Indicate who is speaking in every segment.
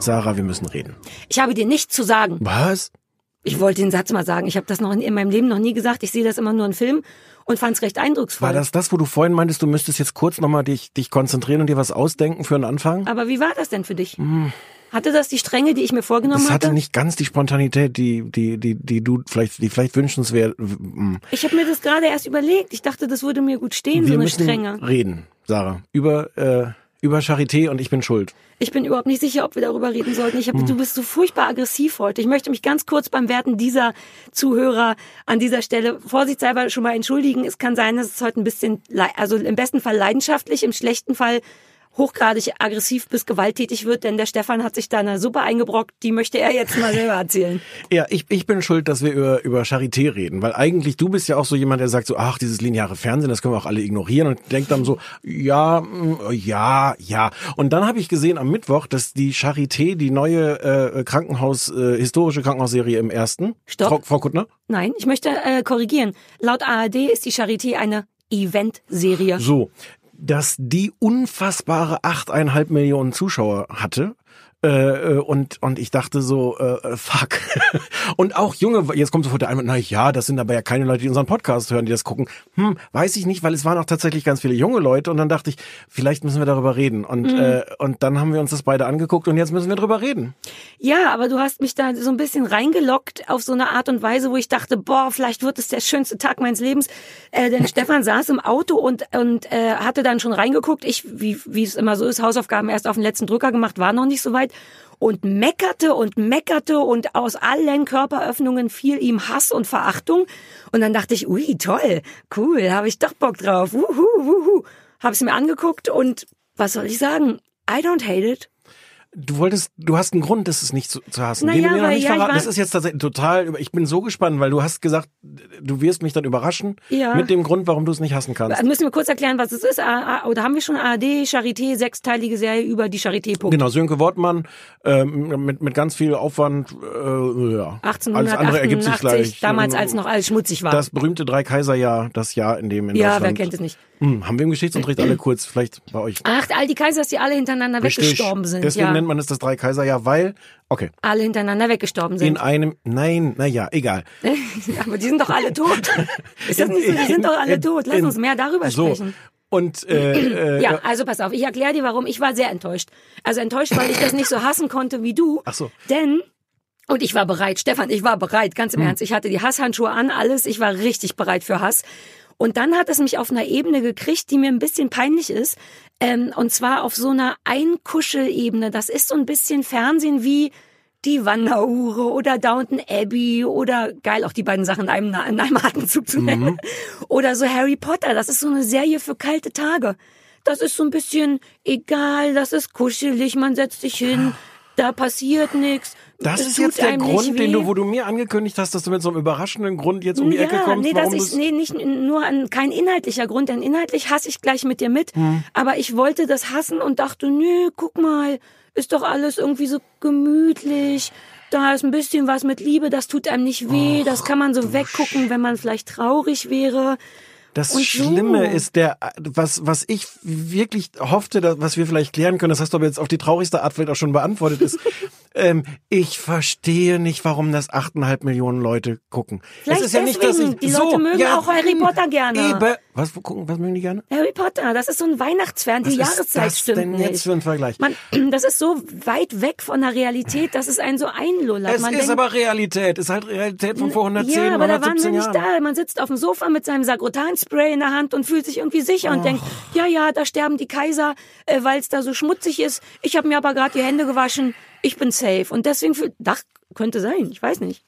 Speaker 1: Sarah, wir müssen reden.
Speaker 2: Ich habe dir nichts zu sagen.
Speaker 1: Was?
Speaker 2: Ich wollte den Satz mal sagen. Ich habe das noch in, in meinem Leben noch nie gesagt. Ich sehe das immer nur in Filmen und fand es recht eindrucksvoll.
Speaker 1: War das das, wo du vorhin meintest, du müsstest jetzt kurz nochmal dich, dich konzentrieren und dir was ausdenken für einen Anfang?
Speaker 2: Aber wie war das denn für dich? Hatte das die Stränge, die ich mir vorgenommen
Speaker 1: Das hatte
Speaker 2: hatte?
Speaker 1: nicht ganz die Spontanität, die, die, die, die du vielleicht, die vielleicht wünschenswert. mm.
Speaker 2: Ich habe mir das gerade erst überlegt. Ich dachte, das würde mir gut stehen, so
Speaker 1: Wir
Speaker 2: eine
Speaker 1: müssen
Speaker 2: Strenge.
Speaker 1: reden, Sarah, über äh, über Charité und ich bin schuld.
Speaker 2: Ich bin überhaupt nicht sicher, ob wir darüber reden sollten. Ich
Speaker 1: Hm.
Speaker 2: hab, Du bist so furchtbar aggressiv heute. Ich möchte mich ganz kurz beim Werten dieser Zuhörer an dieser Stelle vorsichtshalber schon mal entschuldigen. Es kann sein, dass es heute ein bisschen, also im besten Fall leidenschaftlich, im schlechten Fall hochgradig aggressiv bis gewalttätig wird, denn der Stefan hat sich da eine Suppe eingebrockt, die möchte er jetzt mal selber erzählen.
Speaker 1: Ja, ich, ich bin schuld, dass wir über, über Charité reden, weil eigentlich du bist ja auch so jemand, der sagt so, ach, dieses lineare Fernsehen, das können wir auch alle ignorieren und denkt dann so, ja, mm, ja, ja. Und dann habe ich gesehen am Mittwoch, dass die Charité, die neue äh, Krankenhaus, äh, historische Krankenhausserie im ersten,
Speaker 2: Stopp.
Speaker 1: Frau, Frau Kuttner,
Speaker 2: Nein, ich möchte äh, korrigieren. Laut ARD ist die Charité eine Eventserie.
Speaker 1: so, dass die unfassbare achteinhalb Millionen Zuschauer hatte. Äh, äh, und und ich dachte so äh, äh, fuck und auch junge jetzt kommt sofort der Einwand na ja das sind aber ja keine Leute die unseren Podcast hören die das gucken hm weiß ich nicht weil es waren auch tatsächlich ganz viele junge Leute und dann dachte ich vielleicht müssen wir darüber reden und äh, und dann haben wir uns das beide angeguckt und jetzt müssen wir drüber reden
Speaker 2: Ja, aber du hast mich da so ein bisschen reingelockt auf so eine Art und Weise, wo ich dachte, boah, vielleicht wird es der schönste Tag meines Lebens. Äh, denn Stefan saß im Auto und und äh, hatte dann schon reingeguckt. Ich, wie wie es immer so ist, Hausaufgaben erst auf den letzten Drücker gemacht, war noch nicht so weit. Und meckerte und meckerte und aus allen Körperöffnungen fiel ihm Hass und Verachtung. Und dann dachte ich, ui, toll, cool, habe ich doch Bock drauf. Wuhu, wuhu. Hab's mir angeguckt und was soll ich sagen? I don't hate it.
Speaker 1: Du wolltest du hast einen Grund das ist nicht zu, zu hassen
Speaker 2: Na
Speaker 1: den du mir noch nicht
Speaker 2: ja,
Speaker 1: verraten das ist jetzt tatsächlich total über- ich bin so gespannt weil du hast gesagt du wirst mich dann überraschen
Speaker 2: Ja.
Speaker 1: mit dem Grund warum du es nicht hassen kannst
Speaker 2: müssen wir kurz erklären, was es ist. A- A- Oder haben wir schon ARD, Charité, sechsteilige Serie über die Charité. Punkt.
Speaker 1: Genau, Sönke Wortmann ähm, mit, mit ganz viel Aufwand. Äh, ja. Alles andere ergibt sich
Speaker 2: 1888,
Speaker 1: gleich.
Speaker 2: damals
Speaker 1: Ähm,
Speaker 2: als noch alles schmutzig war.
Speaker 1: Das berühmte Drei-Kaiser-Jahr, das Jahr, in dem in
Speaker 2: ja, wer
Speaker 1: Deutschland...
Speaker 2: kennt es nicht?
Speaker 1: Hm, haben wir im Geschichtsunterricht alle kurz, vielleicht bei euch.
Speaker 2: Ach, all die Kaisers, die alle hintereinander weggestorben sind.
Speaker 1: Deswegen
Speaker 2: ja.
Speaker 1: nennt man es das Drei-Kaiser-Jahr, weil... Okay,
Speaker 2: Alle hintereinander weggestorben
Speaker 1: in
Speaker 2: sind.
Speaker 1: einem... Nein, naja, egal.
Speaker 2: Aber die sind doch alle tot. Ist das nicht so? Die sind doch alle
Speaker 1: In-
Speaker 2: tot. Lass
Speaker 1: in-
Speaker 2: uns mehr darüber
Speaker 1: so.
Speaker 2: sprechen.
Speaker 1: Und äh, äh,
Speaker 2: Ja, also pass auf, ich erkläre dir warum. Ich war sehr enttäuscht. Also enttäuscht, weil ich das nicht so hassen konnte wie du.
Speaker 1: Ach so.
Speaker 2: Denn, und ich war bereit, Stefan, ich war bereit, ganz
Speaker 1: Hm.
Speaker 2: im Ernst. Ich hatte die Hasshandschuhe an, alles. Ich war richtig bereit für Hass. Und dann hat es mich auf einer Ebene gekriegt, die mir ein bisschen peinlich ist. Ähm, und zwar auf so einer Einkuschelebene. Das ist so ein bisschen Fernsehen wie die Wanderhure oder Downton Abbey oder geil, auch die beiden Sachen in einem, in einem Atemzug zu nennen.
Speaker 1: Mhm.
Speaker 2: Oder so Harry Potter. Das ist so eine Serie für kalte Tage. Das ist so ein bisschen egal, das ist kuschelig, man setzt sich hin, da passiert nichts.
Speaker 1: Das ist jetzt der Grund, den du, wo du mir angekündigt hast, dass du mit so einem überraschenden Grund jetzt um die Ecke
Speaker 2: ja,
Speaker 1: kommst,
Speaker 2: nee, das ist nee, nicht nur ein, kein inhaltlicher Grund, denn inhaltlich hasse ich gleich mit dir mit.
Speaker 1: Hm.
Speaker 2: Aber ich wollte das hassen und dachte, nö, guck mal, ist doch alles irgendwie so gemütlich. Da ist ein bisschen was mit Liebe, das tut einem nicht weh, das kann man so weggucken, wenn man vielleicht traurig wäre.
Speaker 1: Das
Speaker 2: Und so.
Speaker 1: Schlimme ist der, was, was ich wirklich hoffte, dass, was wir vielleicht klären können, das hast du aber jetzt auf die traurigste Art vielleicht auch schon beantwortet, ist, ähm, ich verstehe nicht, warum das achteinhalb Millionen Leute gucken.
Speaker 2: Vielleicht
Speaker 1: es ist ja nicht, dass ich,
Speaker 2: Die
Speaker 1: so,
Speaker 2: Leute mögen
Speaker 1: ja,
Speaker 2: auch Harry Potter gerne.
Speaker 1: Eben. Was gucken, was mögen die gerne?
Speaker 2: Harry Potter, das ist so ein Weihnachtsfern, die
Speaker 1: Was ist
Speaker 2: Jahreszeit
Speaker 1: das
Speaker 2: stimmt
Speaker 1: denn
Speaker 2: nicht.
Speaker 1: jetzt für ein Vergleich?
Speaker 2: Man, das ist so weit weg von der Realität, dass es einen so einlullert.
Speaker 1: Es
Speaker 2: man
Speaker 1: ist
Speaker 2: denkt,
Speaker 1: aber Realität, ist halt Realität von vor 110,
Speaker 2: ja, aber da waren wir
Speaker 1: 117
Speaker 2: nicht
Speaker 1: Jahren.
Speaker 2: da. Man sitzt auf dem Sofa mit seinem Sagrotan-Spray in der Hand und fühlt sich irgendwie sicher und denkt, ja, ja, da sterben die Kaiser, äh, weil es da so schmutzig ist. Ich habe mir aber gerade die Hände gewaschen. Ich bin safe. Und deswegen, fühl- ach, könnte sein, ich weiß nicht.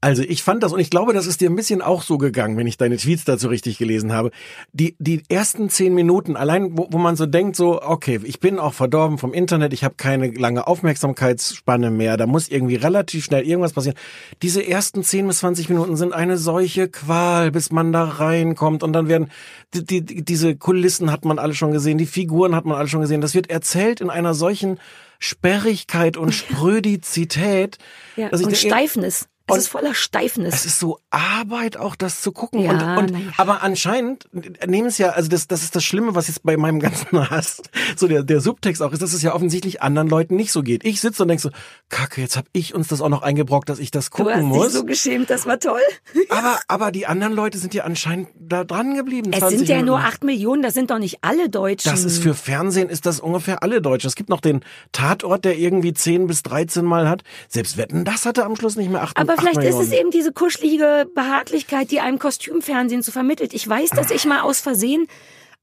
Speaker 1: Also ich fand das und ich glaube, das ist dir ein bisschen auch so gegangen, wenn ich deine Tweets dazu richtig gelesen habe. Die die ersten zehn Minuten, allein wo, wo man so denkt, so okay, ich bin auch verdorben vom Internet, ich habe keine lange Aufmerksamkeitsspanne mehr, da muss irgendwie relativ schnell irgendwas passieren. Diese ersten zehn bis zwanzig Minuten sind eine solche Qual, bis man da reinkommt und dann werden die, die, diese Kulissen hat man alle schon gesehen, die Figuren hat man alle schon gesehen. Das wird erzählt in einer solchen Sperrigkeit und Sprödizität,
Speaker 2: Ja.
Speaker 1: dass ich
Speaker 2: Und Steifnis. Es
Speaker 1: Und-
Speaker 2: ist voller Steifnis.
Speaker 1: es ist so Arbeit, auch das zu gucken.
Speaker 2: Ja,
Speaker 1: und, und,
Speaker 2: ja.
Speaker 1: Aber anscheinend nehmen es ja, also das, das ist das Schlimme, was jetzt bei meinem ganzen Hass, so der, der Subtext auch ist, dass es ja offensichtlich anderen Leuten nicht so geht. Ich sitze und denk so, Kacke, jetzt hab ich uns das auch noch eingebrockt, dass ich das
Speaker 2: du
Speaker 1: gucken
Speaker 2: hast dich
Speaker 1: muss.
Speaker 2: so geschämt, das war toll.
Speaker 1: aber, aber die anderen Leute sind ja anscheinend da dran geblieben.
Speaker 2: Es
Speaker 1: 20
Speaker 2: sind ja nur
Speaker 1: Minuten.
Speaker 2: acht Millionen, das sind doch nicht alle Deutschen.
Speaker 1: Das ist für Fernsehen ist das ungefähr alle Deutschen. Es gibt noch den Tatort, der irgendwie 10 bis 13 Mal hat. Selbst Wetten, das hatte am Schluss nicht mehr 8
Speaker 2: Aber
Speaker 1: acht
Speaker 2: vielleicht ist es eben diese kuschelige Behaglichkeit, die einem Kostümfernsehen so vermittelt. Ich weiß, dass ich mal aus Versehen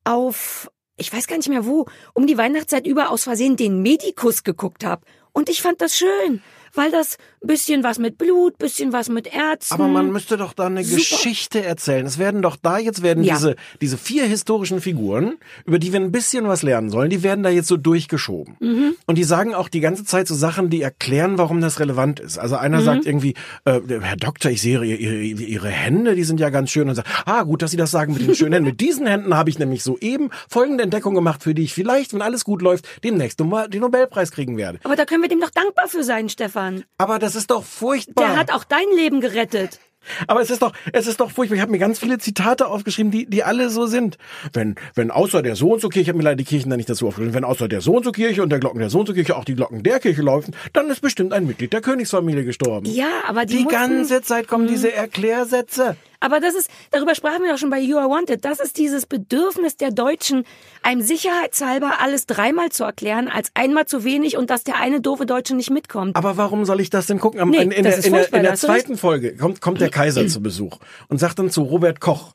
Speaker 2: auf, ich weiß gar nicht mehr wo, um die Weihnachtszeit über aus Versehen den Medikus geguckt habe. Und ich fand das schön, weil das bisschen was mit Blut, bisschen was mit Ärzten.
Speaker 1: Aber man müsste doch da eine
Speaker 2: Super.
Speaker 1: Geschichte erzählen. Es werden doch da jetzt werden
Speaker 2: Ja.
Speaker 1: diese diese vier historischen Figuren, über die wir ein bisschen was lernen sollen, die werden da jetzt so durchgeschoben.
Speaker 2: Mhm.
Speaker 1: Und die sagen auch die ganze Zeit so Sachen, die erklären, warum das relevant ist. Also einer
Speaker 2: Mhm.
Speaker 1: sagt irgendwie, äh, Herr Doktor, ich sehe ihre, ihre, ihre Hände, die sind ja ganz schön. Und sagt, ah gut, dass Sie das sagen mit den schönen Händen. Mit diesen Händen habe ich nämlich soeben folgende Entdeckung gemacht, für die ich vielleicht, wenn alles gut läuft, demnächst nochmal den Nobelpreis kriegen werde.
Speaker 2: Aber da können wir dem doch dankbar für sein, Stefan.
Speaker 1: Aber das ist doch furchtbar.
Speaker 2: Der hat auch dein Leben gerettet.
Speaker 1: Aber es ist doch, es ist doch furchtbar. Ich habe mir ganz viele Zitate aufgeschrieben, die, die alle so sind. Wenn, wenn außer der so und so Kirche, ich habe mir leider die Kirchen da nicht dazu aufgeschrieben, wenn außer der so und so Kirche und der Glocken der so und so Kirche auch die Glocken der Kirche laufen, dann ist bestimmt ein Mitglied der Königsfamilie gestorben.
Speaker 2: Ja, aber die,
Speaker 1: die
Speaker 2: mussten,
Speaker 1: ganze Zeit kommen diese Erklärsätze.
Speaker 2: Aber das ist, darüber sprachen wir auch schon bei You Are Wanted, das ist dieses Bedürfnis der Deutschen, einem sicherheitshalber alles dreimal zu erklären, als einmal zu wenig und dass der eine doofe Deutsche nicht mitkommt.
Speaker 1: Aber warum soll ich das denn gucken? Am-
Speaker 2: Nee,
Speaker 1: in, in, der, in, der, in der zweiten Folge kommt, kommt der Kaiser zu Besuch und sagt dann zu Robert Koch,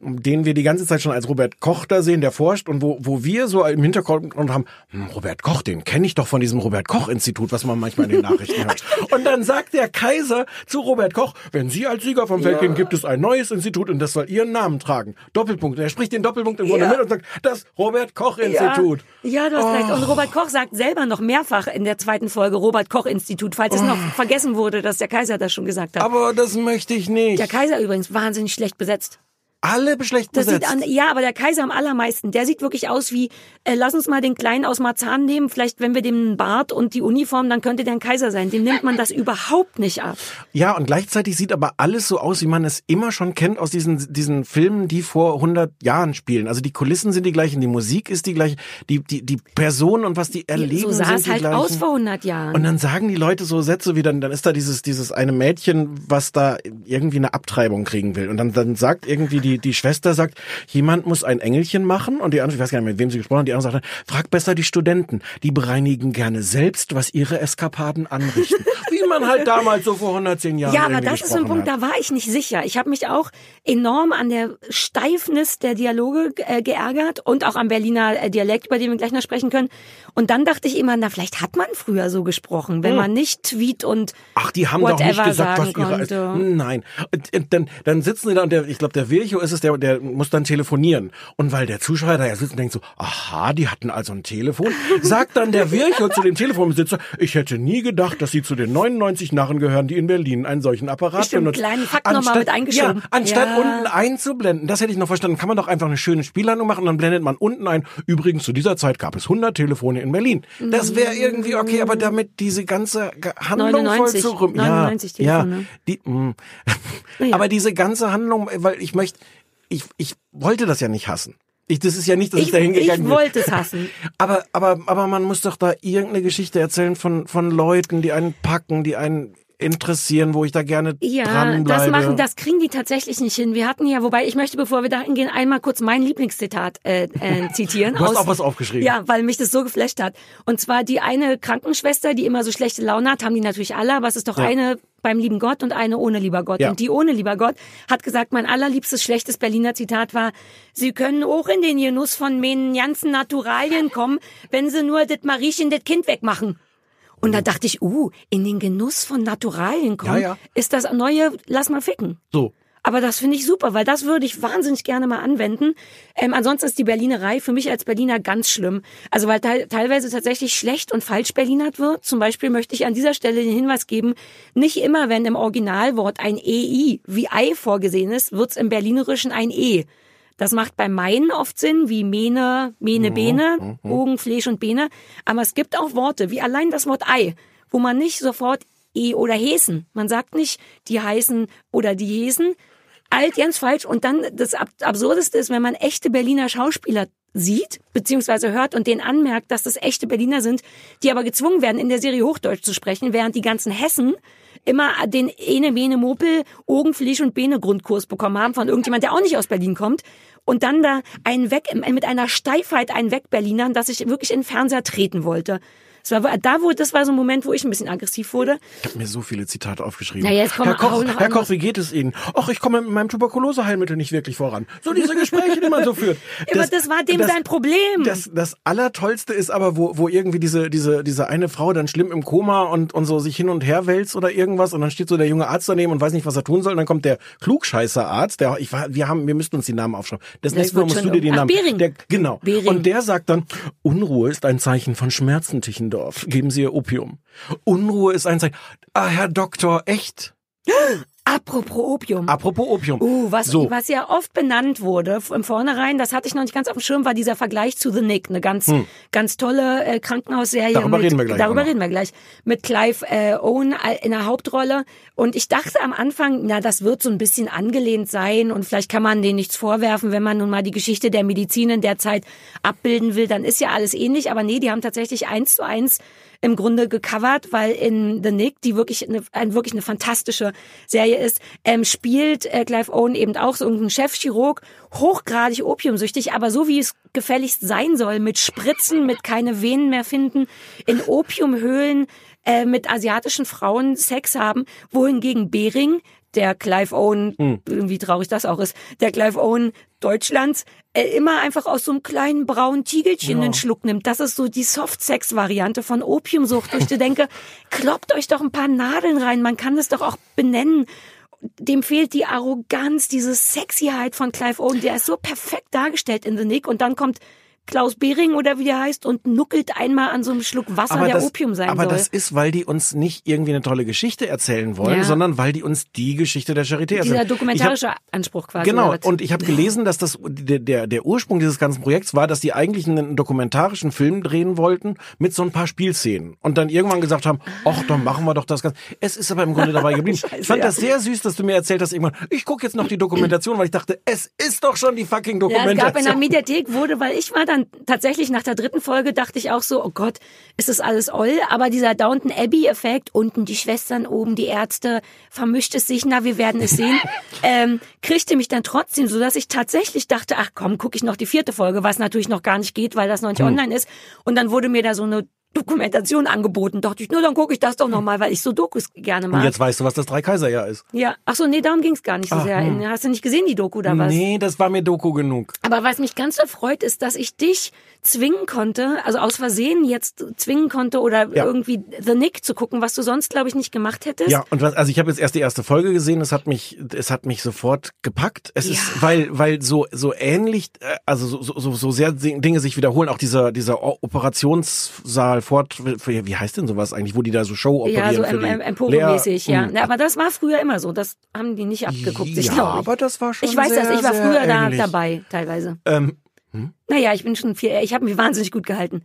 Speaker 1: den wir die ganze Zeit schon als Robert Koch da sehen, der forscht und wo, wo wir so im Hintergrund haben, hm, Robert Koch, den kenne ich doch von diesem Robert Koch Institut, was man manchmal in den Nachrichten hört. Und dann sagt der Kaiser zu Robert Koch, wenn Sie als Sieger vom Weltkrieg gibt es ein neues Institut und das soll Ihren Namen tragen. Doppelpunkt. Er spricht den Doppelpunkt im Grunde
Speaker 2: Ja.
Speaker 1: mit und sagt, das Robert Koch Institut.
Speaker 2: Ja, ja, du hast recht. Und Robert Koch sagt selber noch mehrfach in der zweiten Folge Robert Koch Institut, falls es noch vergessen wurde, dass der Kaiser das schon gesagt hat.
Speaker 1: Aber das möchte ich nicht.
Speaker 2: der Kaiser übrigens wahnsinnig schlecht besetzt.
Speaker 1: Alle schlecht
Speaker 2: Das
Speaker 1: besetzt.
Speaker 2: sieht an, ja, aber der Kaiser am allermeisten, der sieht wirklich aus wie, äh, lass uns mal den Kleinen aus Marzahn nehmen, vielleicht wenn wir dem einen Bart und die Uniform, dann könnte der ein Kaiser sein. Dem nimmt man das überhaupt nicht ab.
Speaker 1: Ja, und gleichzeitig sieht aber alles so aus, wie man es immer schon kennt aus diesen, diesen Filmen, die vor 100 Jahren spielen. Also die Kulissen sind die gleichen, die Musik ist die gleiche, die, die, die Personen und was die erleben
Speaker 2: so sah es halt
Speaker 1: gleichen.
Speaker 2: aus vor 100 Jahren.
Speaker 1: und dann sagen die Leute so Sätze wie dann, dann ist da dieses, dieses eine Mädchen, was da irgendwie eine Abtreibung kriegen will. Und dann, dann sagt irgendwie die, die Schwester sagt, jemand muss ein Engelchen machen. Und die andere, ich weiß gar nicht, mit wem sie gesprochen hat, die andere sagt, frag besser die Studenten. Die bereinigen gerne selbst, was ihre Eskapaden anrichten. wie man halt damals so vor 110 Jahren
Speaker 2: Ja, aber das ist so ein Punkt,
Speaker 1: hat.
Speaker 2: da war ich nicht sicher. Ich habe mich auch enorm an der Steifnis der Dialoge äh, geärgert und auch am Berliner äh, Dialekt, über den wir gleich noch sprechen können. Und dann dachte ich immer, na, vielleicht hat man früher so gesprochen, wenn man nicht Tweet und
Speaker 1: Hm. Ach, die haben doch nicht gesagt, was ihre. Nein. Und, und dann, dann sitzen sie da und der, ich glaube, der Virchow ist es, der, der muss dann telefonieren. Und weil der Zuschauer da ja sitzt und denkt so, aha, die hatten also ein Telefon, sagt dann der Virchow zu dem Telefonbesitzer, ich hätte nie gedacht, dass sie zu den 99 Narren gehören, die in Berlin einen solchen Apparat
Speaker 2: Stimmt,
Speaker 1: benutzen.
Speaker 2: kleinen Fakt mal mit eingeschoben.
Speaker 1: Ja, anstatt
Speaker 2: Ja.
Speaker 1: unten einzublenden, das hätte ich noch verstanden, kann man doch einfach eine schöne Spielhandlung machen und dann blendet man unten ein. Übrigens, zu dieser Zeit gab es 100 Telefone in Berlin. Das wäre irgendwie okay, aber damit diese ganze Handlung
Speaker 2: 99,
Speaker 1: voll zu rühmen.
Speaker 2: 99
Speaker 1: ja,
Speaker 2: Telefone.
Speaker 1: ja, die, mh.
Speaker 2: Naja.
Speaker 1: Aber diese ganze Handlung, weil ich möchte, ich, ich wollte das ja nicht hassen. Ich, das ist ja nicht, dass ich,
Speaker 2: ich,
Speaker 1: da hingegangen
Speaker 2: ich
Speaker 1: bin.
Speaker 2: wollte es hassen.
Speaker 1: Aber, aber, aber man muss doch da irgendeine Geschichte erzählen von, von Leuten, die einen packen, die einen interessieren, wo ich da gerne
Speaker 2: Ja,
Speaker 1: dranbleibe.
Speaker 2: das machen, das kriegen die tatsächlich nicht hin. Wir hatten ja, wobei ich möchte, bevor wir da hingehen, einmal kurz mein Lieblingszitat äh, äh, zitieren.
Speaker 1: Du hast auch was aufgeschrieben.
Speaker 2: Ja, weil mich das so geflasht hat. Und zwar die eine Krankenschwester, die immer so schlechte Laune hat, haben die natürlich alle, aber es ist doch
Speaker 1: Ja.
Speaker 2: eine beim lieben Gott und eine ohne lieber Gott.
Speaker 1: Ja.
Speaker 2: Und die ohne lieber Gott hat gesagt, mein allerliebstes schlechtes Berliner Zitat war, Sie können auch in den Genuss von meinen ganzen Naturalien kommen, wenn Sie nur das Mariechen, das Kind wegmachen. Und da dachte ich, uh, in den Genuss von Naturalien kommen,
Speaker 1: Ja, ja.
Speaker 2: ist das neue Lass mal ficken.
Speaker 1: So.
Speaker 2: Aber das finde ich super, weil das würde ich wahnsinnig gerne mal anwenden. Ähm, ansonsten ist die Berlinerei für mich als Berliner ganz schlimm. Also weil te teilweise tatsächlich schlecht und falsch Berlinert wird. Zum Beispiel möchte ich an dieser Stelle den Hinweis geben, nicht immer, wenn im Originalwort ein EI wie Ei vorgesehen ist, wird's im Berlinerischen ein E. Das macht bei Meinen oft Sinn, wie Mene, Mene, Bene, Ogen, Fleisch und Bene. Aber es gibt auch Worte, wie allein das Wort Ei, wo man nicht sofort E oder Hesen. Man sagt nicht, die heißen oder die Hesen. Alt, ganz falsch. Und dann das Ab Absurdeste ist, wenn man echte Berliner Schauspieler sieht, beziehungsweise hört und denen anmerkt, dass das echte Berliner sind, die aber gezwungen werden, in der Serie Hochdeutsch zu sprechen, während die ganzen Hessen immer den Ene, Bene, Mopel, Ogen, Fleisch und Bene Grundkurs bekommen haben von irgendjemand, der auch nicht aus Berlin kommt. Und dann da einen weg, mit einer Steifheit einen weg Berlinern, dass ich wirklich in den Fernseher treten wollte. Das war, da wo, das war so ein Moment, wo ich ein bisschen aggressiv wurde.
Speaker 1: Ich habe mir so viele Zitate aufgeschrieben.
Speaker 2: Na, jetzt
Speaker 1: Herr Koch, Herr. Koch, wie geht es Ihnen? Ach, ich komme mit meinem Tuberkuloseheilmittel nicht wirklich voran. So diese Gespräche, die man so führt.
Speaker 2: Aber das war dem sein Problem.
Speaker 1: Das, das Allertollste ist aber, wo, wo irgendwie diese, diese, diese eine Frau dann schlimm im Koma und, und so sich hin und her wälzt oder irgendwas und dann steht so der junge Arzt daneben und weiß nicht, was er tun soll. Und dann kommt der Klugscheißer-Arzt, der, ich wir haben, wir müssten uns die Namen aufschreiben. Das, nächste Mal musst du dir die
Speaker 2: um- Ach,
Speaker 1: Namen.
Speaker 2: Behring.
Speaker 1: Der, genau.
Speaker 2: Behring.
Speaker 1: Und der sagt dann, Unruhe ist ein Zeichen von Schmerzen, Tichendorf. Geben Sie ihr Opium. Unruhe ist ein Zeichen. Ah, Herr Doktor, echt?
Speaker 2: Apropos Opium.
Speaker 1: Apropos Opium.
Speaker 2: Uh, was,
Speaker 1: so.
Speaker 2: was ja oft benannt wurde im Vornherein, das hatte ich noch nicht ganz auf dem Schirm, war dieser Vergleich zu The Nick, eine ganz, ganz tolle äh, Krankenhausserie.
Speaker 1: Hm. Darüber
Speaker 2: mit,
Speaker 1: reden wir gleich
Speaker 2: Darüber reden wir gleich. Mit Clive äh, Owen äh, in der Hauptrolle. Und ich dachte am Anfang, na, das wird so ein bisschen angelehnt sein und vielleicht kann man denen nichts vorwerfen, wenn man nun mal die Geschichte der Medizin in der Zeit abbilden will, dann ist ja alles ähnlich. Aber nee, die haben tatsächlich eins zu eins im Grunde gecovert, weil in The Nick, die wirklich eine, ein, wirklich eine fantastische Serie ist, ähm, spielt äh, Clive Owen eben auch so irgendein Chefchirurg, hochgradig opiumsüchtig, aber so wie es gefälligst sein soll, mit Spritzen, mit keine Venen mehr finden, in Opiumhöhlen äh, mit asiatischen Frauen Sex haben, wohingegen Bering der Clive Owen, wie traurig das auch ist, der Clive Owen Deutschlands, immer einfach aus so einem kleinen braunen Tiegelchen den Schluck nimmt. Das ist so die Soft-Sex-Variante von Opiumsucht. wo ich dir denke, kloppt euch doch ein paar Nadeln rein, man kann das doch auch benennen. Dem fehlt die Arroganz, diese Sexyheit von Clive Owen, der ist so perfekt dargestellt in The Nick und dann kommt Klaus Behring oder wie der heißt und nuckelt einmal an so einem Schluck Wasser, der
Speaker 1: das,
Speaker 2: Opium sein
Speaker 1: aber
Speaker 2: soll.
Speaker 1: das ist, weil die uns nicht irgendwie eine tolle Geschichte erzählen wollen,
Speaker 2: Ja.
Speaker 1: sondern weil die uns die Geschichte der Charité erzählen.
Speaker 2: Dieser
Speaker 1: Ich hab-
Speaker 2: dokumentarische Anspruch quasi.
Speaker 1: Genau, und ich habe gelesen, dass das der, der, der Ursprung dieses ganzen Projekts war, dass die eigentlich einen dokumentarischen Film drehen wollten mit so ein paar Spielszenen und dann irgendwann gesagt haben, ach, dann machen wir doch das Ganze. Es ist aber im Grunde dabei geblieben.
Speaker 2: Scheiße,
Speaker 1: ich fand
Speaker 2: ja.
Speaker 1: das sehr süß, dass du mir erzählt hast irgendwann, ich gucke jetzt noch die Dokumentation, weil ich dachte, es ist doch schon die fucking
Speaker 2: Ja, es
Speaker 1: Dokumentation.
Speaker 2: gab in der Mediathek wurde, weil ich war dann tatsächlich nach der dritten Folge dachte ich auch so, oh Gott, ist das alles oll? Aber dieser Downton Abbey Effekt, unten die Schwestern, oben die Ärzte, vermischt es sich, na, wir werden es sehen, ähm, kriegte mich dann trotzdem, so dass ich tatsächlich dachte, ach komm, gucke ich noch die vierte Folge, was natürlich noch gar nicht geht, weil das noch nicht online ist. Und dann wurde mir da so eine Dokumentation angeboten. Dachte ich, nur dann gucke ich das doch noch mal, weil ich so Dokus gerne
Speaker 1: und
Speaker 2: mag.
Speaker 1: jetzt weißt du, was das Drei-Kaiser-Jahr ist.
Speaker 2: Ja, ach so, nee, darum ging's gar nicht so sehr. Hast du nicht gesehen, die Doku oder was?
Speaker 1: Nee, das war mir Doku genug.
Speaker 2: Aber was mich ganz erfreut, ist, dass ich dich zwingen konnte, also aus Versehen jetzt zwingen konnte oder
Speaker 1: Ja.
Speaker 2: irgendwie The Nick zu gucken, was du sonst, glaube ich, nicht gemacht hättest.
Speaker 1: Ja, und was, also ich habe jetzt erst die erste Folge gesehen, es hat mich, es hat mich sofort gepackt. Es
Speaker 2: Ja.
Speaker 1: ist, weil, weil so, so ähnlich, äh, also so, so- so, sehr Dinge sich wiederholen, auch dieser, dieser Operationssaal fort, wie heißt denn sowas eigentlich, wo die da so Show operieren?
Speaker 2: Ja, so em,
Speaker 1: die
Speaker 2: em, Emporio-mäßig,
Speaker 1: Lehr-
Speaker 2: ja.
Speaker 1: Hm.
Speaker 2: Na, aber das war früher immer so. Das haben die nicht abgeguckt,
Speaker 1: Ja,
Speaker 2: glaube ich.
Speaker 1: aber das war schon
Speaker 2: Ich weiß
Speaker 1: sehr,
Speaker 2: das, ich war früher da
Speaker 1: ähnlich.
Speaker 2: dabei, teilweise.
Speaker 1: Ähm,
Speaker 2: Naja, ich bin schon viel, ich habe mich wahnsinnig gut gehalten.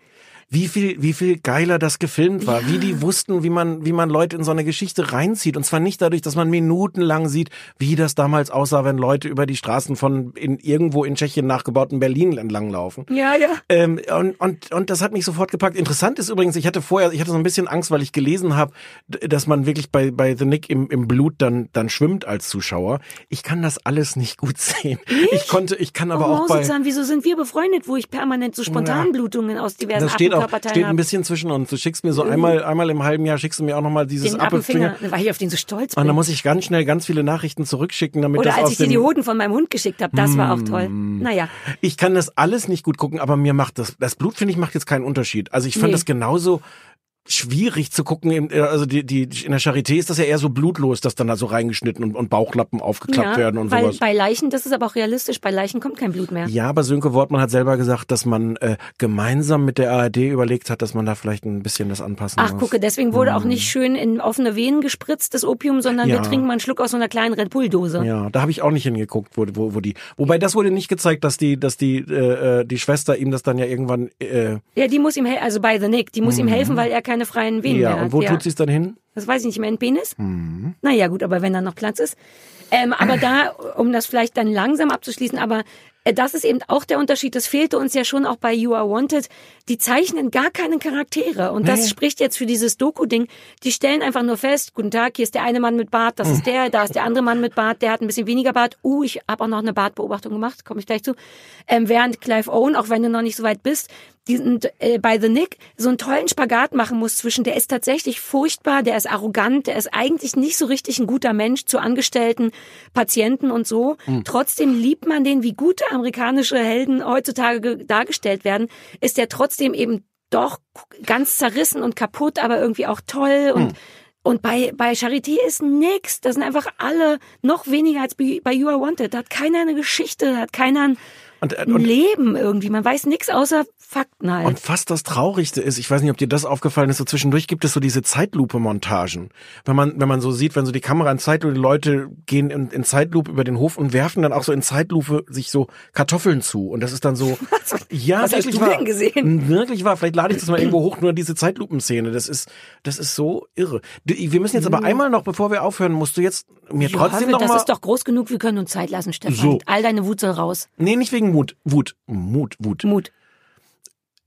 Speaker 1: Wie viel, wie viel geiler das gefilmt war, wie die wussten, wie man, wie man Leute in so eine Geschichte reinzieht. Und zwar nicht dadurch, dass man minutenlang sieht, wie das damals aussah, wenn Leute über die Straßen von in irgendwo in Tschechien nachgebauten Berlin entlanglaufen.
Speaker 2: Ja, ja.
Speaker 1: Ähm, und, und, und das hat mich sofort gepackt. Interessant ist übrigens, ich hatte vorher, ich hatte so ein bisschen Angst, weil ich gelesen habe, dass man wirklich bei, bei The Nick im, im Blut dann, dann schwimmt als Zuschauer. Ich kann das alles nicht gut sehen. Ich konnte, ich kann aber
Speaker 2: oh,
Speaker 1: auch bei.
Speaker 2: Mausezahn, wieso sind wir befreundet, wo ich permanent so Spontanblutungen aus diversen
Speaker 1: Das steht
Speaker 2: Appenkörperteilen
Speaker 1: steht ein bisschen zwischen uns. Du schickst mir so einmal, einmal im halben Jahr schickst du mir auch nochmal dieses.
Speaker 2: Appenfinger, weil ich auf den so stolz
Speaker 1: Und
Speaker 2: bin.
Speaker 1: dann muss ich ganz schnell ganz viele Nachrichten zurückschicken, damit
Speaker 2: Oder
Speaker 1: das
Speaker 2: als ich dir die Hoden von meinem Hund geschickt habe, das war auch toll.
Speaker 1: Mm.
Speaker 2: Naja,
Speaker 1: Ich kann das alles nicht gut gucken, aber mir macht das, das Blut finde ich macht jetzt keinen Unterschied. Also ich fand
Speaker 2: Nee.
Speaker 1: das genauso schwierig zu gucken. Im- äh, Also die, die in der Charité ist das ja eher so blutlos, dass dann da so reingeschnitten und, und Bauchlappen aufgeklappt werden und
Speaker 2: weil
Speaker 1: sowas.
Speaker 2: bei Leichen, das ist aber auch realistisch, bei Leichen kommt kein Blut mehr.
Speaker 1: Ja, aber Sönke Wortmann hat selber gesagt, dass man äh, gemeinsam mit der ARD überlegt hat, dass man da vielleicht ein bisschen das anpassen
Speaker 2: Ach,
Speaker 1: muss.
Speaker 2: gucke, deswegen wurde auch nicht schön in offene Venen gespritzt, das Opium, sondern
Speaker 1: Ja.
Speaker 2: wir trinken mal einen Schluck aus so einer kleinen Red Bull-Dose.
Speaker 1: Ja, da habe ich auch nicht hingeguckt, wo, wo, wo die. Wobei das wurde nicht gezeigt, dass die, dass die, äh, äh, die Schwester ihm das dann ja irgendwann. Äh,
Speaker 2: Ja, die muss ihm helfen, also bei The Nick, die muss ihm helfen, weil er keine freien Venen
Speaker 1: ja,
Speaker 2: mehr hat.
Speaker 1: und wo
Speaker 2: ja.
Speaker 1: tut sie es dann hin?
Speaker 2: Das weiß ich nicht, mein Penis?
Speaker 1: Mhm.
Speaker 2: Naja, gut, aber wenn da noch Platz ist. Ähm, aber da, um das vielleicht dann langsam abzuschließen, aber äh, das ist eben auch der Unterschied. Das fehlte uns ja schon auch bei You Are Wanted. Die zeichnen gar keine Charaktere. Und das
Speaker 1: Nee.
Speaker 2: spricht jetzt für dieses Doku-Ding. Die stellen einfach nur fest, guten Tag, hier ist der eine Mann mit Bart, das
Speaker 1: Hm.
Speaker 2: ist der, da ist der andere Mann mit Bart, der hat ein bisschen weniger Bart. Uh, ich habe auch noch eine Bartbeobachtung gemacht, komme ich gleich zu. Ähm, während Clive Owen, auch wenn du noch nicht so weit bist, diesen, äh, bei The Nick so einen tollen Spagat machen muss zwischen, der ist tatsächlich furchtbar, der ist arrogant, der ist eigentlich nicht so richtig ein guter Mensch zu Angestellten, Patienten und so. Trotzdem liebt man den, wie gute amerikanische Helden heutzutage ge- dargestellt werden, ist der trotzdem eben doch ganz zerrissen und kaputt, aber irgendwie auch toll und und bei, bei Charité ist nix. Das sind einfach alle noch weniger als bei bei You Are Wanted. Da hat keiner eine Geschichte, da hat keiner ein,
Speaker 1: Und, äh,
Speaker 2: ein
Speaker 1: und,
Speaker 2: Leben irgendwie. Man weiß nix außer Fakten halt.
Speaker 1: und fast das Traurigste ist, ich weiß nicht, ob dir das aufgefallen ist, so zwischendurch gibt es so diese Zeitlupe-Montagen. Wenn man, wenn man so sieht, wenn so die Kamera in Zeitlupe, die Leute gehen in, in Zeitlupe über den Hof und werfen dann auch so in Zeitlupe sich so Kartoffeln zu. Und das ist dann so, ja,
Speaker 2: Was hast
Speaker 1: wirklich
Speaker 2: du
Speaker 1: wahr.
Speaker 2: denn gesehen?
Speaker 1: Wirklich wahr. Vielleicht lade ich das mal irgendwo hoch, nur diese Zeitlupenszene. Das ist, das ist so irre. Du, Wir müssen jetzt aber einmal noch, bevor wir aufhören, musst du jetzt mir
Speaker 2: Ja,
Speaker 1: trotzdem noch
Speaker 2: das
Speaker 1: mal,
Speaker 2: ist doch groß genug, wir können uns Zeit lassen, Stefan.
Speaker 1: So.
Speaker 2: All deine Wut soll raus.
Speaker 1: nee, nicht wegen Mut, Wut, Mut, Wut.
Speaker 2: Mut.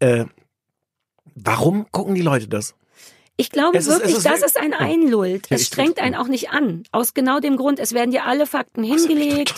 Speaker 1: Äh, warum gucken die Leute das?
Speaker 2: Ich glaube
Speaker 1: Es ist-
Speaker 2: wirklich,
Speaker 1: ist
Speaker 2: dass
Speaker 1: wirklich-
Speaker 2: es einen einlullt.
Speaker 1: Ja,
Speaker 2: es strengt einen auch nicht an. Aus genau dem Grund, es werden dir alle Fakten hingelegt.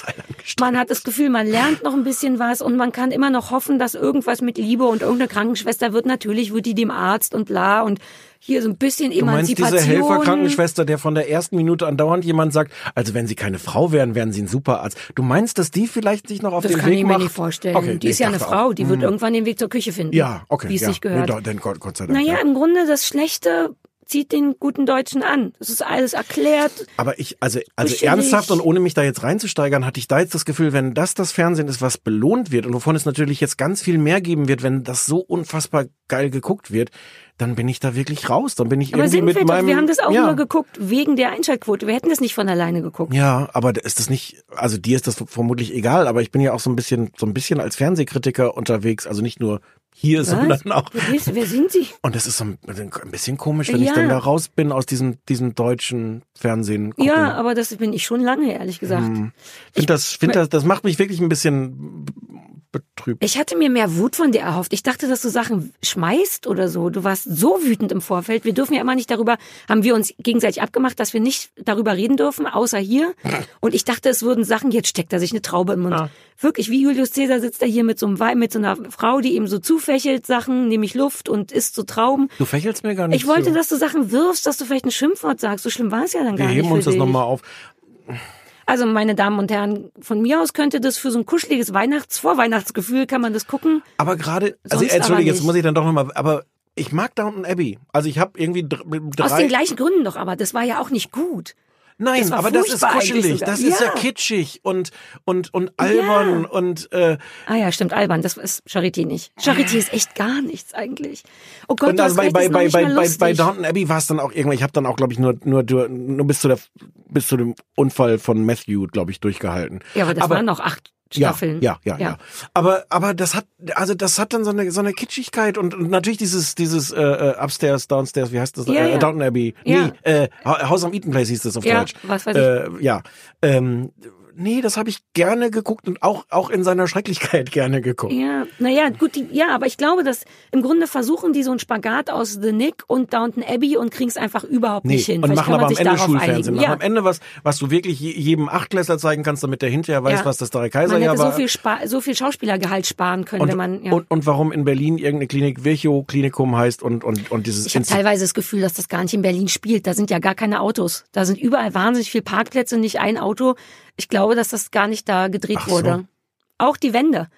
Speaker 2: Man hat das Gefühl, man lernt noch ein bisschen was und man kann immer noch hoffen, dass irgendwas mit Liebe und irgendeine Krankenschwester wird. Natürlich wird die dem Arzt und bla und hier so ein bisschen
Speaker 1: Du meinst diese
Speaker 2: Emanzipation.
Speaker 1: Helferkrankenschwester, der von der ersten Minute andauernd jemand sagt, also wenn sie keine Frau wären, wären sie ein Superarzt. Du meinst, dass die vielleicht sich noch auf
Speaker 2: Das
Speaker 1: den
Speaker 2: kann
Speaker 1: Weg
Speaker 2: ich mir
Speaker 1: macht?
Speaker 2: nicht vorstellen.
Speaker 1: Okay,
Speaker 2: die ist ja eine Frau,
Speaker 1: auch.
Speaker 2: die wird irgendwann den Weg zur Küche finden.
Speaker 1: Ja, okay.
Speaker 2: Wie es
Speaker 1: ja.
Speaker 2: sich gehört.
Speaker 1: Nee, da- denn Gott, Gott sei Dank.
Speaker 2: naja,
Speaker 1: ja.
Speaker 2: im Grunde das Schlechte zieht den guten Deutschen an. Das ist alles erklärt.
Speaker 1: Aber ich, also, also
Speaker 2: Kuschelig.
Speaker 1: ernsthaft und ohne mich da jetzt reinzusteigern, hatte ich da jetzt das Gefühl, wenn das das Fernsehen ist, was belohnt wird und wovon es natürlich jetzt ganz viel mehr geben wird, wenn das so unfassbar geil geguckt wird, dann bin ich da wirklich raus. Dann bin ich
Speaker 2: Aber
Speaker 1: irgendwie
Speaker 2: sind
Speaker 1: mit
Speaker 2: wir doch,
Speaker 1: meinem.
Speaker 2: wir haben das auch
Speaker 1: ja.
Speaker 2: nur geguckt wegen der Einschaltquote. Wir hätten das nicht von alleine geguckt.
Speaker 1: Ja, aber ist das nicht, also dir ist das vermutlich egal, aber ich bin ja auch so ein bisschen, so ein bisschen als Fernsehkritiker unterwegs, also nicht nur hier, sondern auch.
Speaker 2: Wer ist- Wer sind Sie?
Speaker 1: Und das ist so ein, ein bisschen komisch, wenn ich
Speaker 2: Ja.
Speaker 1: dann da raus bin aus diesem, diesem deutschen Fernsehen. Gucken.
Speaker 2: Ja, aber das bin ich schon lange, ehrlich gesagt.
Speaker 1: find das, find das, das macht mich wirklich ein bisschen betrübt.
Speaker 2: Ich hatte mir mehr Wut von dir erhofft. Ich dachte, dass du Sachen schmeißt oder so. Du warst so wütend im Vorfeld. Wir dürfen ja immer nicht darüber, haben wir uns gegenseitig abgemacht, dass wir nicht darüber reden dürfen, außer hier. Und ich dachte, es würden Sachen, jetzt steckt er sich eine Traube im Mund.
Speaker 1: Ah.
Speaker 2: Wirklich, wie Julius Caesar sitzt er hier mit so einem mit so einer Frau, die ihm so zufächelt Sachen, nämlich Luft und isst so Trauben.
Speaker 1: Du fächelst mir gar nicht
Speaker 2: Ich wollte,
Speaker 1: zu.
Speaker 2: dass du Sachen wirfst, dass du vielleicht ein Schimpfwort sagst. So schlimm war es ja dann
Speaker 1: Wir
Speaker 2: gar nicht.
Speaker 1: heben
Speaker 2: für
Speaker 1: uns das nochmal auf.
Speaker 2: Also, meine Damen und Herren, von mir aus könnte das für so ein kuscheliges Weihnachts-, Vorweihnachtsgefühl kann man das gucken.
Speaker 1: Aber gerade, also entschuldige, jetzt muss ich dann doch nochmal, aber ich mag Downton Abbey. Also ich habe irgendwie dr- drei.
Speaker 2: Aus den gleichen Gründen doch, aber das war ja auch nicht gut.
Speaker 1: Nein, aber das ist kuschelig, das ist ja
Speaker 2: Ja.
Speaker 1: kitschig und und und albern und äh,
Speaker 2: Ah ja, stimmt, albern, das ist Charité nicht. Charité ist echt gar nichts eigentlich. Oh Gott,
Speaker 1: und also bei bei
Speaker 2: das noch
Speaker 1: bei
Speaker 2: nicht
Speaker 1: bei
Speaker 2: mal
Speaker 1: bei,
Speaker 2: lustig.
Speaker 1: bei Downton Abbey war es dann auch irgendwann. Ich habe dann auch glaube ich nur nur nur bis zu der bis zu dem Unfall von Matthew glaube ich durchgehalten.
Speaker 2: Ja, aber das waren noch acht Staffeln.
Speaker 1: Ja, ja, ja, ja. Aber aber das hat also das hat dann so eine so eine Kitschigkeit und, und natürlich dieses dieses äh, äh, upstairs downstairs wie heißt das
Speaker 2: Ja,
Speaker 1: äh,
Speaker 2: ja.
Speaker 1: Downton Abbey
Speaker 2: Ja.
Speaker 1: nee äh, House of Eaton Place hieß das auf
Speaker 2: Ja,
Speaker 1: Deutsch
Speaker 2: was weiß ich.
Speaker 1: äh, ja ähm, nee das habe ich gerne geguckt und auch auch in seiner Schrecklichkeit gerne geguckt
Speaker 2: Ja, naja, gut, die, ja, aber ich glaube, dass im Grunde versuchen die so einen Spagat aus The Nick und Downton Abbey und kriegen es einfach überhaupt
Speaker 1: Nee,
Speaker 2: nicht hin.
Speaker 1: und
Speaker 2: Vielleicht
Speaker 1: machen
Speaker 2: kann man
Speaker 1: aber am
Speaker 2: sich
Speaker 1: Ende
Speaker 2: darauf
Speaker 1: Schulfernsehen.
Speaker 2: einigen.
Speaker 1: Machen
Speaker 2: Ja.
Speaker 1: am Ende was, was du wirklich je- jedem Achtklässler zeigen kannst, damit der hinterher weiß,
Speaker 2: Ja.
Speaker 1: was das drei
Speaker 2: Man
Speaker 1: Kaiserjahr
Speaker 2: hätte so
Speaker 1: war.
Speaker 2: viel, Spa so viel Schauspielergehalt sparen können,
Speaker 1: und,
Speaker 2: wenn man. Ja.
Speaker 1: und, und warum in Berlin irgendeine Klinik Virchow Klinikum heißt und, und, und dieses
Speaker 2: ich habe teilweise das Gefühl, dass das gar nicht in Berlin spielt. Da sind ja gar keine Autos. Da sind überall wahnsinnig viele Parkplätze, nicht ein Auto. Ich glaube, dass das gar nicht da gedreht
Speaker 1: Ach so.
Speaker 2: wurde. Auch die Wände.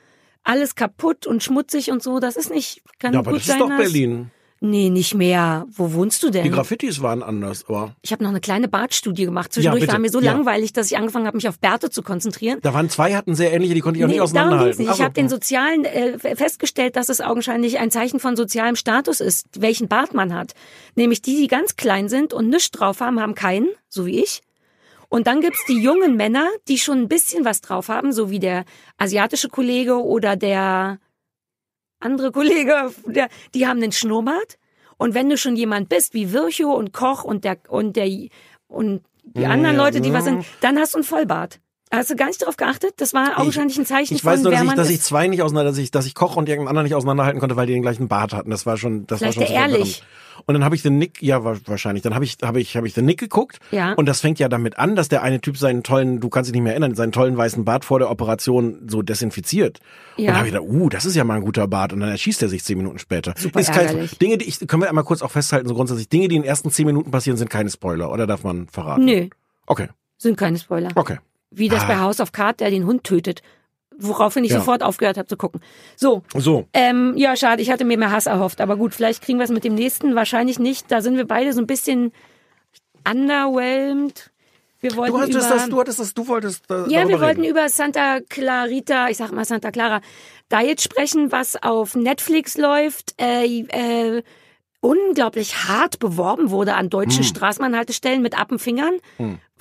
Speaker 2: Alles kaputt und schmutzig und so. Das ist nicht. Kann
Speaker 1: Ja, aber
Speaker 2: gut
Speaker 1: das
Speaker 2: sein,
Speaker 1: ist doch
Speaker 2: dass-
Speaker 1: Berlin.
Speaker 2: Nee, nicht mehr. Wo wohnst du denn?
Speaker 1: Die Graffitis waren anders, aber
Speaker 2: ich habe noch eine kleine Bartstudie gemacht. Zwischendurch
Speaker 1: bitte.
Speaker 2: war mir so
Speaker 1: Ja.
Speaker 2: langweilig, dass ich angefangen habe, mich auf Bärte zu konzentrieren.
Speaker 1: da waren zwei, hatten sehr ähnliche, die konnte ich auch nicht
Speaker 2: darum ging's
Speaker 1: auseinanderhalten.
Speaker 2: nicht. Ich
Speaker 1: Ach
Speaker 2: habe den
Speaker 1: so.
Speaker 2: sozialen äh, festgestellt, dass es augenscheinlich ein Zeichen von sozialem Status ist, welchen Bart man hat. Nämlich die, die ganz klein sind und nichts drauf haben, haben keinen, so wie ich. Und dann gibt's die jungen Männer, die schon ein bisschen was drauf haben, so wie der asiatische Kollege oder der andere Kollege, der, die haben einen Schnurrbart. Und wenn du schon jemand bist, wie Virchow und Koch und der und der und die anderen
Speaker 1: Ja,
Speaker 2: Leute, die
Speaker 1: ja.
Speaker 2: was sind, dann hast du einen Vollbart. Hast du gar nicht darauf geachtet? Das war augenscheinlich ein Zeichen
Speaker 1: Ich
Speaker 2: von,
Speaker 1: weiß nur,
Speaker 2: wer
Speaker 1: dass ich, dass ich zwei nicht auseinander, dass ich, dass ich Koch und irgendeinen anderen nicht auseinanderhalten konnte, weil die den gleichen Bart hatten. Das war schon, das
Speaker 2: Vielleicht
Speaker 1: war schon so
Speaker 2: ehrlich.
Speaker 1: Und dann habe ich den Nick, ja wa- wahrscheinlich, dann habe ich, habe ich, habe ich den Nick geguckt.
Speaker 2: Ja.
Speaker 1: Und das fängt ja damit an, dass der eine Typ seinen tollen, du kannst dich nicht mehr erinnern, seinen tollen weißen Bart vor der Operation so desinfiziert. Und
Speaker 2: Ja.
Speaker 1: dann habe ich gedacht, uh, das ist ja mal ein guter Bart. Und dann erschießt er sich zehn Minuten später.
Speaker 2: Super
Speaker 1: ist kein. Dinge, die ich, können wir einmal kurz auch festhalten, so grundsätzlich, Dinge, die in den ersten zehn Minuten passieren, sind keine Spoiler, oder darf man verraten?
Speaker 2: Nö,
Speaker 1: Okay,
Speaker 2: sind keine Spoiler.
Speaker 1: okay.
Speaker 2: Wie das
Speaker 1: Ah.
Speaker 2: bei House of Cards, der den Hund tötet. Woraufhin ich
Speaker 1: Ja.
Speaker 2: sofort aufgehört habe zu gucken. So,
Speaker 1: So.
Speaker 2: ähm, ja, schade, ich hatte mir mehr Hass erhofft. Aber gut, vielleicht kriegen wir es mit dem nächsten. Wahrscheinlich nicht. Da sind wir beide so ein bisschen underwhelmed. Wir wollten
Speaker 1: Du hattest
Speaker 2: über,
Speaker 1: das, du hattest das, du wolltest, äh,
Speaker 2: Ja, wir wollten
Speaker 1: reden.
Speaker 2: über Santa Clarita, ich sag mal Santa Clara Diet sprechen, was auf Netflix läuft, äh, äh, unglaublich hart beworben wurde an
Speaker 1: Hm.
Speaker 2: deutschen Straßenbahnhaltestellen mit Appenfingern,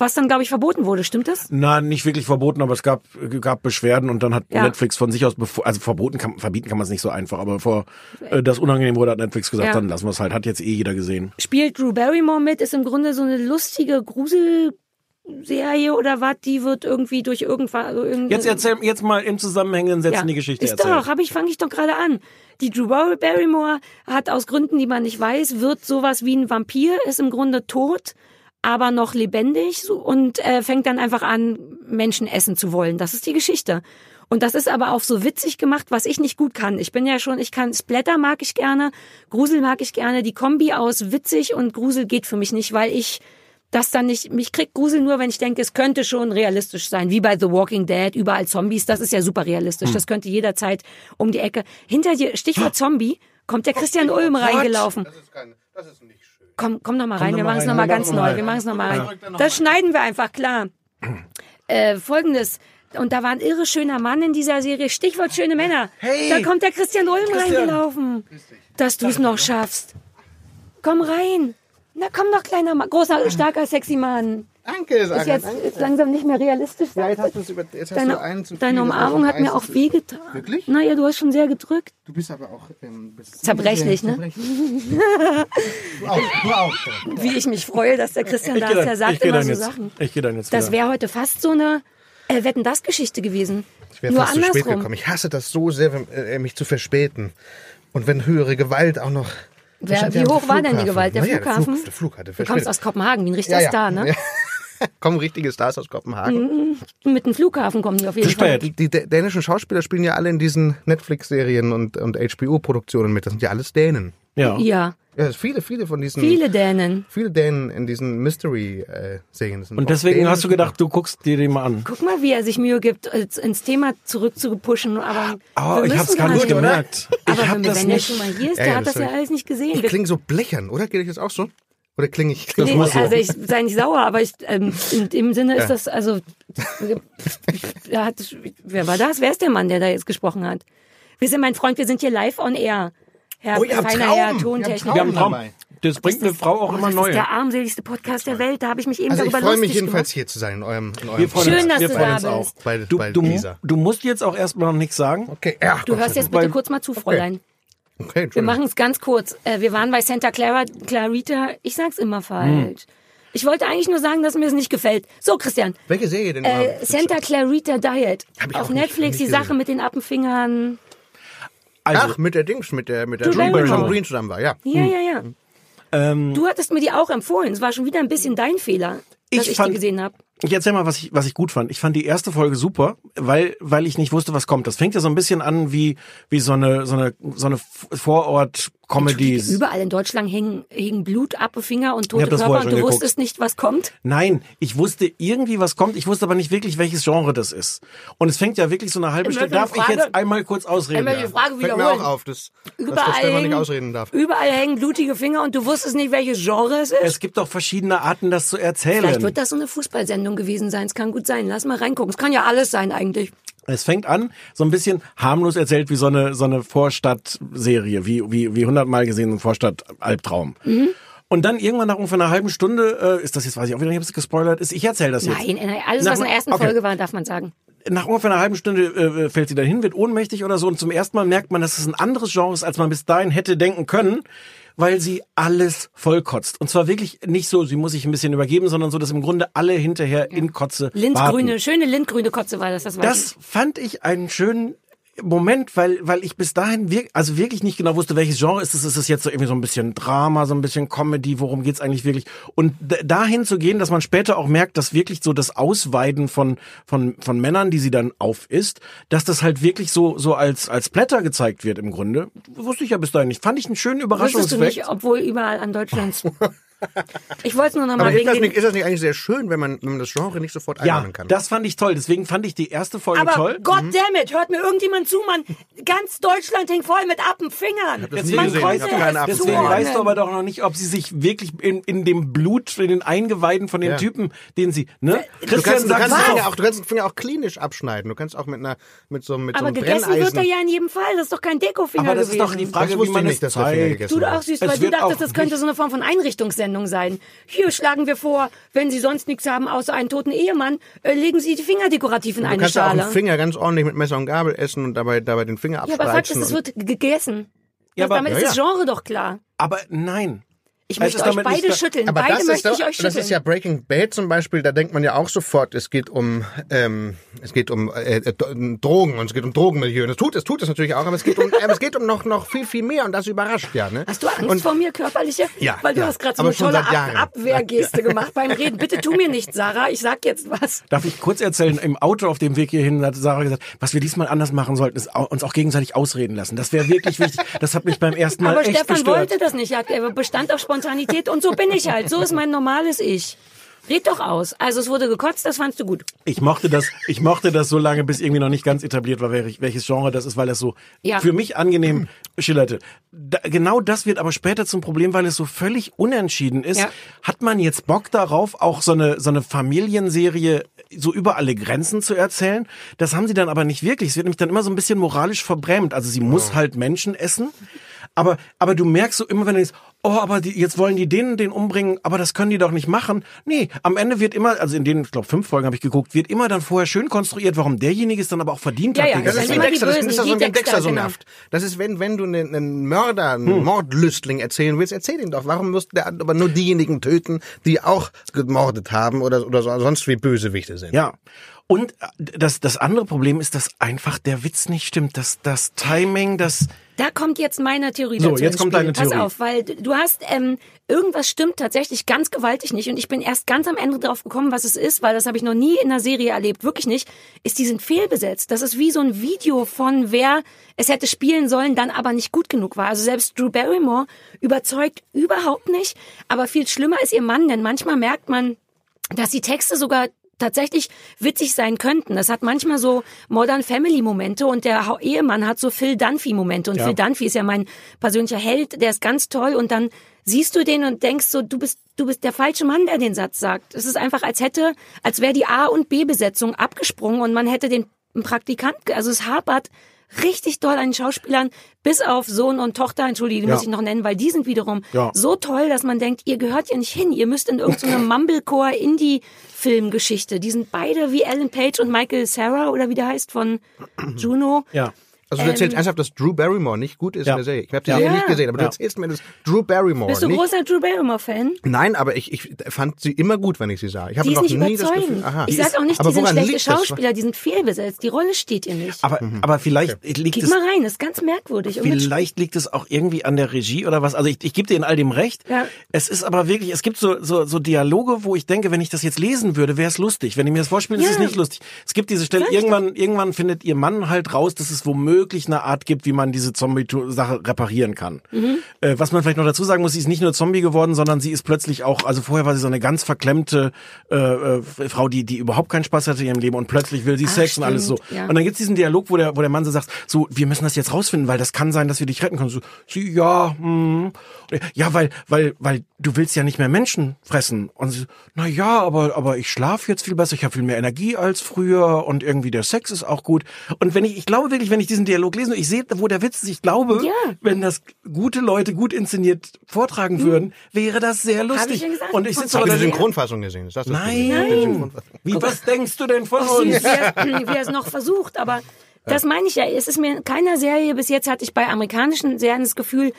Speaker 2: was dann, glaube ich, verboten wurde. Stimmt das?
Speaker 1: Na, nicht wirklich verboten, aber es gab, gab Beschwerden und dann hat
Speaker 2: Ja.
Speaker 1: Netflix von sich aus, also verboten kann, verbieten kann man es nicht so einfach, aber bevor äh, das unangenehm wurde, hat Netflix gesagt,
Speaker 2: Ja.
Speaker 1: dann lassen wir es halt. Hat jetzt eh jeder gesehen.
Speaker 2: Spielt Drew Barrymore mit, ist im Grunde so eine lustige Gruselserie oder was, die wird irgendwie durch irgendwas... Irgend
Speaker 1: Jetzt erzähl, jetzt mal im zusammenhängenden Sätzen die Geschichte
Speaker 2: ist
Speaker 1: erzählen.
Speaker 2: doch, hab ich, fange ich doch gerade an. Die Drew Barrymore hat aus Gründen, die man nicht weiß, wird sowas wie ein Vampir, ist im Grunde tot, aber noch lebendig und äh, fängt dann einfach an, Menschen essen zu wollen. Das ist die Geschichte. Und das ist aber auch so witzig gemacht, was ich nicht gut kann. Ich bin ja schon, ich kann Splatter mag ich gerne, Grusel mag ich gerne. Die Kombi aus witzig und Grusel geht für mich nicht, weil ich das dann nicht, mich kriegt Grusel nur, wenn ich denke, es könnte schon realistisch sein, wie bei The Walking Dead, überall Zombies, das ist ja super realistisch, das könnte jederzeit um die Ecke. Hinter dir, Stichwort Zombie, kommt der Christian Ulm reingelaufen.
Speaker 3: Das ist, kein, das ist nicht.
Speaker 2: Komm, komm noch mal rein,
Speaker 1: noch
Speaker 2: wir machen es
Speaker 1: rein,
Speaker 2: noch mal
Speaker 1: hör
Speaker 2: ganz neu, wir machen es noch mal
Speaker 3: Ja.
Speaker 2: rein. Das schneiden wir einfach, klar. Äh, Folgendes, und da war ein irre schöner Mann in dieser Serie, Stichwort schöne Männer.
Speaker 1: Hey!
Speaker 2: Da kommt der Christian Ulm
Speaker 1: Christian!
Speaker 2: reingelaufen, dass du es noch schaffst. Komm rein. Na komm doch, kleiner Mann, großer, starker, sexy Mann.
Speaker 3: Danke,
Speaker 2: Ist
Speaker 3: Sarah,
Speaker 2: jetzt
Speaker 3: danke.
Speaker 2: ist langsam nicht mehr realistisch.
Speaker 3: Ja, jetzt hast, du's über, jetzt hast
Speaker 2: Deine,
Speaker 3: du einen zu viel.
Speaker 2: deine Umarmung hat mir auch wehgetan.
Speaker 3: Wirklich?
Speaker 2: Naja, du hast schon sehr gedrückt.
Speaker 3: Du bist aber auch ähm, bist
Speaker 2: Zerbrechlich, ne?
Speaker 3: zerbrechlich. du auch, du auch.
Speaker 2: Wie ich mich freue, dass der Christian
Speaker 1: Ich
Speaker 2: da ist.
Speaker 1: ich
Speaker 2: sagt immer so
Speaker 1: jetzt,
Speaker 2: Sachen.
Speaker 1: ich geh dann jetzt
Speaker 2: Das wäre heute fast so eine äh, Wetten das Geschichte gewesen.
Speaker 3: Ich wäre
Speaker 2: Nur
Speaker 3: fast zu spät
Speaker 2: andersrum.
Speaker 3: gekommen. Ich hasse das so sehr, wenn, äh, mich zu verspäten. Und wenn höhere Gewalt auch noch.
Speaker 2: Wer, wie hoch war denn die. Gewalt? Der
Speaker 3: Naja,
Speaker 2: Flughafen?
Speaker 3: Der Flug, der Flug hatte
Speaker 2: du kommst
Speaker 3: verspätet.
Speaker 2: aus Kopenhagen, wie ein richtiger
Speaker 3: ja, ja.
Speaker 2: Star, ne?
Speaker 3: Ja. Kommen richtige Stars aus Kopenhagen.
Speaker 2: Mit dem Flughafen kommen die auf jeden
Speaker 1: Zu
Speaker 2: Fall.
Speaker 3: Die dä- dänischen Schauspieler spielen ja alle in diesen Netflix-Serien und, und HBO-Produktionen mit. Das sind ja alles Dänen.
Speaker 1: Ja.
Speaker 2: Ja,
Speaker 3: Ja, viele, viele von diesen.
Speaker 2: viele Dänen.
Speaker 3: Viele Dänen in diesen Mystery-Serien. sind
Speaker 1: Und deswegen
Speaker 3: Dänen.
Speaker 1: hast du gedacht, du guckst dir den mal an.
Speaker 2: Guck mal, wie er sich Mühe gibt, äh, ins Thema zurückzupushen. Aber
Speaker 1: Oh,
Speaker 2: wir
Speaker 1: ich hab's gar nicht gemerkt.
Speaker 2: Aber
Speaker 1: ich hab
Speaker 2: wenn,
Speaker 1: das
Speaker 2: wenn der
Speaker 1: nicht.
Speaker 2: schon mal hier ist,
Speaker 3: Ja,
Speaker 2: der
Speaker 3: ja,
Speaker 2: hat
Speaker 3: das
Speaker 2: das ja alles nicht gesehen.
Speaker 3: Ich klinge so blechern, oder? Geht euch das auch so? Oder klinge ich? Kling
Speaker 2: Nee, also ich sei nicht sauer, aber ich, ähm, in dem Sinne ist das, also, hat, wer war das? Wer ist der Mann, der da jetzt gesprochen hat? Wir sind, mein Freund, wir sind hier live on air. Herr,
Speaker 3: Oh,
Speaker 2: feiner
Speaker 3: Traum.
Speaker 2: Herr Tontechniker.
Speaker 1: Wir haben einen Traum. Das bringt eine Frau auch
Speaker 2: Oh,
Speaker 1: immer
Speaker 2: das
Speaker 1: neu.
Speaker 2: ist der armseligste Podcast der Welt. Da habe ich mich eben
Speaker 3: Also ich
Speaker 2: darüber
Speaker 3: freue mich jedenfalls
Speaker 2: gemacht.
Speaker 3: hier zu sein in eurem, in eurem
Speaker 1: Wir freuen
Speaker 2: Schön,
Speaker 1: uns,
Speaker 2: dass
Speaker 1: wir
Speaker 2: du
Speaker 1: freuen
Speaker 2: da
Speaker 1: uns auch.
Speaker 2: bist.
Speaker 3: bei,
Speaker 1: Du,
Speaker 3: bei
Speaker 1: du,
Speaker 3: Lisa.
Speaker 1: du musst jetzt auch erstmal noch nichts sagen.
Speaker 3: Okay, ja,
Speaker 2: Du hörst jetzt bitte kurz mal zu, Fräulein.
Speaker 3: Okay,
Speaker 2: Wir
Speaker 3: Entschuldigung.
Speaker 2: machen es ganz kurz. Äh, Wir waren bei Santa Clara, Clarita. Ich sag's immer falsch. Ich wollte eigentlich nur sagen, dass mir es nicht gefällt. So, Christian.
Speaker 3: Welche Serie denn?
Speaker 2: Äh? Santa Clarita Diet.
Speaker 3: Hab ich
Speaker 2: Auf
Speaker 3: auch nicht-
Speaker 2: Netflix
Speaker 3: nicht
Speaker 2: die
Speaker 3: gesehen.
Speaker 2: Sache mit den Appenfingern.
Speaker 1: Also,
Speaker 3: Ach, mit der Dings, mit der, mit der
Speaker 2: Drew
Speaker 3: Green zusammen war, ja.
Speaker 2: Ja, ja, ja.
Speaker 1: ähm,
Speaker 2: Du hattest mir die auch empfohlen. Es war schon wieder ein bisschen dein Fehler, dass
Speaker 1: Ich
Speaker 2: ich,
Speaker 1: fand-
Speaker 2: die gesehen habe.
Speaker 1: Ich erzähl mal, was ich, was ich gut fand. Ich fand die erste Folge super, weil, weil ich nicht wusste, was kommt. Das fängt ja so ein bisschen an wie, wie so eine, so eine, so eine Comedies.
Speaker 2: Überall in Deutschland hängen, hängen Blut ab, Finger und tote
Speaker 1: das
Speaker 2: Körper und du
Speaker 1: geguckt.
Speaker 2: wusstest nicht, was kommt.
Speaker 1: Nein, ich wusste irgendwie, was kommt. Ich wusste aber nicht wirklich, welches Genre das ist. Und es fängt ja wirklich so eine halbe Stunde. Darf
Speaker 2: eine
Speaker 1: ich
Speaker 2: Frage-
Speaker 1: jetzt einmal kurz ausreden?
Speaker 2: Einmal die Frage
Speaker 3: Fällt mir
Speaker 2: wiederholen.
Speaker 3: auch auf, dass, dass
Speaker 2: Überall,
Speaker 3: Stefan nicht
Speaker 2: hängen,
Speaker 3: ausreden darf.
Speaker 2: überall hängen blutige Finger und du wusstest nicht, welches Genre es ist.
Speaker 1: Es gibt doch verschiedene Arten, das zu erzählen.
Speaker 2: Vielleicht wird das so eine Fußballsendung gewesen sein. Es kann gut sein. Lass mal reingucken. Es kann ja alles sein eigentlich.
Speaker 1: Es fängt an, so ein bisschen harmlos erzählt wie so eine, so eine Vorstadtserie, wie, wie, wie hundertmal gesehen ein Vorstadt-Albtraum.
Speaker 2: Mhm.
Speaker 1: Und dann irgendwann nach ungefähr einer halben Stunde, äh, ist das jetzt, weiß ich auch wieder nicht, ob es gespoilert ist, ich erzähle das jetzt.
Speaker 2: Nein, nein, alles,
Speaker 1: Nach-
Speaker 2: was in der ersten
Speaker 1: okay.
Speaker 2: Folge war, darf man sagen.
Speaker 1: Nach ungefähr einer halben Stunde äh, fällt sie dann hin, wird ohnmächtig oder so und zum ersten Mal merkt man, dass es ein anderes Genre ist, als man bis dahin hätte denken können, weil sie alles vollkotzt. Und zwar wirklich nicht so, sie muss sich ein bisschen übergeben, sondern so, dass im Grunde alle hinterher in Kotze
Speaker 2: Lindgrüne,
Speaker 1: baden.
Speaker 2: schöne lindgrüne Kotze war das. Das,
Speaker 1: Das fand ich einen schönen Moment, weil, weil ich bis dahin wirklich, also wirklich nicht genau wusste, welches Genre ist es. Ist es jetzt so irgendwie so ein bisschen Drama, so ein bisschen Comedy, worum geht's eigentlich wirklich? Und dahin zu gehen, dass man später auch merkt, dass wirklich so das Ausweiden von, von, von Männern, die sie dann aufisst, dass das halt wirklich so, so als, als Blätter gezeigt wird im Grunde. Wusste ich ja bis dahin nicht. Fand ich einen schönen
Speaker 2: ich. Wusstest du
Speaker 1: Überraschungseffekt.
Speaker 2: nicht, obwohl überall an Deutschlands. ich wollte es nur noch
Speaker 3: Aber
Speaker 2: mal
Speaker 3: ist
Speaker 2: wegen
Speaker 3: das,
Speaker 2: dem,
Speaker 3: nicht, ist das nicht eigentlich sehr schön, wenn man, wenn man das Genre nicht sofort
Speaker 1: Ja,
Speaker 3: einordnen kann?
Speaker 1: das fand ich toll. Deswegen fand ich die erste Folge
Speaker 2: Aber
Speaker 1: toll.
Speaker 2: goddammit, hört mir irgendjemand zu, Mann. Ganz Deutschland hängt voll mit Appenfingern.
Speaker 3: das
Speaker 2: Man es
Speaker 3: Affen-
Speaker 1: Deswegen weißt du aber doch noch nicht, ob sie sich wirklich in, in dem Blut, in den Eingeweiden von den
Speaker 3: Ja.
Speaker 1: Typen, den sie, ne?
Speaker 3: Du kannst, du,
Speaker 1: sagt
Speaker 3: kannst
Speaker 1: es
Speaker 3: den. Finger auch, du kannst den Finger auch klinisch abschneiden. Du kannst auch mit einer mit so, mit so
Speaker 2: Aber
Speaker 3: einem
Speaker 2: gegessen
Speaker 3: Brenneisen.
Speaker 2: wird er ja in jedem Fall. Das ist doch kein Dekofinger
Speaker 1: aber das ist
Speaker 2: gewesen.
Speaker 1: doch die
Speaker 3: das
Speaker 1: Frage, wie
Speaker 3: wusste
Speaker 1: man
Speaker 3: nicht,
Speaker 1: zeigt.
Speaker 3: gegessen
Speaker 2: Du auch süß, weil du dachtest, das könnte so eine Form von Einrichtungssendung sein. Hier schlagen wir vor, wenn Sie sonst nichts haben außer einen toten Ehemann, äh, legen Sie die Finger dekorativ in
Speaker 3: Du
Speaker 2: eine
Speaker 3: kannst auch
Speaker 2: Schale.
Speaker 3: einen Finger ganz ordentlich mit Messer und Gabel essen und dabei, dabei den Finger
Speaker 2: ja,
Speaker 3: abspreizen.
Speaker 2: aber Fakt ist, es
Speaker 3: und-
Speaker 2: wird gegessen.
Speaker 1: Ja, aber-
Speaker 2: damit
Speaker 3: Ja,
Speaker 2: ist das
Speaker 3: ja.
Speaker 2: Genre doch klar.
Speaker 1: Aber nein.
Speaker 2: Ich
Speaker 1: Es
Speaker 2: möchte euch beide
Speaker 1: da-
Speaker 2: schütteln.
Speaker 3: Aber
Speaker 2: beide
Speaker 3: das, ist,
Speaker 2: möchte
Speaker 3: doch,
Speaker 2: ich euch
Speaker 3: das
Speaker 2: schütteln.
Speaker 3: ist ja Breaking Bad zum Beispiel, da denkt man ja auch sofort, es geht um ähm, es geht um äh, äh, Drogen und es geht um Drogenmilieu. Und es tut es tut es natürlich auch, aber es geht um aber es geht um noch noch viel viel mehr und das überrascht ja, ne?
Speaker 2: Hast du Angst
Speaker 3: und,
Speaker 2: vor mir, körperliche?
Speaker 3: Ja,
Speaker 2: Weil du
Speaker 3: ja.
Speaker 2: hast gerade so eine tolle. Ab Abwehrgeste gemacht beim Reden. Bitte tu mir nichts, Sarah. Ich sag jetzt was.
Speaker 1: Darf ich kurz erzählen, im Auto auf dem Weg hierhin hat Sarah gesagt, was wir diesmal anders machen sollten, ist uns auch gegenseitig ausreden lassen. Das wäre wirklich wichtig. Das hat mich beim ersten Mal
Speaker 2: Aber
Speaker 1: echt
Speaker 2: Stefan
Speaker 1: gestört.
Speaker 2: wollte das nicht. Er er bestand auf Spontanität und so bin ich halt. So ist mein normales Ich. Red doch aus. Also es wurde gekotzt, das fandst du gut.
Speaker 1: Ich mochte das, ich mochte das so lange, bis irgendwie noch nicht ganz etabliert war, welch- welches Genre das ist, weil das so
Speaker 2: Ja.
Speaker 1: für mich angenehm schillerte. Da, genau das wird aber später zum Problem, weil es so völlig unentschieden ist.
Speaker 2: Ja.
Speaker 1: Hat man jetzt Bock darauf, auch so eine, so eine Familienserie so über alle Grenzen zu erzählen? Das haben sie dann aber nicht wirklich. Es wird nämlich dann immer so ein bisschen moralisch verbrämt. Also sie muss halt Menschen essen. Aber, aber du merkst so immer, wenn du denkst, oh, aber die, jetzt wollen die den, den umbringen, aber das können die doch nicht machen. Nee, am Ende wird immer, also in den, ich glaube, fünf Folgen habe ich geguckt, wird immer dann vorher schön konstruiert, warum derjenige es dann aber auch verdient
Speaker 2: Ja,
Speaker 1: hat.
Speaker 2: ja,
Speaker 3: das
Speaker 2: Das
Speaker 3: ist wie
Speaker 2: immer die
Speaker 3: Dexter, das ist das wenn
Speaker 2: Dexter,
Speaker 3: Dexter so
Speaker 2: genau.
Speaker 3: nervt. Das ist, wenn, wenn du einen, einen Mörder, einen Mordlüstling erzählen willst, erzähl ihn doch. Warum musst du aber nur diejenigen töten, die auch gemordet haben oder, oder so, sonst wie Bösewichte sind?
Speaker 1: Ja. Und äh, das, das andere Problem ist, dass einfach der Witz nicht stimmt. Das, das Timing, das,
Speaker 2: Da kommt jetzt meine Theorie
Speaker 1: So,
Speaker 2: dazu
Speaker 1: jetzt kommt
Speaker 2: Spiel.
Speaker 1: deine
Speaker 2: Pass
Speaker 1: Theorie.
Speaker 2: auf, weil du hast, ähm, irgendwas stimmt tatsächlich ganz gewaltig nicht und ich bin erst ganz am Ende drauf gekommen, was es ist, weil das habe ich noch nie in einer Serie erlebt, wirklich nicht, ist, die sind fehlbesetzt. Das ist wie so ein Video von wer es hätte spielen sollen, dann aber nicht gut genug war. Also selbst Drew Barrymore überzeugt überhaupt nicht, aber viel schlimmer ist ihr Mann, denn manchmal merkt man, dass die Texte sogar tatsächlich witzig sein könnten. Das hat manchmal so Modern Family Momente und der Ehemann hat so Phil Dunphy Momente und
Speaker 1: Ja.
Speaker 2: Phil Dunphy ist ja mein persönlicher Held, der ist ganz toll und dann siehst du den und denkst so, du bist du bist der falsche Mann, der den Satz sagt. Es ist einfach als hätte als wäre die A und B Besetzung abgesprungen und man hätte den Praktikant, also es hapert richtig doll an den Schauspielern, bis auf Sohn und Tochter, entschuldige, die
Speaker 1: Ja.
Speaker 2: muss ich noch nennen, weil die sind wiederum
Speaker 1: Ja.
Speaker 2: so toll, dass man denkt, ihr gehört ja nicht hin, ihr müsst in irgendeine Mumblecore Indie-Filmgeschichte. Die sind beide wie Ellen Page und Michael Sarah oder wie der heißt von Juno.
Speaker 1: ja.
Speaker 3: Also du erzählst ernsthaft, dass Drew Barrymore nicht gut ist
Speaker 1: Ja.
Speaker 3: in der Serie. Ich habe die
Speaker 1: Ja.
Speaker 3: Serie
Speaker 2: Ja.
Speaker 3: nicht gesehen, aber du
Speaker 1: Ja.
Speaker 3: erzählst mir, dass Drew Barrymore
Speaker 2: Bist du
Speaker 3: nicht...
Speaker 2: großer Drew Barrymore-Fan?
Speaker 3: Nein, aber ich, ich fand sie immer gut, wenn ich sie sah. Ich habe
Speaker 2: Die ist
Speaker 3: noch
Speaker 2: nicht
Speaker 3: nie das
Speaker 2: überzeugend.
Speaker 3: Gefühl... Aha.
Speaker 2: ich sag auch nicht,
Speaker 3: aber
Speaker 2: die sind schlechte
Speaker 3: das?
Speaker 2: Schauspieler, die sind fehlbesetzt. Die Rolle steht ihr nicht.
Speaker 1: Aber, aber vielleicht liegt
Speaker 2: Gib
Speaker 1: es,
Speaker 2: mal rein, das ist ganz merkwürdig.
Speaker 1: Vielleicht liegt es auch irgendwie an der Regie oder was. Also ich, ich gebe dir in all dem recht.
Speaker 2: Ja.
Speaker 1: Es ist aber wirklich, es gibt so, so, so Dialoge, wo ich denke, wenn ich das jetzt lesen würde, wäre es lustig. Wenn ich mir das vorspiele, ist es
Speaker 2: Ja.
Speaker 1: nicht lustig. Es gibt diese Stelle, irgendwann, irgendwann findet ihr Mann halt raus, dass es womöglich wirklich eine Art gibt, wie man diese Zombie-Sache reparieren kann. Äh, was man vielleicht noch dazu sagen muss, sie ist nicht nur Zombie geworden, sondern sie ist plötzlich auch, also vorher war sie so eine ganz verklemmte äh, äh, Frau, die die überhaupt keinen Spaß hatte in ihrem Leben und plötzlich will sie
Speaker 2: Ach,
Speaker 1: Sex und alles so.
Speaker 2: stimmt, ja.
Speaker 1: Und dann gibt's diesen Dialog, wo der, wo der Mann so sagt, so, wir müssen das jetzt rausfinden, weil das kann sein, dass wir dich retten können. So, sie, ja, hm. ja, weil, weil, weil du willst ja nicht mehr Menschen fressen. Und sie, na ja, aber, aber ich schlafe jetzt viel besser, ich habe viel mehr Energie als früher und irgendwie der Sex ist auch gut. Und wenn ich, ich glaube wirklich, wenn ich diesen Dialog lese, und ich sehe, wo der Witz ist, ich glaube,
Speaker 2: Ja.
Speaker 1: wenn das gute Leute gut inszeniert vortragen würden, wäre das sehr lustig.
Speaker 2: ja gesagt.
Speaker 1: und ich sitze
Speaker 3: Habt
Speaker 1: aber
Speaker 3: ihr die Synchronfassung gesehen? Ist das das
Speaker 1: nein,
Speaker 3: Synchronfassung.
Speaker 1: wie, was denkst du denn von
Speaker 2: wie,
Speaker 1: uns?
Speaker 2: wie er es noch versucht. Aber das meine ich ja. Es ist mir in keiner Serie bis jetzt hatte ich bei amerikanischen Serien das Gefühl,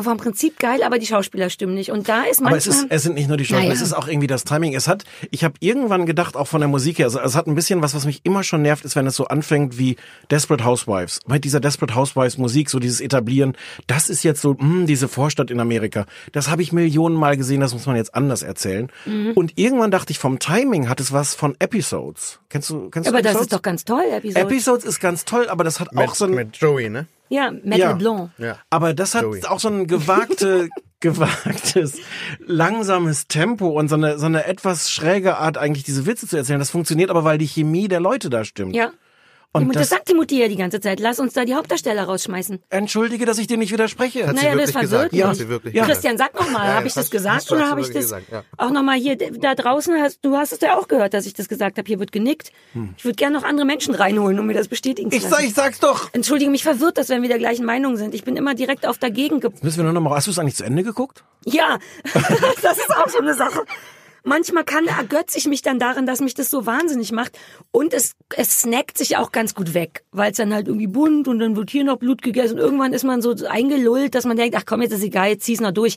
Speaker 2: vom Prinzip geil, aber die Schauspieler stimmen nicht. Und da ist
Speaker 1: Aber es,
Speaker 2: manchmal
Speaker 1: ist, es sind nicht nur die Schauspieler,
Speaker 2: Naja.
Speaker 1: es ist auch irgendwie das Timing. Es hat, ich habe irgendwann gedacht, auch von der Musik her, also es hat ein bisschen was, was mich immer schon nervt, ist, wenn es so anfängt wie Desperate Housewives. Mit dieser Desperate Housewives Musik, so dieses Etablieren, das ist jetzt so, mh, diese Vorstadt in Amerika. Das habe ich Millionen Mal gesehen, das muss man jetzt anders erzählen.
Speaker 2: Mhm.
Speaker 1: Und irgendwann dachte ich, vom Timing hat es was von Episodes. Kennst du, kennst
Speaker 2: aber
Speaker 1: du
Speaker 2: das
Speaker 1: Episodes?
Speaker 2: ist doch ganz toll, Episode.
Speaker 1: Episodes ist ganz toll, aber das hat auch
Speaker 3: Mit,
Speaker 1: so ein,
Speaker 3: mit Joey, ne?
Speaker 2: ja, Matt
Speaker 1: Ja.
Speaker 2: LeBlanc.
Speaker 3: Ja.
Speaker 1: aber das hat
Speaker 3: Joey.
Speaker 1: auch so ein gewagte, gewagtes, langsames Tempo und so eine, so eine etwas schräge Art, eigentlich diese Witze zu erzählen. Das funktioniert aber, weil die Chemie der Leute da stimmt.
Speaker 2: Ja.
Speaker 1: Und
Speaker 2: Und das,
Speaker 1: das,
Speaker 2: sagt die Mutti ja die ganze Zeit. Lass uns da die Hauptdarsteller rausschmeißen.
Speaker 1: entschuldige, dass ich dir nicht widerspreche.
Speaker 3: Hat sie
Speaker 2: Naja, das
Speaker 3: wirklich
Speaker 2: verwirrt
Speaker 3: gesagt?
Speaker 2: mich.
Speaker 3: Hat sie wirklich
Speaker 1: Ja.
Speaker 2: Christian, sag noch mal,
Speaker 3: Ja,
Speaker 2: habe ich
Speaker 3: das
Speaker 2: das gesagt
Speaker 3: du-
Speaker 2: oder habe ich das
Speaker 3: gesagt, ja.
Speaker 2: auch noch mal hier da draußen hast du hast es ja auch gehört, dass ich das gesagt habe. Hier wird genickt. Ich würde gerne noch andere Menschen reinholen, um mir das bestätigen zu
Speaker 1: Ich
Speaker 2: lassen.
Speaker 1: sag, ich sag's doch.
Speaker 2: Entschuldige, mich verwirrt das, wenn wir der gleichen Meinung sind. Ich bin immer direkt auf dagegen. Ge
Speaker 1: Müssen wir nur noch mal, hast du es eigentlich zu Ende geguckt?
Speaker 2: ja, das ist auch so eine Sache. Manchmal kann ergötze ich mich dann darin, dass mich das so wahnsinnig macht. Und es, es snackt sich auch ganz gut weg, weil es dann halt irgendwie bunt und dann wird hier noch Blut gegessen. Und irgendwann ist man so eingelullt, dass man denkt, ach komm, jetzt ist egal, jetzt zieh's noch durch.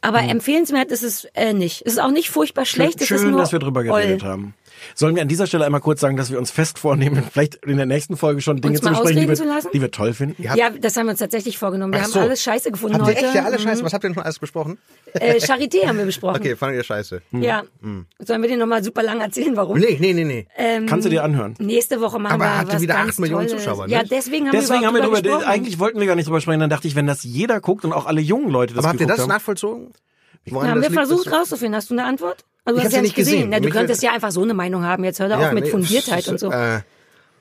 Speaker 2: Aber empfehlenswert ist es äh, nicht. Es ist auch nicht furchtbar schlecht. es ist
Speaker 1: Schön,
Speaker 2: nur
Speaker 1: dass wir drüber geredet
Speaker 2: oll.
Speaker 1: haben. Sollen wir an dieser Stelle einmal kurz sagen, dass wir uns fest vornehmen, vielleicht in der nächsten Folge schon Dinge zu besprechen, die wir,
Speaker 2: zu
Speaker 1: die wir toll finden?
Speaker 2: Ja, das haben wir uns tatsächlich vorgenommen. Wir
Speaker 3: Ach
Speaker 2: haben
Speaker 3: so.
Speaker 2: alles scheiße gefunden
Speaker 3: Habt ihr
Speaker 2: heute.
Speaker 3: echt ja alle
Speaker 2: Mhm.
Speaker 3: Scheiße? Was habt ihr denn schon alles besprochen?
Speaker 2: Äh, Charité haben wir besprochen.
Speaker 3: Okay, fandet ihr Scheiße.
Speaker 2: Ja. Sollen wir dir nochmal super lang erzählen, warum?
Speaker 3: Nee, nee, nee, nee.
Speaker 2: Ähm,
Speaker 1: Kannst du dir anhören?
Speaker 2: Nächste Woche machen
Speaker 3: Aber
Speaker 2: wir
Speaker 3: ihr
Speaker 2: was
Speaker 3: wieder
Speaker 2: ganz
Speaker 3: acht Millionen
Speaker 2: Tolles.
Speaker 3: Zuschauer,
Speaker 2: Ja,
Speaker 3: nicht?
Speaker 2: deswegen haben
Speaker 1: Deswegen
Speaker 2: wir
Speaker 1: haben wir drüber,
Speaker 2: gesprochen.
Speaker 1: eigentlich wollten wir gar nicht drüber sprechen, dann dachte ich, wenn das jeder guckt und auch alle jungen Leute das
Speaker 3: Aber habt ihr das
Speaker 1: haben.
Speaker 3: nachvollzogen? Woran
Speaker 2: haben wir
Speaker 3: liegt,
Speaker 2: versucht rauszufinden. Hast du eine Antwort? Also, du
Speaker 3: Ich
Speaker 2: hast ja nicht gesehen.
Speaker 3: gesehen.
Speaker 2: Ne? Du
Speaker 3: Mich
Speaker 2: könntest ja einfach so eine Meinung haben. Jetzt hör doch auf mit
Speaker 3: nee,
Speaker 2: Fundiertheit und
Speaker 3: ist,
Speaker 2: so.
Speaker 3: Äh,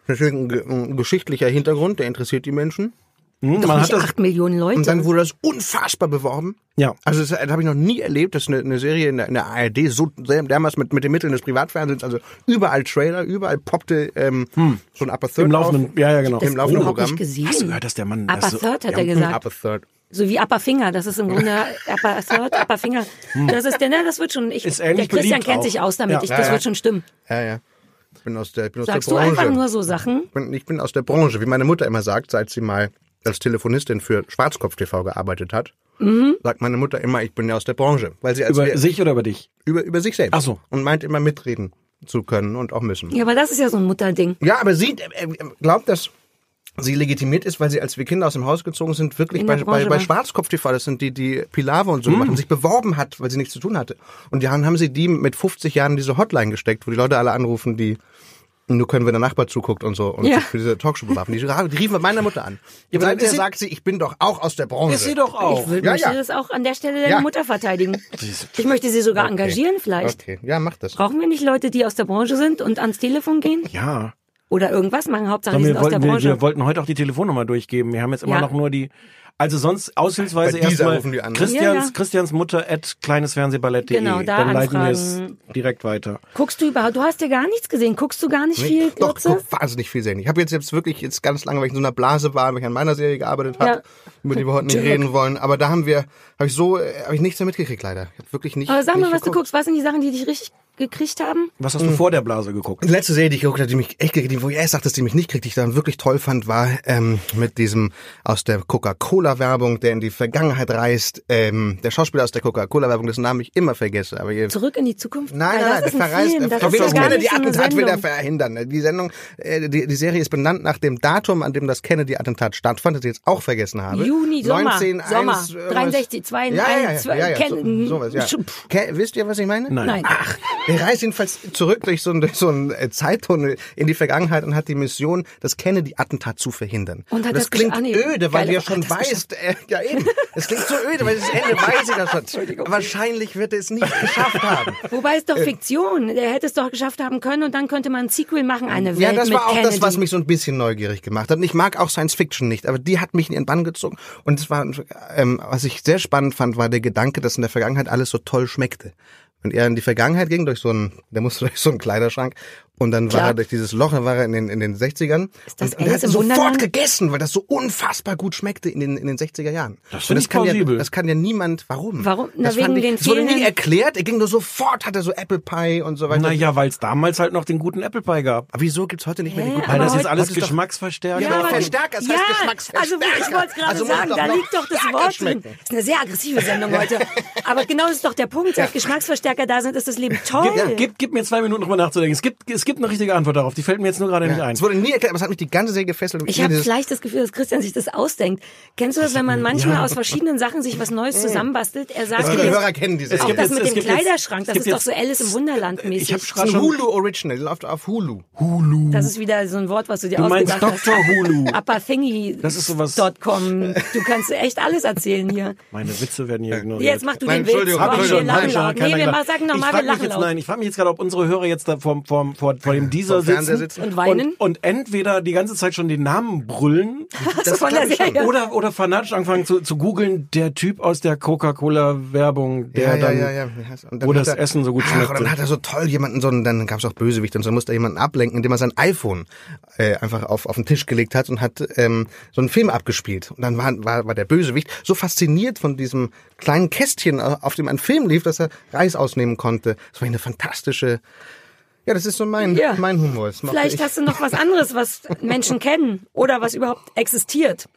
Speaker 3: natürlich ein, ein geschichtlicher Hintergrund, der interessiert die Menschen.
Speaker 1: Hm,
Speaker 2: Doch
Speaker 1: man
Speaker 2: nicht
Speaker 1: hat
Speaker 2: acht Millionen Leute.
Speaker 3: Und dann wurde das unfassbar beworben.
Speaker 1: Ja.
Speaker 3: Also das, das habe ich noch nie erlebt, dass eine, eine Serie in der, in der ARD so sehr- damals mit, mit den Mitteln des Privatfernsehens, also überall Trailer, überall poppte ähm, so ein Upper Third
Speaker 1: Im laufenden-
Speaker 3: auf.
Speaker 1: ja, ja, genau.
Speaker 3: Im laufenden Programm.
Speaker 2: gesehen.
Speaker 1: Hast du gehört, dass der Mann-
Speaker 2: Upper
Speaker 1: das so-
Speaker 2: Third hat
Speaker 1: ja,
Speaker 2: er gesagt.
Speaker 3: Upper Third.
Speaker 2: So wie Upper Finger, das ist im Grunde Upper Third, Upper Finger. Das ist der, ne, das wird schon, ich,
Speaker 1: Hm. Ist
Speaker 2: der Christian kennt
Speaker 1: auch.
Speaker 2: sich aus damit,
Speaker 1: Ja.
Speaker 2: ich, das
Speaker 3: ja.
Speaker 2: wird schon stimmen.
Speaker 3: Ja, ja. Ich bin aus der, ich bin aus
Speaker 2: Sagst
Speaker 3: der
Speaker 2: du
Speaker 3: Branche.
Speaker 2: einfach nur so Sachen?
Speaker 3: Ich bin, ich bin aus der Branche, wie meine Mutter immer sagt, seit sie mal als Telefonistin für Schwarzkopf TV gearbeitet hat.
Speaker 2: Mhm.
Speaker 3: Sagt meine Mutter immer, ich bin ja aus der Branche, weil sie als
Speaker 1: über
Speaker 3: wir,
Speaker 1: sich oder über dich?
Speaker 3: über über sich selbst
Speaker 1: Ach so.
Speaker 3: und meint immer mitreden zu können und auch müssen.
Speaker 2: Ja, aber das ist ja so ein Mutterding.
Speaker 3: Ja, aber sie äh, äh, glaubt, dass sie legitimiert ist, weil sie als wir Kinder aus dem Haus gezogen sind, wirklich bei, bei, bei
Speaker 2: war.
Speaker 3: Schwarzkopf TV, das sind die, die Pilave und so gemacht und sich beworben hat, weil sie nichts zu tun hatte. Und die haben, haben sie die mit 50 Jahren diese Hotline gesteckt, wo die Leute alle anrufen, die nur können, wenn der Nachbar zuguckt und so und
Speaker 2: Ja.
Speaker 3: sich für diese Talkshow bewerben. Die, die riefen meine Mutter an. Und
Speaker 1: aber
Speaker 3: seither sagt sie, ich bin doch auch aus der Branche.
Speaker 1: Ist sie doch auch.
Speaker 2: Ich würde
Speaker 3: Ja,
Speaker 2: möchte
Speaker 3: ja.
Speaker 2: das auch an der Stelle deine
Speaker 3: Ja.
Speaker 2: Mutter verteidigen. Ich möchte sie sogar engagieren vielleicht.
Speaker 3: Okay, ja, mach das.
Speaker 2: Brauchen wir nicht Leute, die aus der Branche sind und ans Telefon gehen?
Speaker 1: Ja.
Speaker 2: Oder irgendwas machen? Hauptsache, die
Speaker 1: wir,
Speaker 2: sind aus der
Speaker 1: wollten, wir,
Speaker 2: Branche.
Speaker 1: wir wollten heute auch die Telefonnummer durchgeben. Wir haben jetzt immer
Speaker 2: Ja.
Speaker 1: noch nur die. Also sonst aushilfsweise
Speaker 3: Bei dieser
Speaker 1: erstmal
Speaker 3: rufen die an, ne?
Speaker 1: Christians,
Speaker 2: Ja, ja.
Speaker 1: Christians Mutter at kleinesfernsehballett.de.
Speaker 2: Genau, da
Speaker 1: Dann leiten wir
Speaker 2: anfragen.
Speaker 1: es direkt weiter.
Speaker 2: Guckst du überhaupt? Du hast ja gar nichts gesehen. Guckst du gar nicht
Speaker 3: Nee,
Speaker 2: viel,
Speaker 3: doch,
Speaker 2: Grütze?
Speaker 3: guck, wahnsinnig viel sehen. Ich habe jetzt, jetzt wirklich jetzt ganz lange, weil ich in so einer Blase war, weil ich an meiner Serie gearbeitet habe,
Speaker 2: Ja.
Speaker 3: über die wir heute nicht reden wollen. Aber da haben wir, habe ich so, äh, habe ich nichts mehr mitgekriegt leider. Ich habe wirklich nicht.
Speaker 2: Aber sag mal,
Speaker 3: nicht
Speaker 2: was du
Speaker 3: geguckt.
Speaker 2: guckst. Was sind die Sachen, die dich richtig gekriegt haben?
Speaker 1: Was hast du vor der Blase geguckt?
Speaker 3: Die letzte Serie, die ich geguckt habe, die mich echt gekriegt, wo ich erst dachte, dass die mich nicht kriegt, die ich dann wirklich toll fand, war ähm, mit diesem aus der Coca-Cola-Werbung, der in die Vergangenheit reist. Ähm, der Schauspieler aus der Coca-Cola-Werbung, dessen Namen ich immer vergesse. Aber ihr,
Speaker 2: Zurück in die Zukunft?
Speaker 3: Nein, nein,
Speaker 2: das
Speaker 3: nein, der verreist,
Speaker 2: Film.
Speaker 3: der
Speaker 2: so eine
Speaker 3: Kennedy-Attentat will er verhindern. Die Sendung, äh, die, die Serie ist benannt nach dem Datum, an dem das Kennedy-Attentat stattfand, das ich jetzt auch vergessen habe.
Speaker 2: Juni, Sommer,
Speaker 3: 19,
Speaker 2: Sommer,
Speaker 3: 1, irgendwas.
Speaker 2: 63, 2,
Speaker 3: ja, ja, ja,
Speaker 2: 1,
Speaker 3: ja, ja, ja, so, sowas, ja. Ke wisst ihr, was ich meine?
Speaker 1: Nein.
Speaker 2: Nein.
Speaker 3: Der reist jedenfalls zurück durch so einen, durch so einen äh, Zeittunnel in die Vergangenheit und hat die Mission, das Kennedy-Attentat zu verhindern.
Speaker 2: Und hat
Speaker 3: das
Speaker 2: das
Speaker 3: klingt
Speaker 2: gesch- ah,
Speaker 3: öde, weil
Speaker 2: geil,
Speaker 3: ja
Speaker 2: hat
Speaker 3: schon
Speaker 2: das
Speaker 3: weißt, äh, ja eben, es klingt so öde, weil das Ende weiß ich ja schon. Wahrscheinlich wird er es nicht geschafft haben.
Speaker 2: Wobei es doch Fiktion. Der hätte es doch geschafft haben können und dann könnte man ein Sequel machen, eine Welt
Speaker 3: Ja, das war auch
Speaker 2: Kennedy.
Speaker 3: das, was mich so ein bisschen neugierig gemacht hat. Und ich mag auch Science Fiction nicht, aber die hat mich in ihren Bann gezogen. Und es war, ähm, was ich sehr spannend fand, war der Gedanke, dass in der Vergangenheit alles so toll schmeckte. Wenn er in die Vergangenheit ging, durch so einen, der musste durch so einen Kleiderschrank und dann war
Speaker 2: Klar.
Speaker 3: er durch dieses Loch, dann war er in den, in den 60ern.
Speaker 2: Ist das
Speaker 3: und, und er hat sofort
Speaker 2: Wunderland?
Speaker 3: gegessen, weil das so unfassbar gut schmeckte in den, in den 60er Jahren.
Speaker 1: Das
Speaker 3: Und
Speaker 1: ich
Speaker 3: kann ja,
Speaker 1: plausibel.
Speaker 3: das kann ja niemand, warum?
Speaker 2: Warum? Na,
Speaker 3: das
Speaker 2: wegen
Speaker 3: ich,
Speaker 2: den
Speaker 3: es wurde nie erklärt, er ging nur sofort, hat er so Apple Pie und so weiter.
Speaker 1: Naja, weil es damals halt noch den guten Apple Pie gab.
Speaker 3: Aber wieso gibt's heute nicht mehr
Speaker 2: Hä?
Speaker 3: guten
Speaker 1: Weil das jetzt
Speaker 2: heute-
Speaker 1: alles
Speaker 3: heute ist doch-
Speaker 1: Geschmacksverstärker.
Speaker 3: Ja,
Speaker 2: aber-
Speaker 3: Verstärker, es heißt
Speaker 2: ja,
Speaker 3: Geschmacksverstärker.
Speaker 2: Also ich wollte es gerade
Speaker 3: Also
Speaker 2: sagen, da liegt doch das Wort drin. Das ist eine sehr aggressive Sendung heute. Aber genau das ist doch der Punkt. Seit Geschmacksverstärker da sind, ist das Leben toll.
Speaker 1: Gib, gib, gib mir zwei Minuten drüber nachzudenken. Es gibt, es gibt eine richtige Antwort darauf. Die fällt mir jetzt nur gerade nicht ein.
Speaker 3: Es wurde nie erklärt, aber es hat mich die ganze Serie gefesselt.
Speaker 2: Ich habe vielleicht das Gefühl, dass Christian sich das ausdenkt. Kennst du das, wenn man manchmal aus verschiedenen Sachen sich was Neues zusammenbastelt? Er sagt jetzt,
Speaker 3: Hörer kennen diese
Speaker 1: Es
Speaker 2: auch
Speaker 1: gibt
Speaker 2: das mit
Speaker 1: es
Speaker 2: dem
Speaker 1: gibt
Speaker 2: Kleiderschrank,
Speaker 1: es
Speaker 2: das
Speaker 1: gibt
Speaker 2: ist doch so Alice im Wunderland mäßig.
Speaker 1: Ich habe schon.
Speaker 3: Hulu Original, läuft auf Hulu.
Speaker 1: Hulu.
Speaker 2: Das ist wieder so ein Wort, was du dir
Speaker 1: Du meinst
Speaker 2: ausgedacht hast.
Speaker 1: Dr. Hulu.
Speaker 2: Apathingy.
Speaker 1: Das ist sowas-
Speaker 2: .com. Du kannst echt alles erzählen hier.
Speaker 1: Meine Witze werden hier ignoriert.
Speaker 2: Jetzt mach du den Witz.
Speaker 3: Entschuldigung,
Speaker 2: Komm, wir lachen
Speaker 3: nein,
Speaker 2: laut. Nee, wir sagen nochmal, wir lachen laut.
Speaker 1: nein, ich frage mich jetzt gerade, ob unsere Hörer jetzt da vor, vor, vor, vor dem Dieser
Speaker 3: Vor Fernseher
Speaker 1: sitzen,
Speaker 3: sitzen.
Speaker 2: Und weinen?
Speaker 1: und, und entweder die ganze Zeit schon den Namen brüllen
Speaker 2: Das. Serie.
Speaker 1: oder, oder fanatisch anfangen zu, zu googeln, der Typ aus der Coca-Cola-Werbung, der
Speaker 3: Ja, ja,
Speaker 1: dann,
Speaker 3: ja, ja. Wie heißt- und dann
Speaker 1: wo das
Speaker 3: er-
Speaker 1: Essen so gut
Speaker 3: Ach,
Speaker 1: schmeckte.
Speaker 3: und dann hat er so toll jemanden, so einen, dann gab's auch Bösewicht und so musste er jemanden ablenken, indem er sein iPhone äh, einfach auf, auf den Tisch gelegt hat und hat ähm, so einen Film abgespielt. Und dann war, war, war der Bösewicht so fasziniert von diesem kleinen Kästchen, auf dem ein Film lief, dass er Reis ausnehmen konnte. Das war eine fantastische. Ja, das ist so mein,
Speaker 2: Ja.
Speaker 3: mein Humor.
Speaker 2: Vielleicht
Speaker 3: ich.
Speaker 2: hast du noch was anderes, was Menschen kennen oder was überhaupt existiert.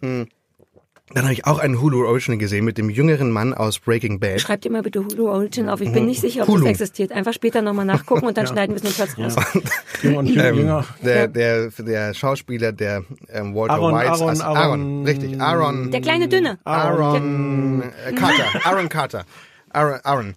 Speaker 3: Dann habe ich auch einen Hulu Original gesehen mit dem jüngeren Mann aus Breaking Bad.
Speaker 2: Schreib dir mal bitte Hulu Origin auf. Ich bin nicht sicher, ob
Speaker 3: Hulu.
Speaker 2: das existiert. Einfach später nochmal nachgucken und dann schneiden wir es nur kurz raus.
Speaker 1: Jung und jung,
Speaker 3: Ähm,
Speaker 1: jünger.
Speaker 3: der, der, der Schauspieler, der ähm, Walter
Speaker 1: Aaron,
Speaker 3: White,
Speaker 1: Aaron,
Speaker 3: als-
Speaker 1: Aaron-
Speaker 3: richtig, Aaron,
Speaker 2: Der kleine Dünne.
Speaker 3: Aaron äh, Carter, Aaron Carter, Aaron, Aaron.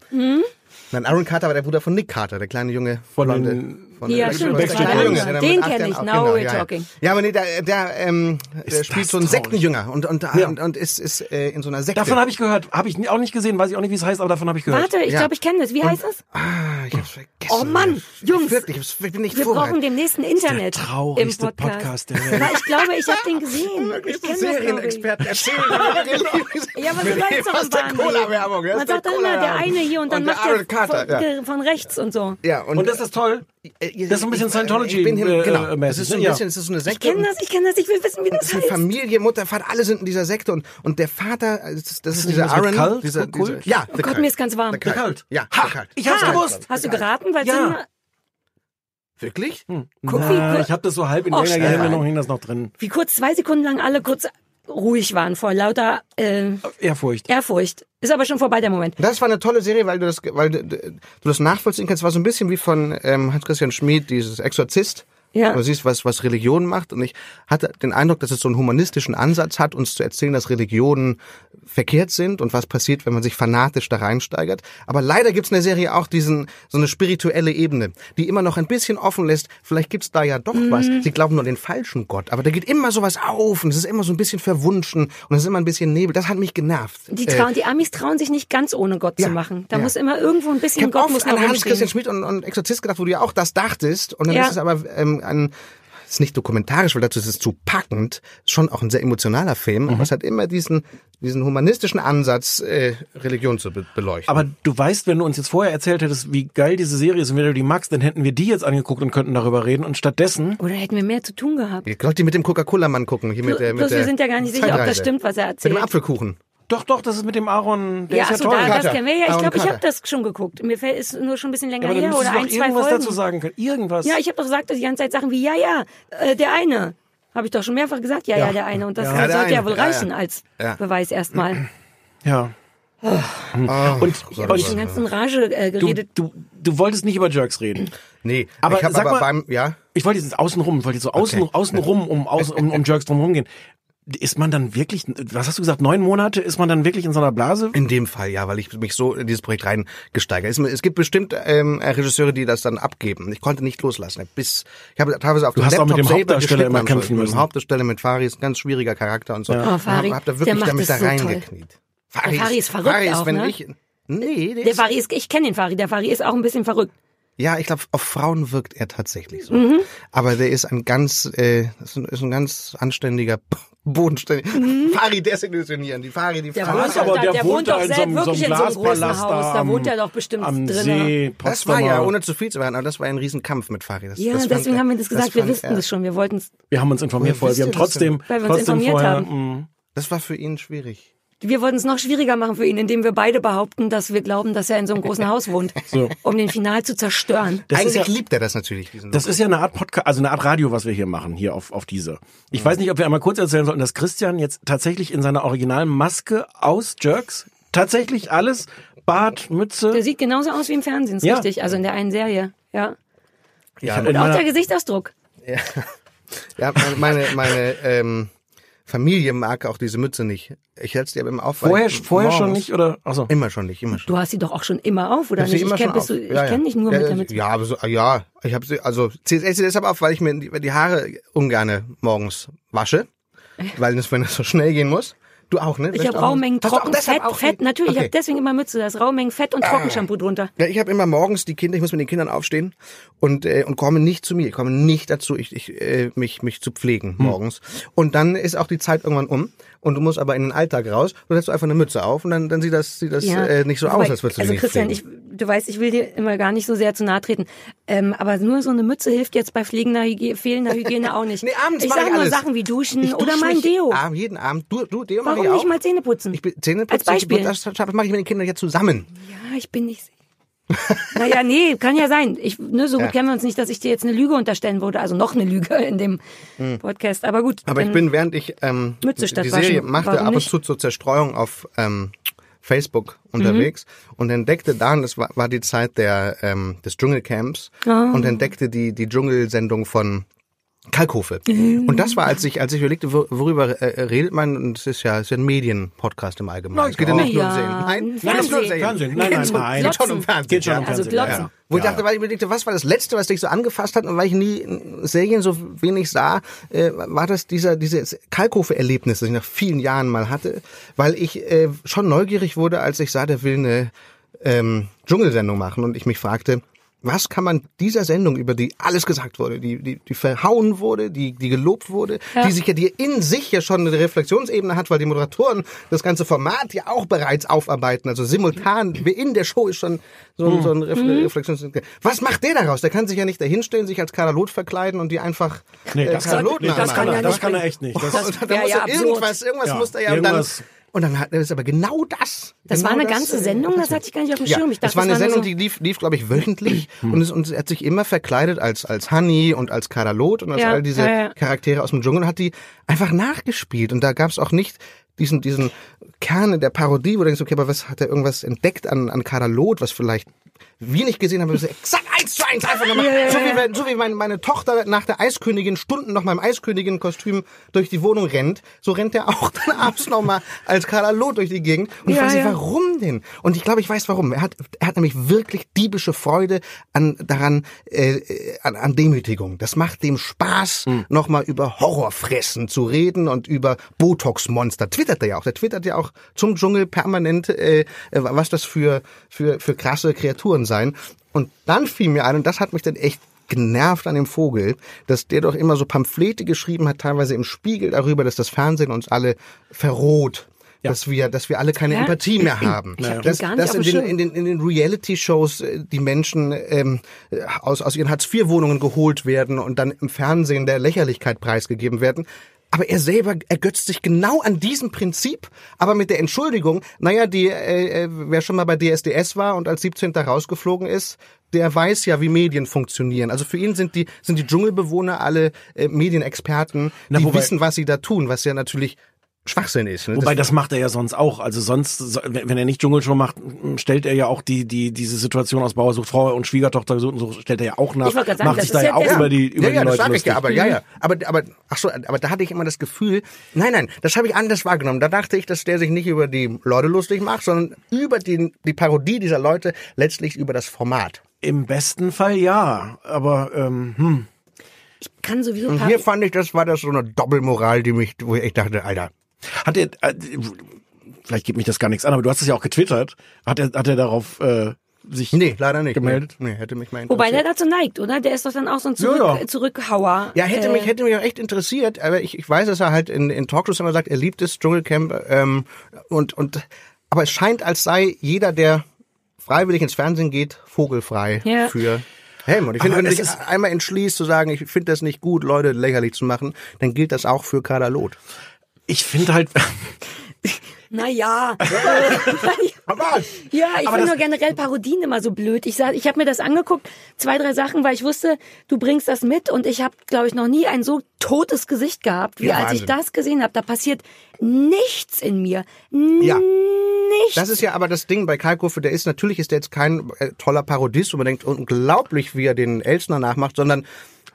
Speaker 3: Nein, Aaron Carter war der Bruder von Nick Carter, der kleine Junge
Speaker 1: Von den-
Speaker 3: von
Speaker 2: Ja,
Speaker 3: der-
Speaker 2: stimmt, das
Speaker 3: Junge,
Speaker 2: andere.
Speaker 3: der
Speaker 2: Den
Speaker 3: mit acht
Speaker 2: kenn
Speaker 3: Jahren
Speaker 2: ich. Now
Speaker 3: genau,
Speaker 2: we're
Speaker 3: ja,
Speaker 2: talking.
Speaker 3: Ja, aber nee, der, der, ähm, der
Speaker 1: Ist
Speaker 3: spielt
Speaker 1: das
Speaker 3: so einen
Speaker 1: traurig.
Speaker 3: Sektenjünger und, und,
Speaker 1: Ja.
Speaker 3: und, und ist, ist äh, in so einer Sekte.
Speaker 1: Davon habe ich gehört. Habe ich auch nicht gesehen, weiß ich auch nicht, wie es heißt, aber davon habe ich gehört.
Speaker 2: Warte, ich
Speaker 3: Ja.
Speaker 2: glaube, ich kenne das. Wie heißt das?
Speaker 3: ah, ich hab's vergessen.
Speaker 2: Oh Mann, Jungs.
Speaker 3: Wirklich, ich bin nicht
Speaker 2: Wir brauchen
Speaker 3: vorbereitet.
Speaker 2: demnächst ein Internet
Speaker 1: der traurigste
Speaker 2: im Podcast.
Speaker 1: Podcast der Welt.
Speaker 2: Aber ich glaube, ich habe den gesehen. Ich kenne das, ich.
Speaker 3: Serienexperten erzählen.
Speaker 2: Ja, was
Speaker 3: Mit
Speaker 2: läuft
Speaker 3: dem
Speaker 2: doch Man sagt immer, der eine hier und dann macht der von, von rechts und so.
Speaker 3: Ja, und,
Speaker 1: Und das ist toll.
Speaker 3: Äh,
Speaker 1: Das ist so ein bisschen
Speaker 3: ich-
Speaker 1: Scientology,
Speaker 3: Ich bin hin,
Speaker 1: äh,
Speaker 3: genau.
Speaker 1: äh,
Speaker 3: Das ist so ein
Speaker 1: ne?
Speaker 3: bisschen, das ist so eine
Speaker 2: Ich
Speaker 3: Sekte.
Speaker 2: kenne
Speaker 3: und-
Speaker 2: das, ich kenne das, ich will wissen, wie das
Speaker 3: Das ist eine
Speaker 2: heißt.
Speaker 3: Familie, Mutter, Vater, alle sind in dieser Sekte und, und der Vater, das ist, das ist dieser Aaron.
Speaker 1: Cult?
Speaker 3: dieser,
Speaker 1: Kult?
Speaker 3: dieser, ja,
Speaker 2: Oh Gott, mir ist ganz warm.
Speaker 3: Der.
Speaker 1: Der Cult.
Speaker 3: Ja,
Speaker 1: Ha,
Speaker 3: der Cult.
Speaker 1: ich hab's
Speaker 2: Ah,
Speaker 1: gewusst.
Speaker 2: Hast du geraten? Weil
Speaker 1: Ja.
Speaker 2: ja.
Speaker 3: Wirklich?
Speaker 2: Guck,
Speaker 1: Na, ich habe das so halb in
Speaker 2: Och,
Speaker 1: länger Gehirn, noch hing das noch drin.
Speaker 2: wie kurz zwei Sekunden lang alle kurz ruhig waren vor lauter äh,
Speaker 1: Ehrfurcht.
Speaker 2: Ehrfurcht. Ist aber schon vorbei der Moment.
Speaker 3: Das war eine tolle Serie, weil du das, weil du, du das nachvollziehen kannst. War so ein bisschen wie von ähm, Hans-Christian Schmid, dieses Exorzist.
Speaker 2: Ja.
Speaker 3: Du siehst, was, was Religion macht. Und ich hatte den Eindruck, dass es so einen humanistischen Ansatz hat, uns zu erzählen, dass Religionen verkehrt sind und was passiert, wenn man sich fanatisch da reinsteigert. Aber leider gibt's in der Serie auch diesen, so eine spirituelle Ebene, die immer noch ein bisschen offen lässt. Vielleicht gibt's da ja doch was.
Speaker 2: Mhm.
Speaker 3: Sie glauben nur an den falschen Gott. Aber da geht immer sowas auf und es ist immer so ein bisschen verwunschen und es ist immer ein bisschen Nebel. Das hat mich genervt.
Speaker 2: Die,
Speaker 3: Äh,
Speaker 2: trauen, die Amis trauen sich nicht ganz ohne Gott
Speaker 3: ja,
Speaker 2: zu machen. Da
Speaker 3: ja.
Speaker 2: muss immer irgendwo ein
Speaker 3: Ich
Speaker 2: bisschen
Speaker 3: habe
Speaker 2: Gott muss
Speaker 3: oft
Speaker 2: noch
Speaker 3: an Hans-Christian. Schmidt und, und Exorzist gedacht, wo du ja auch das dachtest. Und dann
Speaker 2: Ja.
Speaker 3: ist es aber ähm, ein, ist nicht dokumentarisch, weil dazu ist es zu packend. Ist schon auch ein sehr emotionaler Film,
Speaker 1: Mhm.
Speaker 3: aber es hat immer diesen, diesen humanistischen Ansatz, äh, Religion zu be beleuchten.
Speaker 1: Aber du weißt, wenn du uns jetzt vorher erzählt hättest, wie geil diese Serie ist und wenn du die magst, dann hätten wir die jetzt angeguckt und könnten darüber reden. Und stattdessen,
Speaker 2: Oder hätten wir mehr zu tun gehabt.
Speaker 3: Ihr sollt die mit dem Coca-Cola-Mann gucken. Hier mit der, mit
Speaker 2: Bloß
Speaker 3: der
Speaker 2: wir sind ja gar nicht sicher, ob das stimmt, was er
Speaker 3: Mit dem
Speaker 2: erzählt.
Speaker 3: Apfelkuchen.
Speaker 1: Doch, doch, das ist mit dem Aaron, der
Speaker 2: Ja,
Speaker 1: ist ja
Speaker 2: achso,
Speaker 1: toll.
Speaker 2: da, das kennen wir ja. Ich glaube, ich habe das schon geguckt. Mir fällt ist nur schon ein bisschen länger
Speaker 1: Ja,
Speaker 2: her oder
Speaker 1: du
Speaker 2: ein, zwei
Speaker 1: irgendwas
Speaker 2: Folgen.
Speaker 1: dazu sagen können. Irgendwas.
Speaker 2: Ja, ich habe doch gesagt, dass die ganze Zeit Sachen wie ja, ja, äh, der eine. Habe ich doch schon mehrfach gesagt, ja, ja, der eine. Und das
Speaker 3: Ja,
Speaker 2: sollte ja wohl
Speaker 3: Ja,
Speaker 2: reichen
Speaker 3: ja.
Speaker 2: als
Speaker 3: Ja.
Speaker 2: Beweis erstmal.
Speaker 1: ja.
Speaker 3: Oh,
Speaker 1: Und,
Speaker 2: Ich bin ganz in Rage äh,
Speaker 1: du,
Speaker 2: geredet.
Speaker 1: du, du wolltest nicht über Jerks reden.
Speaker 3: Nee,
Speaker 1: Aber
Speaker 3: ich habe
Speaker 1: sag
Speaker 3: aber
Speaker 1: mal-
Speaker 3: beim, ja,
Speaker 1: Ich wollte jetzt außenrum, ich wollte jetzt so außen,
Speaker 3: Okay.
Speaker 1: außenrum um, außen, um, um Jerks drumherum gehen. Ist man dann wirklich, was hast du gesagt, neun Monate ist man dann wirklich in so einer Blase?
Speaker 3: In dem Fall, ja, weil ich mich so in dieses Projekt reingesteigert. Es, es gibt bestimmt ähm, Regisseure, die das dann abgeben. Ich konnte nicht loslassen. Bis ich habe teilweise auf
Speaker 1: Du
Speaker 3: dem
Speaker 1: hast auch mit
Speaker 3: Laptop
Speaker 1: dem
Speaker 3: selber
Speaker 1: Hauptdarsteller immer
Speaker 3: geschnitten
Speaker 1: kämpfen müssen.
Speaker 3: Mit dem Hauptdarsteller mit Fari ist ein ganz schwieriger Charakter und so.
Speaker 2: Oh,
Speaker 3: Und
Speaker 2: Fari,
Speaker 3: hab, hab da wirklich damit da
Speaker 2: so
Speaker 3: reingekniet. Fari,
Speaker 2: Fari ist verrückt
Speaker 3: Fari ist,
Speaker 2: auch,
Speaker 3: wenn
Speaker 2: ne?
Speaker 3: ich Nee, der,
Speaker 2: Der
Speaker 3: ist,
Speaker 2: Fari ist, ich kenne den Fari, der Fari ist auch ein bisschen verrückt.
Speaker 3: Ja, ich glaube, auf Frauen wirkt er tatsächlich so.
Speaker 2: Mhm.
Speaker 3: Aber der ist ein ganz, äh, ist ein, ist ein ganz anständiger, bodenständiger. Fari desillusionieren. Die Fari, die
Speaker 2: Mhm. Der
Speaker 3: Fari.
Speaker 2: wohnt doch, da, der wohnt doch selbst
Speaker 1: so
Speaker 2: wirklich in so einem großen Haus.
Speaker 1: da
Speaker 2: Da
Speaker 1: am-
Speaker 2: wohnt er doch bestimmt
Speaker 1: am
Speaker 2: drin.
Speaker 1: See,
Speaker 3: Das war ja, ohne zu viel zu werden, aber das war ein Riesenkampf mit Fari. Das,
Speaker 2: Ja,
Speaker 3: das fand
Speaker 2: deswegen
Speaker 3: er-
Speaker 2: haben wir das gesagt. wir
Speaker 3: fand
Speaker 2: wussten das schon. Wir wollten es.
Speaker 1: Wir haben uns informiert vorher. Wir haben
Speaker 3: das
Speaker 1: trotzdem,
Speaker 2: Weil wir uns
Speaker 1: trotzdem
Speaker 2: informiert
Speaker 1: vorher,
Speaker 2: haben.
Speaker 1: mh.
Speaker 3: Das war für ihn schwierig.
Speaker 2: Wir wollten es noch schwieriger machen für ihn, indem wir beide behaupten, dass wir glauben, dass er in so einem großen Haus wohnt,
Speaker 1: So.
Speaker 2: um den Final zu zerstören.
Speaker 1: Das ist
Speaker 3: Eigentlich
Speaker 1: ja-
Speaker 3: liebt er das natürlich,
Speaker 1: Das ist ja eine Art Podcast, also eine Art Radio, was wir hier machen, hier auf, auf diese. Ich weiß nicht, ob wir einmal kurz erzählen sollten, dass Christian jetzt tatsächlich in seiner originalen Maske aus Jerks tatsächlich alles, Bart, Mütze.
Speaker 2: Der sieht genauso aus wie im Fernsehen, ist
Speaker 1: Ja.
Speaker 2: richtig. Also in der einen Serie. Ja.
Speaker 3: ja,
Speaker 1: in
Speaker 2: Und auch der Gesichtsausdruck.
Speaker 3: ja, meine, meine, meine ähm, Familie mag auch diese Mütze nicht. Ich hätte sie aber immer auf. weil
Speaker 1: vorher,
Speaker 3: ich
Speaker 1: vorher schon nicht, oder? Achso.
Speaker 3: Immer schon nicht, immer schon.
Speaker 2: Du hast sie doch auch schon immer auf, oder
Speaker 3: Ich
Speaker 2: nicht? Ich
Speaker 3: immer
Speaker 2: kenne ich
Speaker 3: Ja, ja.
Speaker 2: kenn dich nur
Speaker 3: ja,
Speaker 2: mit der Mütze.
Speaker 3: Ja, aber so, ja, ich habe sie, also CSS deshalb auf, weil ich mir die, die Haare ungerne morgens wasche, weil das, wenn es so schnell gehen muss. Du auch, ne?
Speaker 2: Ich habe Raumengen trocken, Fett, Fett, natürlich, ich
Speaker 3: Okay.
Speaker 2: habe deswegen immer Mütze, da ist Raumengen Fett und Trockenshampoo drunter.
Speaker 3: Ja, ich habe immer morgens die Kinder, ich muss mit den Kindern aufstehen und äh, und komme nicht zu mir, ich komme nicht dazu, ich, ich äh, mich mich zu pflegen
Speaker 2: Hm.
Speaker 3: morgens. Und dann ist auch die Zeit irgendwann um und du musst aber in den Alltag raus, du setzt einfach eine Mütze auf und dann dann sieht das sieht das äh, nicht so
Speaker 2: Wobei,
Speaker 3: aus, als würdest du
Speaker 2: Also Christian, ich, du weißt, ich will dir immer gar nicht so sehr zu nahe treten, ähm, aber nur so eine Mütze hilft jetzt bei pflegender Hygiene, fehlender Hygiene auch nicht.
Speaker 3: Nee, abends
Speaker 2: ich sage nur
Speaker 3: alles.
Speaker 2: Sachen wie Duschen
Speaker 3: Ich
Speaker 2: oder
Speaker 3: dusche
Speaker 2: mein Deo.
Speaker 3: Abend, jeden Abend. Du, du Deo mach
Speaker 2: Warum
Speaker 3: ich auch.
Speaker 2: nicht mal Zähne putzen?
Speaker 3: Ich bin Zähne putzen,
Speaker 2: Als Beispiel.
Speaker 3: Ich, das, mache ich mit den Kindern ja zusammen.
Speaker 2: Ja, ich bin nicht. naja, nee, kann ja sein. Ich, ne, so gut
Speaker 3: Ja.
Speaker 2: kennen wir uns nicht, dass ich dir jetzt eine Lüge unterstellen würde. Also noch eine Lüge in dem Podcast. Aber gut.
Speaker 3: Hm. Aber ich bin, während ich ähm,
Speaker 2: Mütze
Speaker 3: die Serie machte, ab und zu zur Zerstreuung auf ähm, Facebook unterwegs
Speaker 2: Mhm.
Speaker 3: und entdeckte dann, das war, war die Zeit der ähm, des Dschungelcamps
Speaker 2: Ah.
Speaker 3: und entdeckte die die Dschungelsendung von Kalkofe.
Speaker 2: Mhm.
Speaker 3: Und das war, als ich, als ich überlegte, wo- worüber äh, redet man, und es ist ja, es ist ja ein Medienpodcast im Allgemeinen. Es geht ja nicht nur um
Speaker 2: Ja,
Speaker 3: Serien. Nein,
Speaker 2: Fernsehen.
Speaker 3: nein, ist nur Serien.
Speaker 1: Fernsehen. Nein, nein, nein.
Speaker 3: Geht schon um Fernsehen.
Speaker 1: Geht schon um
Speaker 3: ja.
Speaker 2: Also
Speaker 1: Fernsehen.
Speaker 2: Glotzen.
Speaker 1: Ja.
Speaker 3: Wo ich dachte, weil ich überlegte, was war das Letzte, was dich so angefasst hat und weil ich nie Serien so wenig sah, äh, war das dieser dieses Kalkofe-Erlebnis, das ich nach vielen Jahren mal hatte, weil ich äh, schon neugierig wurde, als ich sah, der will eine ähm, Dschungelsendung machen und ich mich fragte, was kann man dieser Sendung, über die alles gesagt wurde, die, die, die verhauen wurde, die, die gelobt wurde, die sich ja, die in sich ja schon eine Reflexionsebene hat, weil die Moderatoren das ganze Format ja auch bereits aufarbeiten, also simultan, in der Show ist schon so, ein so ein Refle
Speaker 2: Mhm.
Speaker 3: Reflexions... Was macht der daraus? Der kann sich ja nicht dahinstellen, sich als Karalot verkleihen und die einfach
Speaker 1: Nee,
Speaker 3: äh,
Speaker 1: das kann,
Speaker 3: Karalot
Speaker 1: nee, das kann er,
Speaker 2: ja
Speaker 1: das
Speaker 2: nicht
Speaker 1: kann er echt nicht. Das,
Speaker 3: Und dann
Speaker 2: wär
Speaker 3: muss
Speaker 2: ja
Speaker 3: er irgendwas, irgendwas
Speaker 1: Ja,
Speaker 3: muss er ja und dann... Und dann hat er ist aber genau das.
Speaker 2: Das
Speaker 3: genau
Speaker 2: war eine ganze
Speaker 3: äh,
Speaker 2: Sendung, das hatte ich gar nicht auf dem
Speaker 3: ja,
Speaker 2: Schirm. Ich dachte,
Speaker 3: das war eine
Speaker 2: nur
Speaker 3: Sendung,
Speaker 2: so,
Speaker 3: die lief, lief glaube ich, wöchentlich und, es, und er hat sich immer verkleidet als, als Honey und als Karalot und als
Speaker 2: Ja,
Speaker 3: all diese
Speaker 2: ja.
Speaker 3: Charaktere aus dem Dschungel und hat die einfach nachgespielt. Und da gab es auch nicht diesen, diesen Kern in der Parodie, wo du denkst, okay, aber was hat er irgendwas entdeckt an, an Karalot, was vielleicht wir nicht gesehen haben, wir so exakt eins zu eins einfach nochmal. so wie, wenn, so wie meine, meine Tochter nach der Eiskönigin Stunden noch mal im Eiskönigin-Kostüm durch die Wohnung rennt, so rennt er auch dann abends nochmal als Karalot durch die Gegend. Und ich
Speaker 2: Ja,
Speaker 3: frage mich,
Speaker 2: ja.
Speaker 3: warum denn? Und ich glaube, ich weiß warum. Er hat, er hat nämlich wirklich diebische Freude an daran, äh, äh, an, an Demütigung. Das macht dem Spaß,
Speaker 1: Hm.
Speaker 3: nochmal über Horrorfressen zu reden und über Botox-Monster. Twittert er ja auch. Der twittert ja auch zum Dschungel permanent, äh, äh, was das für, für, für krasse Kreaturen sein. Und dann fiel mir ein, und das hat mich dann echt genervt an dem Vogel, dass der doch immer so Pamphlete geschrieben hat, teilweise im Spiegel darüber, dass das Fernsehen uns alle verroht. Dass wir, dass wir alle keine
Speaker 2: Ja.
Speaker 3: Empathie mehr haben.
Speaker 2: Ich hab den
Speaker 3: dass,
Speaker 2: gar nicht
Speaker 3: dass in den, in den, in den Reality-Shows äh, die Menschen ähm, aus, aus ihren Hartz-IV-Wohnungen geholt werden und dann im Fernsehen der Lächerlichkeit preisgegeben werden. Aber er selber ergötzt sich genau an diesem Prinzip, aber mit der Entschuldigung, naja, die, äh, äh, wer schon mal bei DSDS war und als 17. rausgeflogen ist, der weiß ja, wie Medien funktionieren. Also für ihn sind die, sind die Dschungelbewohner alle äh, Medienexperten,
Speaker 1: Na,
Speaker 3: die
Speaker 1: wobei-
Speaker 3: wissen, was sie da tun, was ja natürlich Schwachsinn ist. Ne?
Speaker 1: Wobei, das macht er ja sonst auch. Also sonst, so- wenn er nicht Dschungelshow macht, stellt er ja auch die, die, diese Situation aus Bauer sucht Frau und Schwiegertochter so, so stellt er ja auch nach.
Speaker 2: Ich wollte gerade sagen,
Speaker 1: macht
Speaker 2: das
Speaker 1: sich da ja
Speaker 2: ja
Speaker 1: auch
Speaker 2: der-
Speaker 1: über die, über
Speaker 3: ja,
Speaker 1: die
Speaker 3: ja, das
Speaker 1: Leute
Speaker 3: sage ich
Speaker 1: lustig.
Speaker 3: ja, aber ja, ja. Aber, aber, ach so, aber da hatte ich immer das Gefühl, nein, nein, das habe ich anders wahrgenommen. Da dachte ich, dass der sich nicht über die Leute lustig macht, sondern über die, die Parodie dieser Leute, letztlich über das Format.
Speaker 1: Im besten Fall ja, aber ähm, hm.
Speaker 2: Kann sowieso
Speaker 3: Und hier fand ich, das war das so eine Doppelmoral, die mich, wo ich dachte, Alter,
Speaker 1: hat er, äh, vielleicht geht mich das gar nichts an, aber du hast es ja auch getwittert. Hat er, hat er darauf äh, sich
Speaker 3: nee, leider nicht.
Speaker 1: gemeldet?
Speaker 3: Nee, hätte mich mal
Speaker 2: Wobei der
Speaker 3: interessiert.
Speaker 2: dazu neigt, oder? Der ist doch dann auch so ein Zurück,
Speaker 1: Ja, ja.
Speaker 2: Zurückhauer.
Speaker 3: Ja, hätte
Speaker 2: Äh,
Speaker 3: mich, hätte mich auch echt interessiert, aber ich, ich weiß, dass er halt in, in Talkshows immer sagt, er liebt das Dschungelcamp, ähm, und, und, aber es scheint, als sei jeder, der freiwillig ins Fernsehen geht, vogelfrei
Speaker 2: Ja.
Speaker 3: für Helmut. Ich finde, wenn er
Speaker 1: es
Speaker 3: sich einmal entschließt zu sagen, ich finde das nicht gut, Leute lächerlich zu machen, dann gilt das auch für Kader Loth.
Speaker 1: Ich finde halt,
Speaker 2: Naja.
Speaker 3: Aber
Speaker 2: Ja, ich finde nur generell Parodien immer so blöd. Ich sag, ich habe mir das angeguckt, zwei, drei Sachen, weil ich wusste, du bringst das mit und ich habe, glaube ich, noch nie ein so totes Gesicht gehabt, wie
Speaker 3: Ja,
Speaker 2: als ich das gesehen habe. Da passiert nichts in mir.
Speaker 3: Ja.
Speaker 2: Nichts.
Speaker 3: Das ist ja aber das Ding bei Kalkofe, der ist natürlich ist der jetzt kein äh, toller Parodist und man denkt unglaublich, wie er den Elsner nachmacht, sondern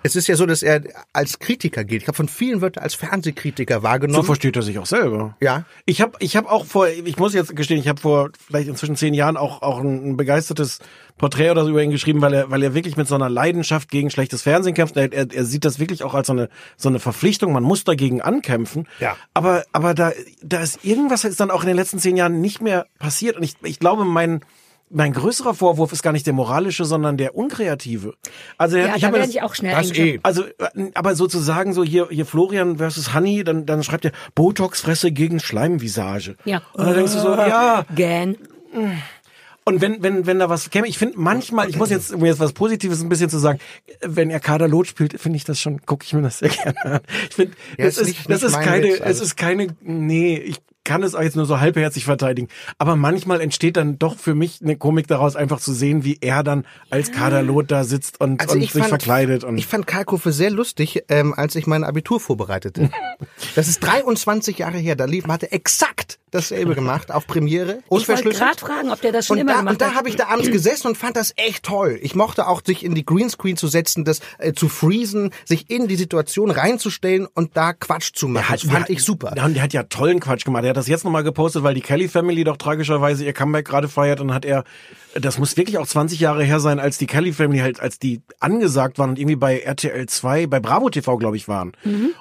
Speaker 3: es ist ja so, dass er als Kritiker gilt. Ich habe von vielen wird er als Fernsehkritiker
Speaker 1: so
Speaker 3: wahrgenommen.
Speaker 1: versteht er sich auch selber.
Speaker 3: Ja.
Speaker 1: Ich habe ich hab auch vor, ich muss jetzt gestehen, ich habe vor vielleicht inzwischen zehn Jahren auch, auch ein, ein begeistertes Porträt oder so über ihn geschrieben, weil er, weil er wirklich mit so einer Leidenschaft gegen schlechtes Fernsehen kämpft. Er, er, er sieht das wirklich auch als so eine, so eine Verpflichtung. Man muss dagegen ankämpfen.
Speaker 3: Ja.
Speaker 1: Aber, aber da, da ist irgendwas ist dann auch in den letzten zehn Jahren nicht mehr passiert. Und ich, ich glaube, mein, mein größerer Vorwurf ist gar nicht der moralische, sondern der unkreative. Also
Speaker 2: ja,
Speaker 1: ich
Speaker 2: da werde
Speaker 1: das,
Speaker 2: ich auch schnell
Speaker 3: das eh.
Speaker 1: also, äh, aber sozusagen so hier, hier Florian versus Honey, dann, dann schreibt er Botox-Fresse gegen Schleimvisage.
Speaker 2: Ja.
Speaker 1: Und dann denkst du so, ja.
Speaker 2: Gan.
Speaker 1: Und wenn, wenn, wenn da was käme, ich finde manchmal, ich muss jetzt, um jetzt was Positives ein bisschen zu sagen, wenn er Kader Lot spielt, finde ich das schon, gucke ich mir das sehr gerne an. Ich finde,
Speaker 3: Ja,
Speaker 1: das
Speaker 3: ist nicht-
Speaker 1: das
Speaker 3: nicht
Speaker 1: ist keine,
Speaker 3: Witz,
Speaker 1: es
Speaker 3: also.
Speaker 1: ist keine, nee, ich kann es auch jetzt nur so halbherzig verteidigen. Aber manchmal entsteht dann doch für mich eine Komik daraus, einfach zu sehen, wie er dann als Kader Lot da sitzt und, und sich verkleidet und.
Speaker 3: ich fand Kalkofe sehr lustig, ähm, als ich mein Abitur vorbereitete. das ist 23 Jahre her. Da lief, man hatte exakt dasselbe gemacht auf Premiere.
Speaker 2: Ich wollte
Speaker 3: unverschlüsselt.
Speaker 2: gerade fragen, ob der das schon
Speaker 3: und
Speaker 2: immer
Speaker 3: da,
Speaker 2: gemacht
Speaker 3: und da
Speaker 2: hat.
Speaker 3: habe ich da abends gesessen und fand das echt toll. Ich mochte auch, sich in die Greenscreen zu setzen, das äh, zu freezen, sich in die Situation reinzustellen und da Quatsch zu machen. Das fand
Speaker 1: der-
Speaker 3: ich super.
Speaker 1: Ja, und der hat ja tollen Quatsch gemacht. Er hat das jetzt nochmal gepostet, weil die Kelly Family doch tragischerweise ihr Comeback gerade feiert und hat er, das muss wirklich auch 20 Jahre her sein, als die Kelly Family halt, als die angesagt waren und irgendwie bei RTL 2, bei Bravo TV, glaube ich, waren.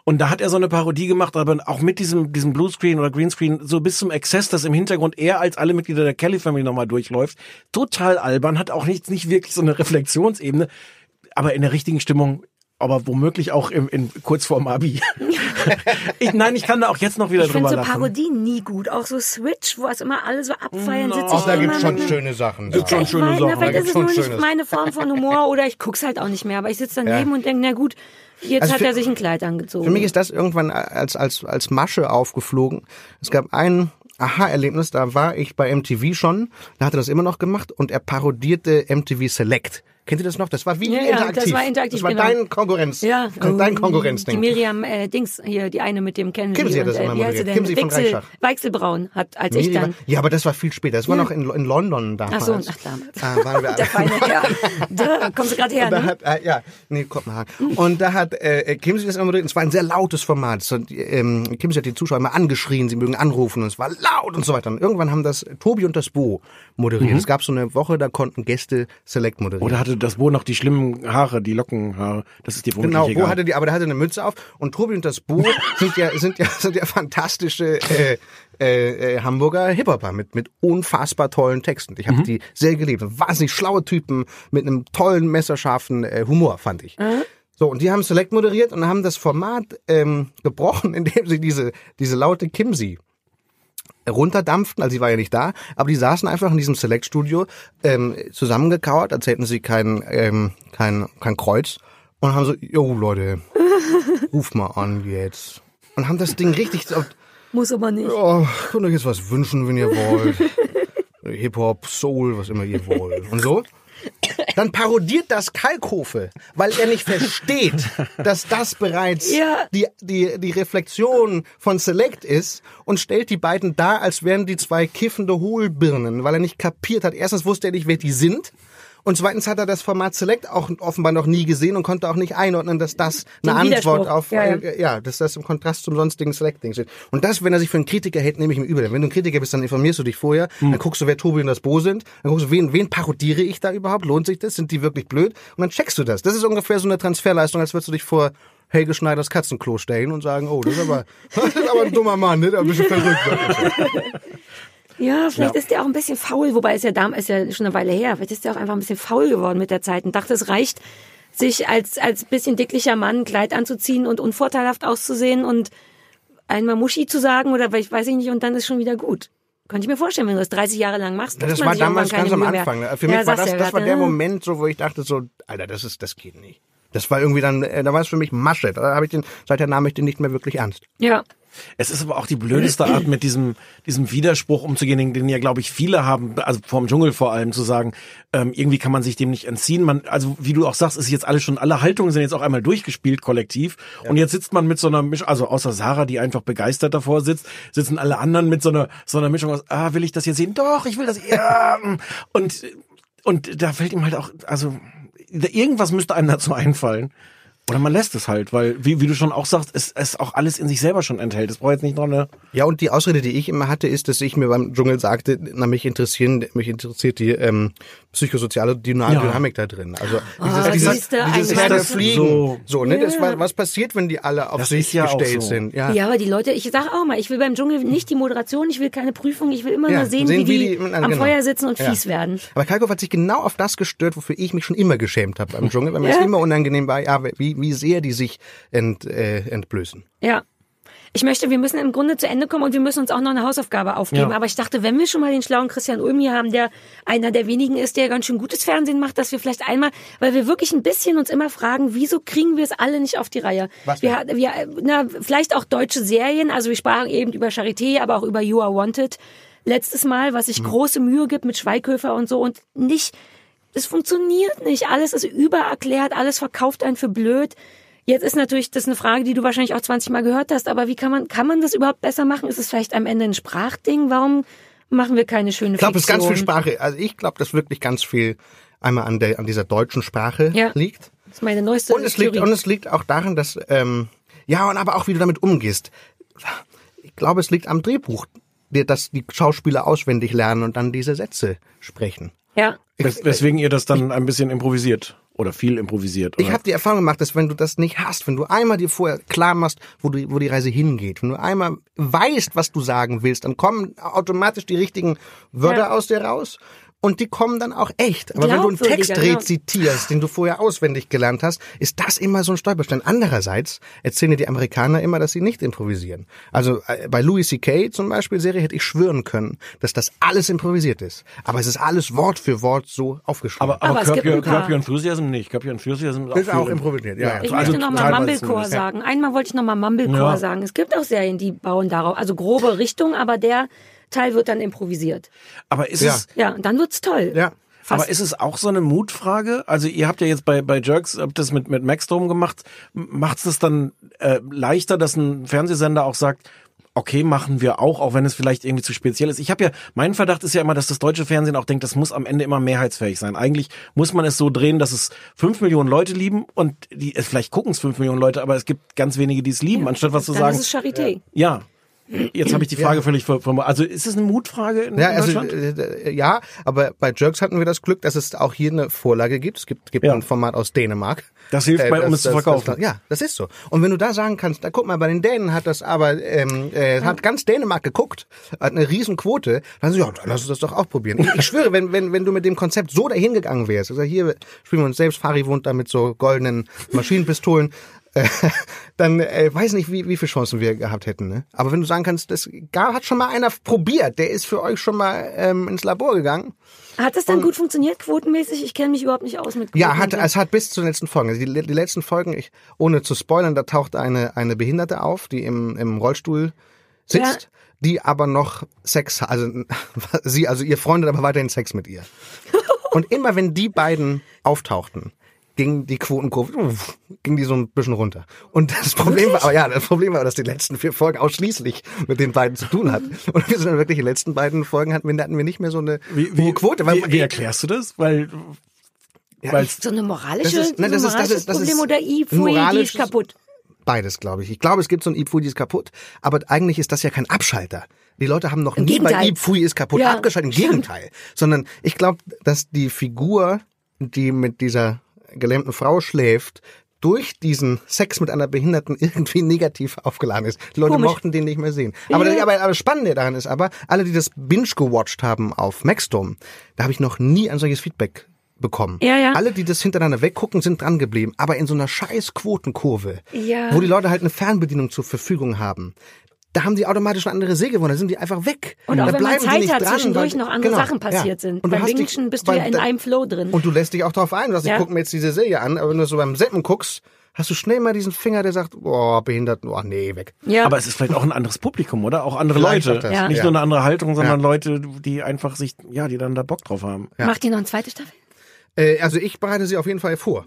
Speaker 1: Und da hat er so eine Parodie gemacht, aber auch mit diesem, diesem Bluescreen oder Greenscreen, so bis zum Exzess, dass im Hintergrund er als alle Mitglieder der Kelly Family nochmal durchläuft. Total albern, hat auch nicht, nicht wirklich so eine Reflexionsebene, aber in der richtigen Stimmung aber womöglich auch im, in, kurz vorm Abi. ich, nein, ich kann da auch jetzt noch wieder
Speaker 2: Ich finde
Speaker 1: drüber
Speaker 2: so
Speaker 1: lachen.
Speaker 2: Parodien nie gut. Auch so Switch, wo es immer alle so abfeiern, sitze
Speaker 3: Ach,
Speaker 2: ich
Speaker 3: da
Speaker 2: immer
Speaker 3: gibt's schon
Speaker 2: mit-
Speaker 3: schöne Sachen.
Speaker 1: Gibt's
Speaker 3: da.
Speaker 1: schon
Speaker 2: Ich
Speaker 1: schöne
Speaker 2: meine,
Speaker 1: Sachen.
Speaker 3: Da
Speaker 2: vielleicht ist es nur nicht
Speaker 3: Schönes.
Speaker 2: meine Form von Humor oder ich guck's halt auch nicht mehr. Aber ich sitze daneben
Speaker 3: Ja.
Speaker 2: und denke, na gut, jetzt
Speaker 3: Also
Speaker 2: hat
Speaker 3: für-
Speaker 2: er sich ein Kleid angezogen.
Speaker 3: Für mich ist das irgendwann als, als, als Masche aufgeflogen. Es gab ein Aha-Erlebnis, da war ich bei MTV schon, da hat er das immer noch gemacht und er parodierte MTV Select. Kennt ihr das noch? Das war wie
Speaker 2: Ja, ja,
Speaker 3: interaktiv.
Speaker 2: das war interaktiv,
Speaker 3: Das war
Speaker 2: genau.
Speaker 3: dein Konkurrenz.
Speaker 2: ja,
Speaker 3: Dein
Speaker 2: Die
Speaker 3: Konkurrenzding.
Speaker 2: Miriam äh, Dings, hier, die eine mit dem kennen
Speaker 3: Kimsi
Speaker 2: Sie
Speaker 3: hat das
Speaker 2: und, äh,
Speaker 3: immer moderiert. Kimsi von
Speaker 2: Weichsel. Weichselbraun hat, als ich
Speaker 3: Miriam-
Speaker 2: dann.
Speaker 3: Ja, aber das war viel später. Das war
Speaker 2: Ja.
Speaker 3: noch in, in London damals.
Speaker 2: Ach so, ach damals.
Speaker 3: Ah, waren wir
Speaker 2: Der feine Herr. Da kommst du gerade her,
Speaker 3: da
Speaker 2: ne?
Speaker 3: hat, äh, ja, nee, Kopenhagen. Und da hat äh, Kimsi das immer moderiert. Es war ein sehr lautes Format. So, ähm, Kimsi hat die Zuschauer immer angeschrien, sie mögen anrufen und es war laut und so weiter. Und irgendwann haben das Tobi und das Bo moderiert. Es gab so eine Woche, da konnten Gäste Select moderieren.
Speaker 1: Oder hatte das Bo noch die schlimmen Haare, die Lockenhaare? Das ist dir vermutlich
Speaker 3: Genau, Bo
Speaker 1: egal.
Speaker 3: hatte die, aber der hatte eine Mütze auf und Tobi und das Bo sind ja sind ja sind ja fantastische äh, äh, äh, Hamburger Hip-Hopper mit mit unfassbar tollen Texten. Ich habe die sehr geliebt. Wahnsinnig schlaue Typen mit einem tollen messerscharfen äh, Humor fand ich. So und die haben Select moderiert und haben das Format ähm, gebrochen, indem sie diese diese laute Kimsi runterdampften, also sie war ja nicht da, aber die saßen einfach in diesem Select-Studio ähm, zusammengekauert, als hätten sie kein, ähm, kein, kein Kreuz und haben so, jo Leute, ruf mal an jetzt. Und haben das Ding richtig so,
Speaker 2: Muss aber nicht.
Speaker 3: oh, könnt euch jetzt was wünschen, wenn ihr wollt. Hip-Hop, Soul, was immer ihr wollt. Und so. Dann parodiert das Kalkofe, weil er nicht versteht, dass das bereits
Speaker 2: Ja.
Speaker 3: die, die, die Reflexion von Select ist und stellt die beiden dar, als wären die zwei kiffende Hohlbirnen, weil er nicht kapiert hat. Erstens wusste er nicht, wer die sind. Und zweitens hat er das Format Select auch offenbar noch nie gesehen und konnte auch nicht einordnen, dass das
Speaker 2: Den
Speaker 3: eine Antwort auf,
Speaker 2: Ja, ja.
Speaker 3: äh, ja, dass das im Kontrast zum sonstigen Selecting steht. Und das, wenn er sich für einen Kritiker hält, nehme ich ihm übel. Wenn du ein Kritiker bist, dann informierst du dich vorher,
Speaker 2: Hm.
Speaker 3: dann guckst du, wer Tobi und das Bo sind, dann guckst du, wen, wen parodiere ich da überhaupt? Lohnt sich das? Sind die wirklich blöd? Und dann checkst du das. Das ist ungefähr so eine Transferleistung, als würdest du dich vor Helge Schneiders Katzenklo stellen und sagen, oh, das ist aber, das ist aber ein dummer Mann, ne? Der ein bisschen verrückt.
Speaker 2: Ja, vielleicht ist der auch ein bisschen faul, wobei ist ja damals ist ja schon eine Weile her. Vielleicht ist der auch einfach ein bisschen faul geworden mit der Zeit und dachte, es reicht, sich als als bisschen dicklicher Mann ein Kleid anzuziehen und unvorteilhaft auszusehen und einmal Muschi zu sagen oder ich weiß ich nicht und dann ist schon wieder gut. Könnte ich mir vorstellen, wenn du das 30 Jahre lang machst.
Speaker 3: Das war damals ganz am
Speaker 2: Mühe mehr.
Speaker 3: Anfang. ne? Für
Speaker 2: Ja,
Speaker 3: mich war das,
Speaker 2: du,
Speaker 3: das war
Speaker 2: ja,
Speaker 3: der
Speaker 2: ja.
Speaker 3: Moment, so, wo ich dachte so, Alter, das ist, das geht nicht. Das war irgendwie dann, äh, da war es für mich Masche. Da habe ich den, seither nahm ich den nicht mehr wirklich ernst.
Speaker 2: Ja.
Speaker 1: Es ist aber auch die blödeste Art, mit diesem, diesem Widerspruch umzugehen, den, ja, glaube ich, viele haben, also vorm Dschungel vor allem, zu sagen, ähm, irgendwie kann man sich dem nicht entziehen. Man, also wie du auch sagst, ist jetzt alles schon, alle Haltungen sind jetzt auch einmal durchgespielt, kollektiv. Und jetzt sitzt man mit so einer Mischung, also außer Sarah, die einfach begeistert davor sitzt, sitzen alle anderen mit so einer, so einer Mischung aus, ah, will ich das jetzt sehen? Doch, ich will das, ja. Und, und da fällt ihm halt auch, also irgendwas müsste einem dazu einfallen. Oder man lässt es halt, weil, wie, wie du schon auch sagst, es, es auch alles in sich selber schon enthält. Es braucht jetzt nicht noch eine.
Speaker 3: Ja, und die Ausrede, die ich immer hatte, ist, dass ich mir beim Dschungel sagte, na, mich interessieren, mich interessiert die ähm, psychosoziale Dyna
Speaker 1: Ja.
Speaker 3: Dynamik da drin. Also dieses,
Speaker 2: Ah,
Speaker 3: dieses, dieses
Speaker 2: das
Speaker 3: Fliegen.
Speaker 1: so-
Speaker 3: So, ne? Das, war- was passiert, wenn die alle auf
Speaker 1: Das
Speaker 3: sich
Speaker 1: ja
Speaker 3: gestellt
Speaker 1: so.
Speaker 3: sind? Ja.
Speaker 2: Ja, aber die Leute, ich sag auch mal, ich will beim Dschungel nicht die Moderation, ich will keine Prüfung, ich will immer
Speaker 3: Ja,
Speaker 2: nur sehen,
Speaker 3: sehen,
Speaker 2: wie,
Speaker 3: wie
Speaker 2: die,
Speaker 3: die
Speaker 2: am
Speaker 3: genau.
Speaker 2: Feuer sitzen und
Speaker 3: Ja.
Speaker 2: fies werden.
Speaker 3: Aber Kalkow hat sich genau auf das gestört, wofür ich mich schon immer geschämt habe beim Dschungel, weil mir
Speaker 2: Ja.
Speaker 3: es immer unangenehm war, ja, wie, wie sehr die sich ent, äh, entblößen.
Speaker 2: Ja. Ich möchte, wir müssen im Grunde zu Ende kommen und wir müssen uns auch noch eine Hausaufgabe aufgeben.
Speaker 1: Ja.
Speaker 2: Aber ich dachte, wenn wir schon mal den schlauen Christian Ulm hier haben, der einer der wenigen ist, der ganz schön gutes Fernsehen macht, dass wir vielleicht einmal, weil wir wirklich ein bisschen uns immer fragen, wieso kriegen wir es alle nicht auf die Reihe?
Speaker 3: Was
Speaker 2: wir, wir, na, vielleicht auch deutsche Serien, also wir sprachen eben über Charité, aber auch über You Are Wanted letztes Mal, was
Speaker 3: Mhm.
Speaker 2: sich große Mühe gibt mit Schweighöfer und so und nicht, es funktioniert nicht. Alles ist übererklärt, alles verkauft einen für blöd. Jetzt ist natürlich das eine Frage, die du wahrscheinlich auch 20 Mal gehört hast, aber wie kann man, kann man das überhaupt besser machen? Ist es vielleicht am Ende ein Sprachding? Warum machen wir keine schöne
Speaker 3: Ich glaube, es ist ganz viel? Sprache. Also ich glaube, dass wirklich ganz viel einmal an der an dieser deutschen Sprache
Speaker 2: Ja.
Speaker 3: liegt.
Speaker 2: Das ist meine neueste
Speaker 3: Und es liegt
Speaker 2: Theorie.
Speaker 3: und es liegt auch daran, dass ähm, ja und aber auch wie du damit umgehst. Ich glaube, es liegt am Drehbuch, dass die Schauspieler auswendig lernen und dann diese Sätze sprechen.
Speaker 2: Ja.
Speaker 1: Wes weswegen ihr das dann ein bisschen improvisiert. Oder viel improvisiert.
Speaker 3: Ich
Speaker 1: oder?
Speaker 3: habe die Erfahrung gemacht, dass wenn du das nicht hast, wenn du einmal dir vorher klar machst, wo, du, wo die Reise hingeht, wenn du einmal weißt, was du sagen willst, dann kommen automatisch die richtigen Wörter
Speaker 2: Ja.
Speaker 3: aus dir raus. Und die kommen dann auch echt. Aber wenn du einen Text rezitierst, den du vorher auswendig gelernt hast, ist das immer so ein Stolperstein. Andererseits erzählen dir die Amerikaner immer, dass sie nicht improvisieren. Also äh, bei Louis C.K. zum Beispiel Serie hätte ich schwören können, dass das alles improvisiert ist. Aber es ist alles Wort für Wort so aufgeschrieben.
Speaker 1: aber, aber,
Speaker 2: Aber
Speaker 1: Curb, Your, Curb Enthusiasm nicht. Curb Your Enthusiasm
Speaker 3: ist auch
Speaker 1: viel-
Speaker 3: improvisiert. Ja,
Speaker 2: Ich.
Speaker 1: Also
Speaker 2: möchte noch mal
Speaker 1: teilweise
Speaker 2: Mumblecore sagen. Einmal wollte ich noch mal Mumblecore
Speaker 1: Ja.
Speaker 2: sagen. Es gibt auch Serien, die bauen darauf, also grobe Richtung, aber der Teil wird dann improvisiert.
Speaker 1: Aber ist
Speaker 3: Ja.
Speaker 1: es,
Speaker 2: Ja, und dann wird's toll.
Speaker 3: ja.
Speaker 2: Fast.
Speaker 1: Aber ist es auch so eine Mutfrage? Also ihr habt ja jetzt bei, bei Jerks, habt das mit, mit Maxdome gemacht. Macht es dann äh, leichter, dass ein Fernsehsender auch sagt, okay, machen wir auch, auch wenn es vielleicht irgendwie zu speziell ist. Ich habe ja, mein Verdacht ist ja immer, dass das deutsche Fernsehen auch denkt, das muss am Ende immer mehrheitsfähig sein. Eigentlich muss man es so drehen, dass es fünf Millionen Leute lieben und die, es vielleicht gucken es fünf Millionen Leute, aber es gibt ganz wenige, die es lieben, anstatt was zu
Speaker 2: dann
Speaker 1: sagen.
Speaker 2: ist es Charité.
Speaker 1: Ja. Jetzt habe ich die Frage völlig ver- ver- Also ist es eine Mutfrage in,
Speaker 3: Ja, also,
Speaker 1: Deutschland?
Speaker 3: äh, ja, aber bei Jerks hatten wir das Glück, dass es auch hier eine Vorlage gibt. Es gibt, gibt
Speaker 1: Ja.
Speaker 3: ein Format aus Dänemark.
Speaker 1: Das hilft bei, um es zu verkaufen.
Speaker 3: Das, ja, das ist so. Und wenn du da sagen kannst, da guck mal, bei den Dänen hat das aber, ähm, äh, hat ganz Dänemark geguckt, hat eine Riesenquote, dann so, ja, dann lass uns das doch auch probieren. Ich, ich schwöre, wenn, wenn, wenn du mit dem Konzept so dahin gegangen wärst, also hier spielen wir uns selbst, Fari wohnt da mit so goldenen Maschinenpistolen, äh, dann äh, weiß nicht, wie, wie viele Chancen wir gehabt hätten. Ne? Aber wenn du sagen kannst, das gar hat schon mal einer probiert, der ist für euch schon mal ähm, ins Labor gegangen.
Speaker 2: Hat das denn gut funktioniert, quotenmäßig? Ich kenne mich überhaupt nicht aus mit Quoten.
Speaker 3: Ja, hat, es hat bis zu den letzten Folgen. Also die, die letzten Folgen, ich, ohne zu spoilern, da taucht eine, eine Behinderte auf, die im, im Rollstuhl sitzt,
Speaker 2: Ja.
Speaker 3: die aber noch Sex, also sie, also ihr Freund hat aber weiterhin Sex mit ihr. Und immer wenn die beiden auftauchten, ging die Quotenkurve, uff, ging die so ein bisschen runter. Und das Problem war, aber ja, das Problem war, dass die letzten vier Folgen ausschließlich mit den beiden zu tun hatten. Und wir sind dann wirklich, die letzten beiden Folgen hatten wir, hatten wir nicht mehr so eine hohe Quote. Weil,
Speaker 1: wie, wie erklärst du das? Weil,
Speaker 3: Ja,
Speaker 1: weil
Speaker 2: So eine moralische,
Speaker 3: Das ist- nein, das
Speaker 2: so
Speaker 3: ist-
Speaker 2: ein
Speaker 3: das
Speaker 2: moralisches
Speaker 3: ist- das ist
Speaker 2: Problem oder I, die ist kaputt.
Speaker 3: Beides, glaube ich. Ich glaube, es gibt so ein Ipfui, die ist kaputt, aber eigentlich ist das ja kein Abschalter. Die Leute haben noch
Speaker 2: Im
Speaker 3: nie bei
Speaker 2: Gegenteil.
Speaker 3: Ipfui ist kaputt
Speaker 2: Ja,
Speaker 3: abgeschaltet. Im
Speaker 2: stimmt.
Speaker 3: Gegenteil. Sondern ich glaube, dass die Figur, die mit dieser gelähmten Frau schläft, durch diesen Sex mit einer Behinderten irgendwie negativ aufgeladen ist. Die Leute
Speaker 2: Komisch.
Speaker 3: mochten den nicht mehr sehen. Aber,
Speaker 2: Ja.
Speaker 3: aber, aber das Spannende daran ist aber, alle, die das binge gewatcht haben auf Maxdome, da habe ich noch nie ein solches Feedback bekommen.
Speaker 2: Ja, ja.
Speaker 3: Alle, die das hintereinander weggucken, sind dran geblieben. Aber in so einer scheiß Quotenkurve,
Speaker 2: Ja.
Speaker 3: wo die Leute halt eine Fernbedienung zur Verfügung haben, da haben die automatisch eine andere Sägewohnung, da sind die einfach weg.
Speaker 2: Und auch
Speaker 3: da
Speaker 2: wenn man Zeit
Speaker 3: nicht
Speaker 2: hat,
Speaker 3: dran,
Speaker 2: zwischendurch
Speaker 3: weil-
Speaker 2: noch andere
Speaker 3: genau,
Speaker 2: Sachen passiert
Speaker 3: ja.
Speaker 2: sind.
Speaker 3: Und
Speaker 2: Beim
Speaker 3: dich-
Speaker 2: Bingschen bist du ja in
Speaker 3: da-
Speaker 2: einem Flow drin.
Speaker 3: Und du lässt dich auch darauf ein. Du sagst,
Speaker 2: Ja.
Speaker 3: ich gucke mir jetzt diese Serie an, aber wenn du so beim Seppen guckst, hast du schnell mal diesen Finger, der sagt, oh, behindert, oh, nee, weg.
Speaker 2: ja.
Speaker 1: aber es ist vielleicht auch ein anderes Publikum, oder? Auch andere
Speaker 3: Vielleicht
Speaker 1: Leute.
Speaker 2: Ja.
Speaker 1: Nicht
Speaker 3: ja.
Speaker 1: nur eine andere Haltung, sondern
Speaker 3: Ja.
Speaker 1: Leute, die einfach sich, ja, die dann da Bock drauf haben.
Speaker 2: Macht die noch eine zweite Staffel?
Speaker 3: Äh, also ich bereite sie auf jeden Fall vor.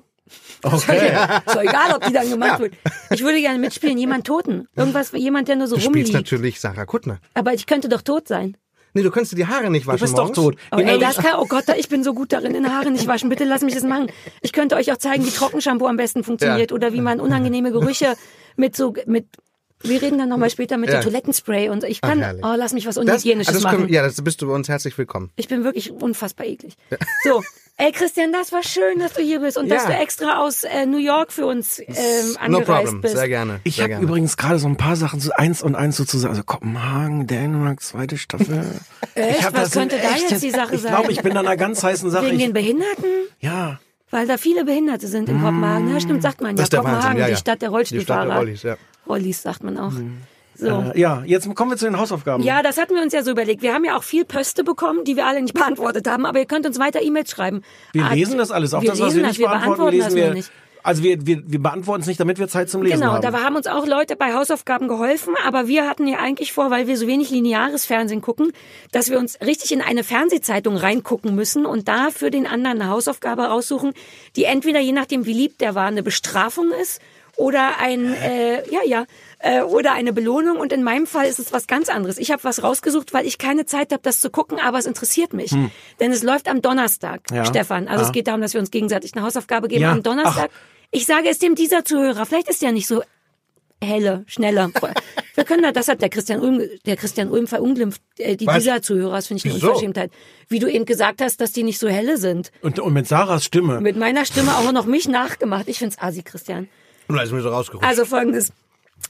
Speaker 1: Okay.
Speaker 2: Ist doch egal, ob die dann gemacht
Speaker 3: Ja.
Speaker 2: wird. Ich würde gerne mitspielen, jemand Toten. Irgendwas, jemand, der nur so
Speaker 3: Du spielst
Speaker 2: rumliegt.
Speaker 3: natürlich Sarah Kuttner.
Speaker 2: Aber ich könnte doch tot sein.
Speaker 3: Nee, du kannst dir die Haare nicht waschen
Speaker 1: Du bist doch
Speaker 3: morgens.
Speaker 1: tot.
Speaker 2: Oh,
Speaker 1: Genau
Speaker 2: ey,
Speaker 1: wie-
Speaker 2: das kann, oh Gott, ich bin so gut darin, in Haare nicht waschen. Bitte lass mich das machen. Ich könnte euch auch zeigen, wie Trockenshampoo am besten funktioniert
Speaker 3: Ja.
Speaker 2: oder wie man unangenehme Gerüche mit so, mit, wir reden dann nochmal später mit
Speaker 3: Ja.
Speaker 2: so Toilettenspray und ich kann,
Speaker 3: Ach,
Speaker 2: oh, lass mich was
Speaker 3: das,
Speaker 2: Unhygienisches
Speaker 3: das können,
Speaker 2: machen.
Speaker 3: ja, das bist du bei uns herzlich willkommen.
Speaker 2: Ich bin wirklich unfassbar eklig. So, ey Christian, das war schön, dass du hier bist und dass
Speaker 3: Ja.
Speaker 2: du extra aus äh, New York für uns ähm,
Speaker 3: No
Speaker 2: angereist
Speaker 3: problem,
Speaker 2: bist.
Speaker 3: sehr gerne.
Speaker 1: Ich habe übrigens gerade so ein paar Sachen, so eins und eins sozusagen, also Kopenhagen, Dänemark, zweite Staffel.
Speaker 2: Echt?
Speaker 1: Ich hab
Speaker 2: Was könnte da
Speaker 1: echt
Speaker 2: jetzt die Sache
Speaker 1: ich
Speaker 2: sein?
Speaker 1: glaube, ich bin an einer ganz heißen Sache.
Speaker 2: Wegen
Speaker 1: Ich,
Speaker 2: den Behinderten?
Speaker 1: ja.
Speaker 2: Weil da viele Behinderte sind in Kopenhagen. Ja, stimmt, sagt man ja.
Speaker 3: Das ist der
Speaker 2: Kopenhagen,
Speaker 3: Wahnsinn, ja,
Speaker 2: die
Speaker 3: ja.
Speaker 2: Stadt der
Speaker 3: Die
Speaker 2: Rollstuhlfahrer.
Speaker 3: Stadt der Rollis, ja.
Speaker 2: Rollis sagt man auch. So.
Speaker 1: Äh, ja, jetzt kommen wir zu den Hausaufgaben.
Speaker 2: Ja, das hatten wir uns ja so überlegt. Wir haben ja auch viel Pöste bekommen, die wir alle nicht beantwortet haben, aber ihr könnt uns weiter E-Mails schreiben.
Speaker 1: Wir
Speaker 2: Ah,
Speaker 1: lesen das alles. Auch
Speaker 2: wir
Speaker 1: das, was
Speaker 2: lesen
Speaker 1: wir
Speaker 2: das,
Speaker 1: nicht
Speaker 2: wir
Speaker 1: beantworten,
Speaker 2: beantworten
Speaker 1: lesen
Speaker 2: das
Speaker 1: wir.
Speaker 2: nicht.
Speaker 1: Also wir, wir, wir beantworten es nicht, damit wir Zeit zum Lesen
Speaker 2: Genau,
Speaker 1: haben.
Speaker 2: da haben uns auch Leute bei Hausaufgaben geholfen, aber wir hatten ja eigentlich vor, weil wir so wenig lineares Fernsehen gucken, dass wir uns richtig in eine Fernsehzeitung reingucken müssen und da für den anderen eine Hausaufgabe raussuchen, die entweder je nachdem, wie lieb der war, eine Bestrafung ist oder ein, äh, ja, ja, äh, oder eine Belohnung. Und in meinem Fall ist es was ganz anderes. Ich habe was rausgesucht, weil ich keine Zeit habe, das zu gucken, aber es interessiert mich. Denn es läuft am Donnerstag,
Speaker 1: Hm. Ja.
Speaker 2: Stefan. Also
Speaker 1: Ja.
Speaker 2: es geht darum, dass wir uns gegenseitig eine Hausaufgabe geben
Speaker 1: Ja.
Speaker 2: am Donnerstag. Ich sage es dem dieser Zuhörer. Vielleicht ist der nicht so helle, schneller. Wir können da, das hat der Christian Ulm, der Christian Ulm verunglimpft, äh, die
Speaker 3: Was?
Speaker 2: dieser Zuhörer, das finde ich eine
Speaker 3: Wieso?
Speaker 2: Unverschämtheit. Wie du eben gesagt hast, dass die nicht so helle sind.
Speaker 1: Und, und mit Sarahs Stimme.
Speaker 2: Mit meiner Stimme auch noch mich nachgemacht. Ich find's assi, Christian.
Speaker 3: Und da ist mir so rausgerutscht.
Speaker 2: Also folgendes.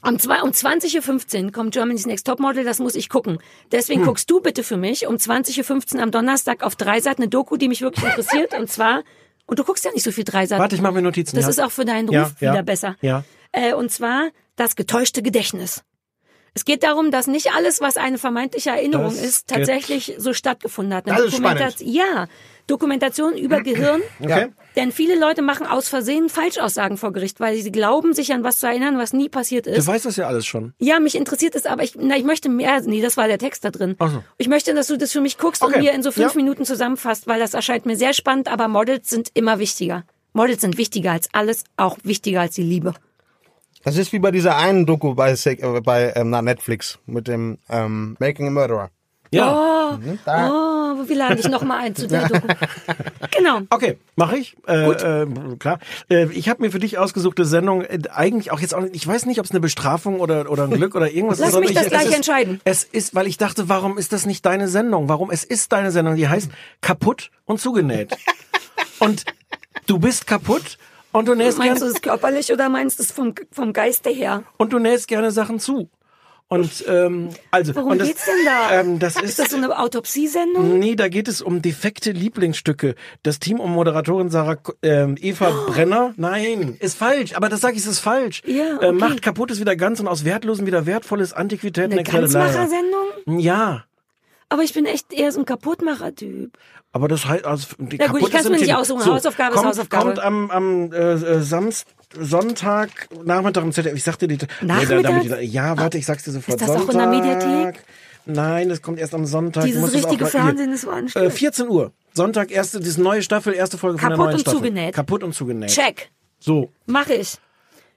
Speaker 2: Um, zwei, um 20.15 Uhr kommt Germany's Next Topmodel, das muss ich gucken. Deswegen guckst du bitte für mich um 20.15 Uhr am Donnerstag auf Dreisat eine Doku, die mich wirklich interessiert. und zwar, und du guckst ja nicht so viel Dreisat.
Speaker 1: Warte, ich mache mir Notizen.
Speaker 2: Das
Speaker 1: ja.
Speaker 2: ist auch für deinen Ruf
Speaker 1: Ja, ja,
Speaker 2: wieder besser.
Speaker 1: ja.
Speaker 2: Äh, und zwar das getäuschte Gedächtnis. Es geht darum, dass nicht alles, was eine vermeintliche Erinnerung
Speaker 1: Das
Speaker 2: ist, tatsächlich so stattgefunden hat. Eine
Speaker 3: Das ist spannend.
Speaker 2: ja, Dokumentation über Gehirn.
Speaker 1: Okay.
Speaker 2: Denn viele Leute machen aus Versehen Falschaussagen vor Gericht, weil sie glauben, sich an was zu erinnern, was nie passiert
Speaker 1: Du
Speaker 2: ist.
Speaker 1: weißt das ja alles schon.
Speaker 2: Ja, mich interessiert es, aber ich, na, ich möchte mehr. Nee, das war der Text da drin.
Speaker 1: Ach so.
Speaker 2: Ich möchte, dass du das für mich guckst
Speaker 1: Okay.
Speaker 2: und mir in so fünf
Speaker 1: Ja.
Speaker 2: Minuten zusammenfasst, weil das erscheint mir sehr spannend, aber Models sind immer wichtiger. Models sind wichtiger als alles, auch wichtiger als die Liebe.
Speaker 3: Das ist wie bei dieser einen Doku bei, äh, bei ähm, na, Netflix mit dem ähm, Making a Murderer.
Speaker 1: Ja.
Speaker 2: Oh, wie lade ich noch mal ein zu der Doku? Genau.
Speaker 1: Okay, mache ich. Äh, äh, klar. Äh, ich habe mir für dich ausgesuchte Sendung äh, eigentlich auch jetzt auch nicht, ich weiß nicht, ob es eine Bestrafung oder oder ein Glück oder irgendwas
Speaker 2: Lass
Speaker 1: ist. sondern
Speaker 2: mich das
Speaker 1: ich,
Speaker 2: gleich
Speaker 1: es ist,
Speaker 2: entscheiden.
Speaker 1: Es ist, weil ich dachte, warum ist das nicht deine Sendung? Warum es ist deine Sendung? Die heißt kaputt und zugenäht. und du bist kaputt und du nähst
Speaker 2: Meinst du
Speaker 1: gerne
Speaker 2: es körperlich oder meinst du es vom, vom Geiste her?
Speaker 1: und du nähst gerne Sachen zu. Und ähm, also
Speaker 2: Worum
Speaker 1: das,
Speaker 2: geht's denn da?
Speaker 1: Ähm, das
Speaker 2: Ist
Speaker 1: ist,
Speaker 2: das so eine Autopsiesendung?
Speaker 1: Nee, da geht es um defekte Lieblingsstücke. Das Team um Moderatorin Sarah ähm, Eva Brenner. Nein, ist falsch. Aber das sage ich, es ist falsch.
Speaker 2: Ja,
Speaker 1: äh,
Speaker 2: okay.
Speaker 1: macht kaputtes wieder ganz und aus Wertlosen wieder Wertvolles Antiquitäten
Speaker 2: Eine. Ganzmacher-Sendung?
Speaker 1: Ja.
Speaker 2: Aber ich bin echt eher so ein Kaputtmacher-Typ.
Speaker 1: Aber das heißt, also die
Speaker 2: Na gut, ich kann's
Speaker 1: ist
Speaker 2: mir nicht aussuchen. Hausaufgabe ist
Speaker 1: kommt,
Speaker 2: Hausaufgabe.
Speaker 1: Kommt am, am äh, äh, Samst, Sonntag, Nachmittag im ZDF. Ich sagte die.
Speaker 2: Nachmittag?
Speaker 1: die, ja, warte, ich sag's dir sofort.
Speaker 2: Ist das auch
Speaker 1: Sonntag.
Speaker 2: in der Mediathek?
Speaker 1: Nein, das kommt erst am Sonntag.
Speaker 2: Dieses
Speaker 1: es
Speaker 2: richtige
Speaker 1: auch
Speaker 2: Fernsehen ist so
Speaker 1: Äh,
Speaker 2: anstrengend.
Speaker 1: 14 Uhr. Sonntag, erste, diese neue Staffel, erste Folge von der
Speaker 2: Kaputt
Speaker 1: neuen
Speaker 2: und
Speaker 1: Staffel.
Speaker 2: zugenäht.
Speaker 1: Kaputt und zugenäht.
Speaker 2: Check.
Speaker 1: So.
Speaker 2: Mache ich.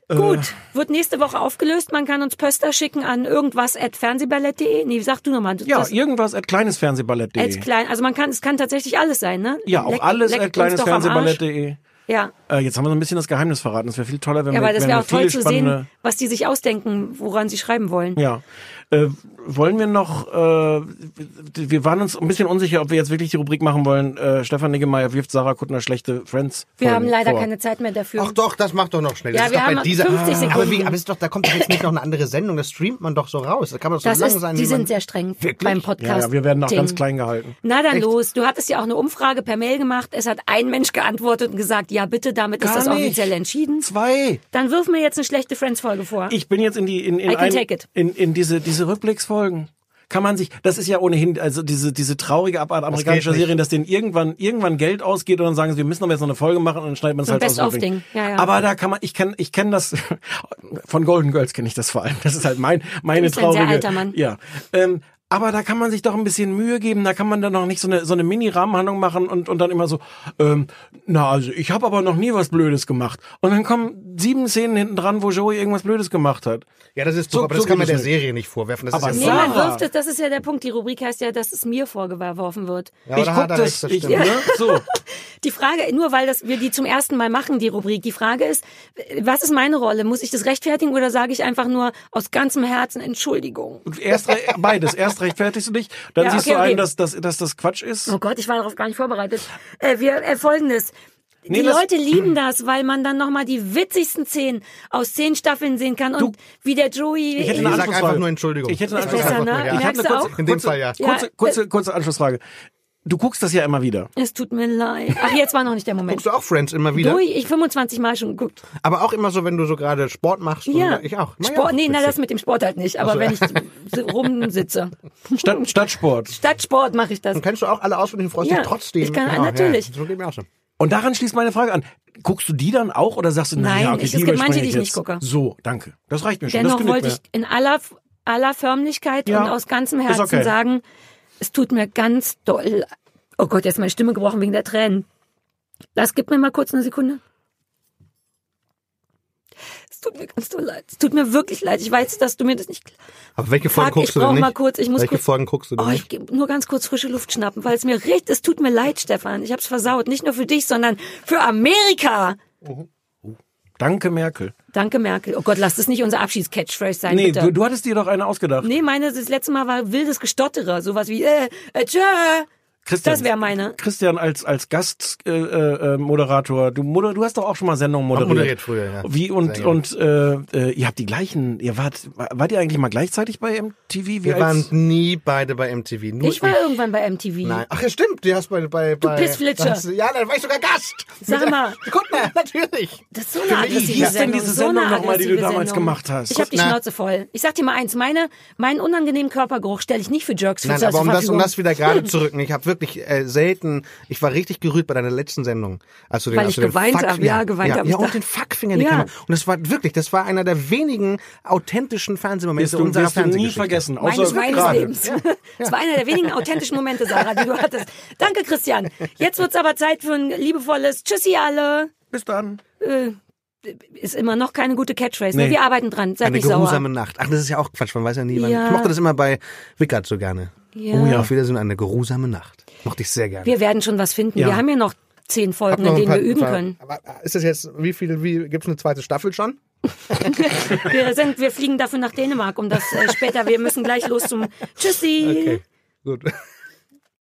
Speaker 2: Gut, wird nächste Woche aufgelöst. Man kann uns Pöster schicken an irgendwas at fernsehballett.de. Nee, sag du nochmal.
Speaker 1: Ja,
Speaker 2: das,
Speaker 1: irgendwas at kleinesfernsehballett.de.
Speaker 2: klein, also man kann, es kann tatsächlich alles sein, ne?
Speaker 1: Ja, auch
Speaker 2: Leck-
Speaker 1: alles at kleinesfernsehballett.de.
Speaker 2: Ja.
Speaker 1: Äh, jetzt haben wir so ein bisschen das Geheimnis verraten. Es wäre viel toller, wenn
Speaker 2: Ja,
Speaker 1: wir,
Speaker 2: aber das wäre auch toll zu sehen, was die sich ausdenken, woran sie schreiben wollen.
Speaker 1: Ja. Äh, wollen wir noch, äh, wir waren uns ein bisschen unsicher, ob wir jetzt wirklich die Rubrik machen wollen, äh, Stefan Niggemeier wirft Sarah Kuttner schlechte Friends
Speaker 2: Wir haben leider
Speaker 1: vor.
Speaker 2: keine Zeit mehr dafür.
Speaker 3: Ach doch, das macht doch noch schnell.
Speaker 2: Ja,
Speaker 3: das ist
Speaker 2: wir
Speaker 3: doch bei
Speaker 2: haben
Speaker 3: dieser,
Speaker 2: 50
Speaker 3: Aber, wie,
Speaker 2: Sekunden.
Speaker 3: aber ist doch, da kommt doch jetzt nicht noch eine andere Sendung. Das streamt man doch so raus. Da kann man doch so
Speaker 2: das
Speaker 3: lang
Speaker 2: ist,
Speaker 3: sein.
Speaker 2: die sind sehr streng beim Podcast.
Speaker 1: Ja, ja, wir werden auch ganz klein gehalten.
Speaker 2: Na dann los. Du hattest ja auch eine Umfrage per Mail gemacht. Es hat ein Mensch geantwortet und gesagt, ja bitte, damit ist
Speaker 1: Gar
Speaker 2: das
Speaker 1: nicht.
Speaker 2: offiziell entschieden.
Speaker 1: Zwei.
Speaker 2: Dann wirf mir jetzt eine schlechte Friends-Folge vor.
Speaker 1: Ich bin jetzt in die in, in,
Speaker 2: I can
Speaker 1: ein,
Speaker 2: take it.
Speaker 1: in, in diese diese Rückblicksfolgen. Kann man sich, das ist ja ohnehin, also diese, diese traurige Abart amerikanischer. Serien, dass denen irgendwann, irgendwann Geld ausgeht und dann sagen sie, wir müssen aber jetzt noch eine Folge machen und dann schneidet man es halt aus.
Speaker 2: Best-of-Ding. Ja, ja.
Speaker 1: Aber da kann man, ich kenne, ich kenne das, von Golden Girls kenne ich das vor allem. Das ist halt mein, meine
Speaker 2: Du bist ein sehr
Speaker 1: traurige.
Speaker 2: alter Mann.
Speaker 1: Ja. Ähm, aber da kann man sich doch ein bisschen Mühe geben, da kann man dann noch nicht so eine, so eine Mini-Rahmenhandlung machen und, und dann immer so, ähm, na, also ich habe aber noch nie was Blödes gemacht. Und dann kommen sieben Szenen hinten dran, wo Joey irgendwas Blödes gemacht hat.
Speaker 3: Ja, das ist
Speaker 1: So-
Speaker 3: so, aber
Speaker 1: so
Speaker 3: das kann man der. Serie nicht vorwerfen. Das
Speaker 1: Aber
Speaker 3: ist
Speaker 2: Nee,
Speaker 3: ja
Speaker 2: man
Speaker 1: Sarah.
Speaker 2: wirft es, das ist ja der Punkt. Die Rubrik heißt ja, dass es mir vorgeworfen wird.
Speaker 3: ja,
Speaker 1: ich
Speaker 3: da
Speaker 1: guck
Speaker 3: hat er
Speaker 1: das,
Speaker 3: recht, das
Speaker 1: ich,
Speaker 3: stimmt.
Speaker 1: ne, so.
Speaker 2: Die Frage, nur weil das, wir die zum ersten Mal machen, die Rubrik, die Frage ist, was ist meine Rolle? Muss ich das rechtfertigen oder sage ich einfach nur aus ganzem Herzen Entschuldigung?
Speaker 1: Erst re- beides. Erst rechtfertigst du dich, dann
Speaker 2: Ja,
Speaker 1: siehst
Speaker 2: okay,
Speaker 1: du ein,
Speaker 2: okay.
Speaker 1: dass, dass, dass das Quatsch ist.
Speaker 2: Oh Gott, ich war darauf gar nicht vorbereitet. Äh, wir äh, folgendes.
Speaker 1: Nee,
Speaker 2: die Leute lieben das, weil man dann nochmal die witzigsten Szenen aus zehn Staffeln sehen kann und wie der Joey.
Speaker 1: Ich hätte eine
Speaker 3: sag
Speaker 1: Anschlussfrage.
Speaker 3: einfach nur Entschuldigung.
Speaker 1: Ich hätte eine
Speaker 3: Sag
Speaker 2: besser,
Speaker 3: einfach
Speaker 2: ne?
Speaker 3: ja.
Speaker 1: Ich
Speaker 2: Merkst du
Speaker 1: eine
Speaker 2: auch?
Speaker 1: kurze,
Speaker 3: In dem
Speaker 1: kurze,
Speaker 3: Fall ja.
Speaker 1: Kurze, kurze, kurze Anschlussfrage. Du guckst das ja immer wieder.
Speaker 2: es tut mir leid. Ach, jetzt war noch nicht der Moment.
Speaker 3: Guckst du auch Friends immer wieder?
Speaker 2: Durch, ich 25 Mal schon geguckt.
Speaker 3: Aber auch immer so, wenn du so gerade Sport machst.
Speaker 2: Ja.
Speaker 3: Und ich auch. Na ja,
Speaker 2: Sport, nee, na, das mit dem Sport halt nicht. Aber
Speaker 3: so,
Speaker 2: wenn
Speaker 3: ja.
Speaker 2: ich rumsitze.
Speaker 1: Stadt, Stadtsport.
Speaker 2: Statt Sport mache ich das.
Speaker 3: Und kennst du auch alle auswendig und freust
Speaker 2: Ja,
Speaker 3: dich trotzdem?
Speaker 2: ich kann-
Speaker 3: Genau,
Speaker 2: natürlich.
Speaker 3: Ja, so geht mir auch so.
Speaker 1: Und daran schließt meine Frage an. Guckst du die dann auch oder sagst du, na
Speaker 2: Nein,
Speaker 1: ja, okay,
Speaker 2: ich-
Speaker 1: die
Speaker 2: es gibt manche, die ich
Speaker 1: jetzt.
Speaker 2: nicht gucke.
Speaker 1: So, danke. Das reicht mir schon.
Speaker 2: Dennoch wollte
Speaker 1: mir.
Speaker 2: ich in aller, aller Förmlichkeit
Speaker 1: Ja,
Speaker 2: und aus ganzem Herzen
Speaker 1: okay.
Speaker 2: sagen, es tut mir ganz doll. Oh Gott, jetzt ist meine Stimme gebrochen wegen der Tränen. Das gib mir mal kurz eine Sekunde. Es tut mir ganz doll leid. Es tut mir wirklich leid. Ich weiß, dass du mir das nicht.
Speaker 3: Aber welche Folgen
Speaker 2: ich
Speaker 3: guckst du denn nicht?
Speaker 2: mal kurz, ich muss
Speaker 3: welche
Speaker 2: kurz-
Speaker 3: Folgen guckst du denn
Speaker 2: Oh, ich
Speaker 3: nicht?
Speaker 2: geb nur ganz kurz frische Luft schnappen, weil es mir richtig, es tut mir leid, Stefan. Ich hab's versaut. Nicht nur für dich, sondern für Amerika.
Speaker 1: Danke, Merkel.
Speaker 2: Danke, Merkel. Oh Gott, lass das nicht unser Abschiedscatchphrase sein,
Speaker 1: Nee,
Speaker 2: bitte.
Speaker 1: du, du hattest dir doch eine ausgedacht.
Speaker 2: Nee, meine, das letzte Mal war wildes Gestotterer. Sowas wie, äh, äh, tschö.
Speaker 1: Christian,
Speaker 2: Das wäre meine.
Speaker 1: Christian als als Gastmoderator, äh, äh, Moderator, du moder du hast doch auch schon mal Sendungen moderiert.
Speaker 3: moderiert früher, ja.
Speaker 1: Wie und
Speaker 3: Sehr
Speaker 1: und äh, äh, ihr habt die gleichen, ihr wart wart ihr eigentlich mal gleichzeitig bei MTV? Wie
Speaker 3: Wir
Speaker 1: als,
Speaker 3: waren nie beide bei MTV. Nur
Speaker 2: Ich war irgendwann bei MTV.
Speaker 3: Nein. Ach ja, stimmt. Du hast bei, bei, bei
Speaker 2: Pissflitscher.
Speaker 3: hast du- Ja, da war ich sogar Gast.
Speaker 2: Sag mal.
Speaker 3: Kuttner, natürlich.
Speaker 2: Das ist so eine
Speaker 1: Wie hieß denn
Speaker 2: Sendung.
Speaker 1: diese
Speaker 2: so eine
Speaker 1: Sendung nochmal, die du damals
Speaker 2: Sendung.
Speaker 1: gemacht hast?
Speaker 2: Ich habe die
Speaker 3: Na.
Speaker 2: Schnauze voll. Ich sag dir mal eins, meine, meinen unangenehmen Körpergeruch stelle ich nicht für Jerks für
Speaker 3: Nein, aber um das, um das wieder gerade zu rücken. Ich habe wirklich äh, selten, ich war richtig gerührt bei deiner letzten Sendung. Als du den,
Speaker 2: Weil
Speaker 3: als
Speaker 2: ich geweint
Speaker 3: Fuck-
Speaker 2: hab. Ja, geweint
Speaker 3: ja,
Speaker 2: hab ich
Speaker 3: Ja,
Speaker 2: da.
Speaker 3: und den Fuckfinger in die
Speaker 2: Ja.
Speaker 3: Kamera. Und das war wirklich, das war einer der wenigen authentischen Fernsehmomente
Speaker 1: du,
Speaker 3: unserer
Speaker 1: du nie
Speaker 3: Fernsehgeschichte.
Speaker 1: vergessen.
Speaker 2: meines,
Speaker 1: Außer
Speaker 2: meines
Speaker 1: gerade.
Speaker 2: Lebens. Das war einer der wenigen authentischen Momente, Sarah, die du hattest. Danke, Christian. Jetzt wird's aber Zeit für ein liebevolles Tschüssi alle.
Speaker 1: Bis dann.
Speaker 2: Ist immer noch keine gute Catchphrase. Ne?
Speaker 1: Nee.
Speaker 2: Wir arbeiten dran. Seid
Speaker 3: Eine
Speaker 2: nicht sauer.
Speaker 3: geruhsame Nacht. Ach, das ist ja auch Quatsch, man weiß ja nie. wann-
Speaker 2: Ja.
Speaker 3: Ich mochte das immer bei Wickert so gerne.
Speaker 2: Ja.
Speaker 3: Oh ja, auf Wiedersehen, eine geruhsame Nacht. Mochte ich sehr gerne.
Speaker 2: Wir werden schon was finden.
Speaker 3: Ja.
Speaker 2: Wir haben ja noch zehn Folgen,
Speaker 3: noch
Speaker 2: in denen
Speaker 3: paar-
Speaker 2: wir üben
Speaker 3: paar-
Speaker 2: können.
Speaker 3: Aber ist das jetzt, wie viel, wie, gibt's eine zweite Staffel schon?
Speaker 2: Wir, sind, wir fliegen dafür nach Dänemark, um das äh, später. Wir müssen gleich los zum Tschüssi.
Speaker 3: Gut.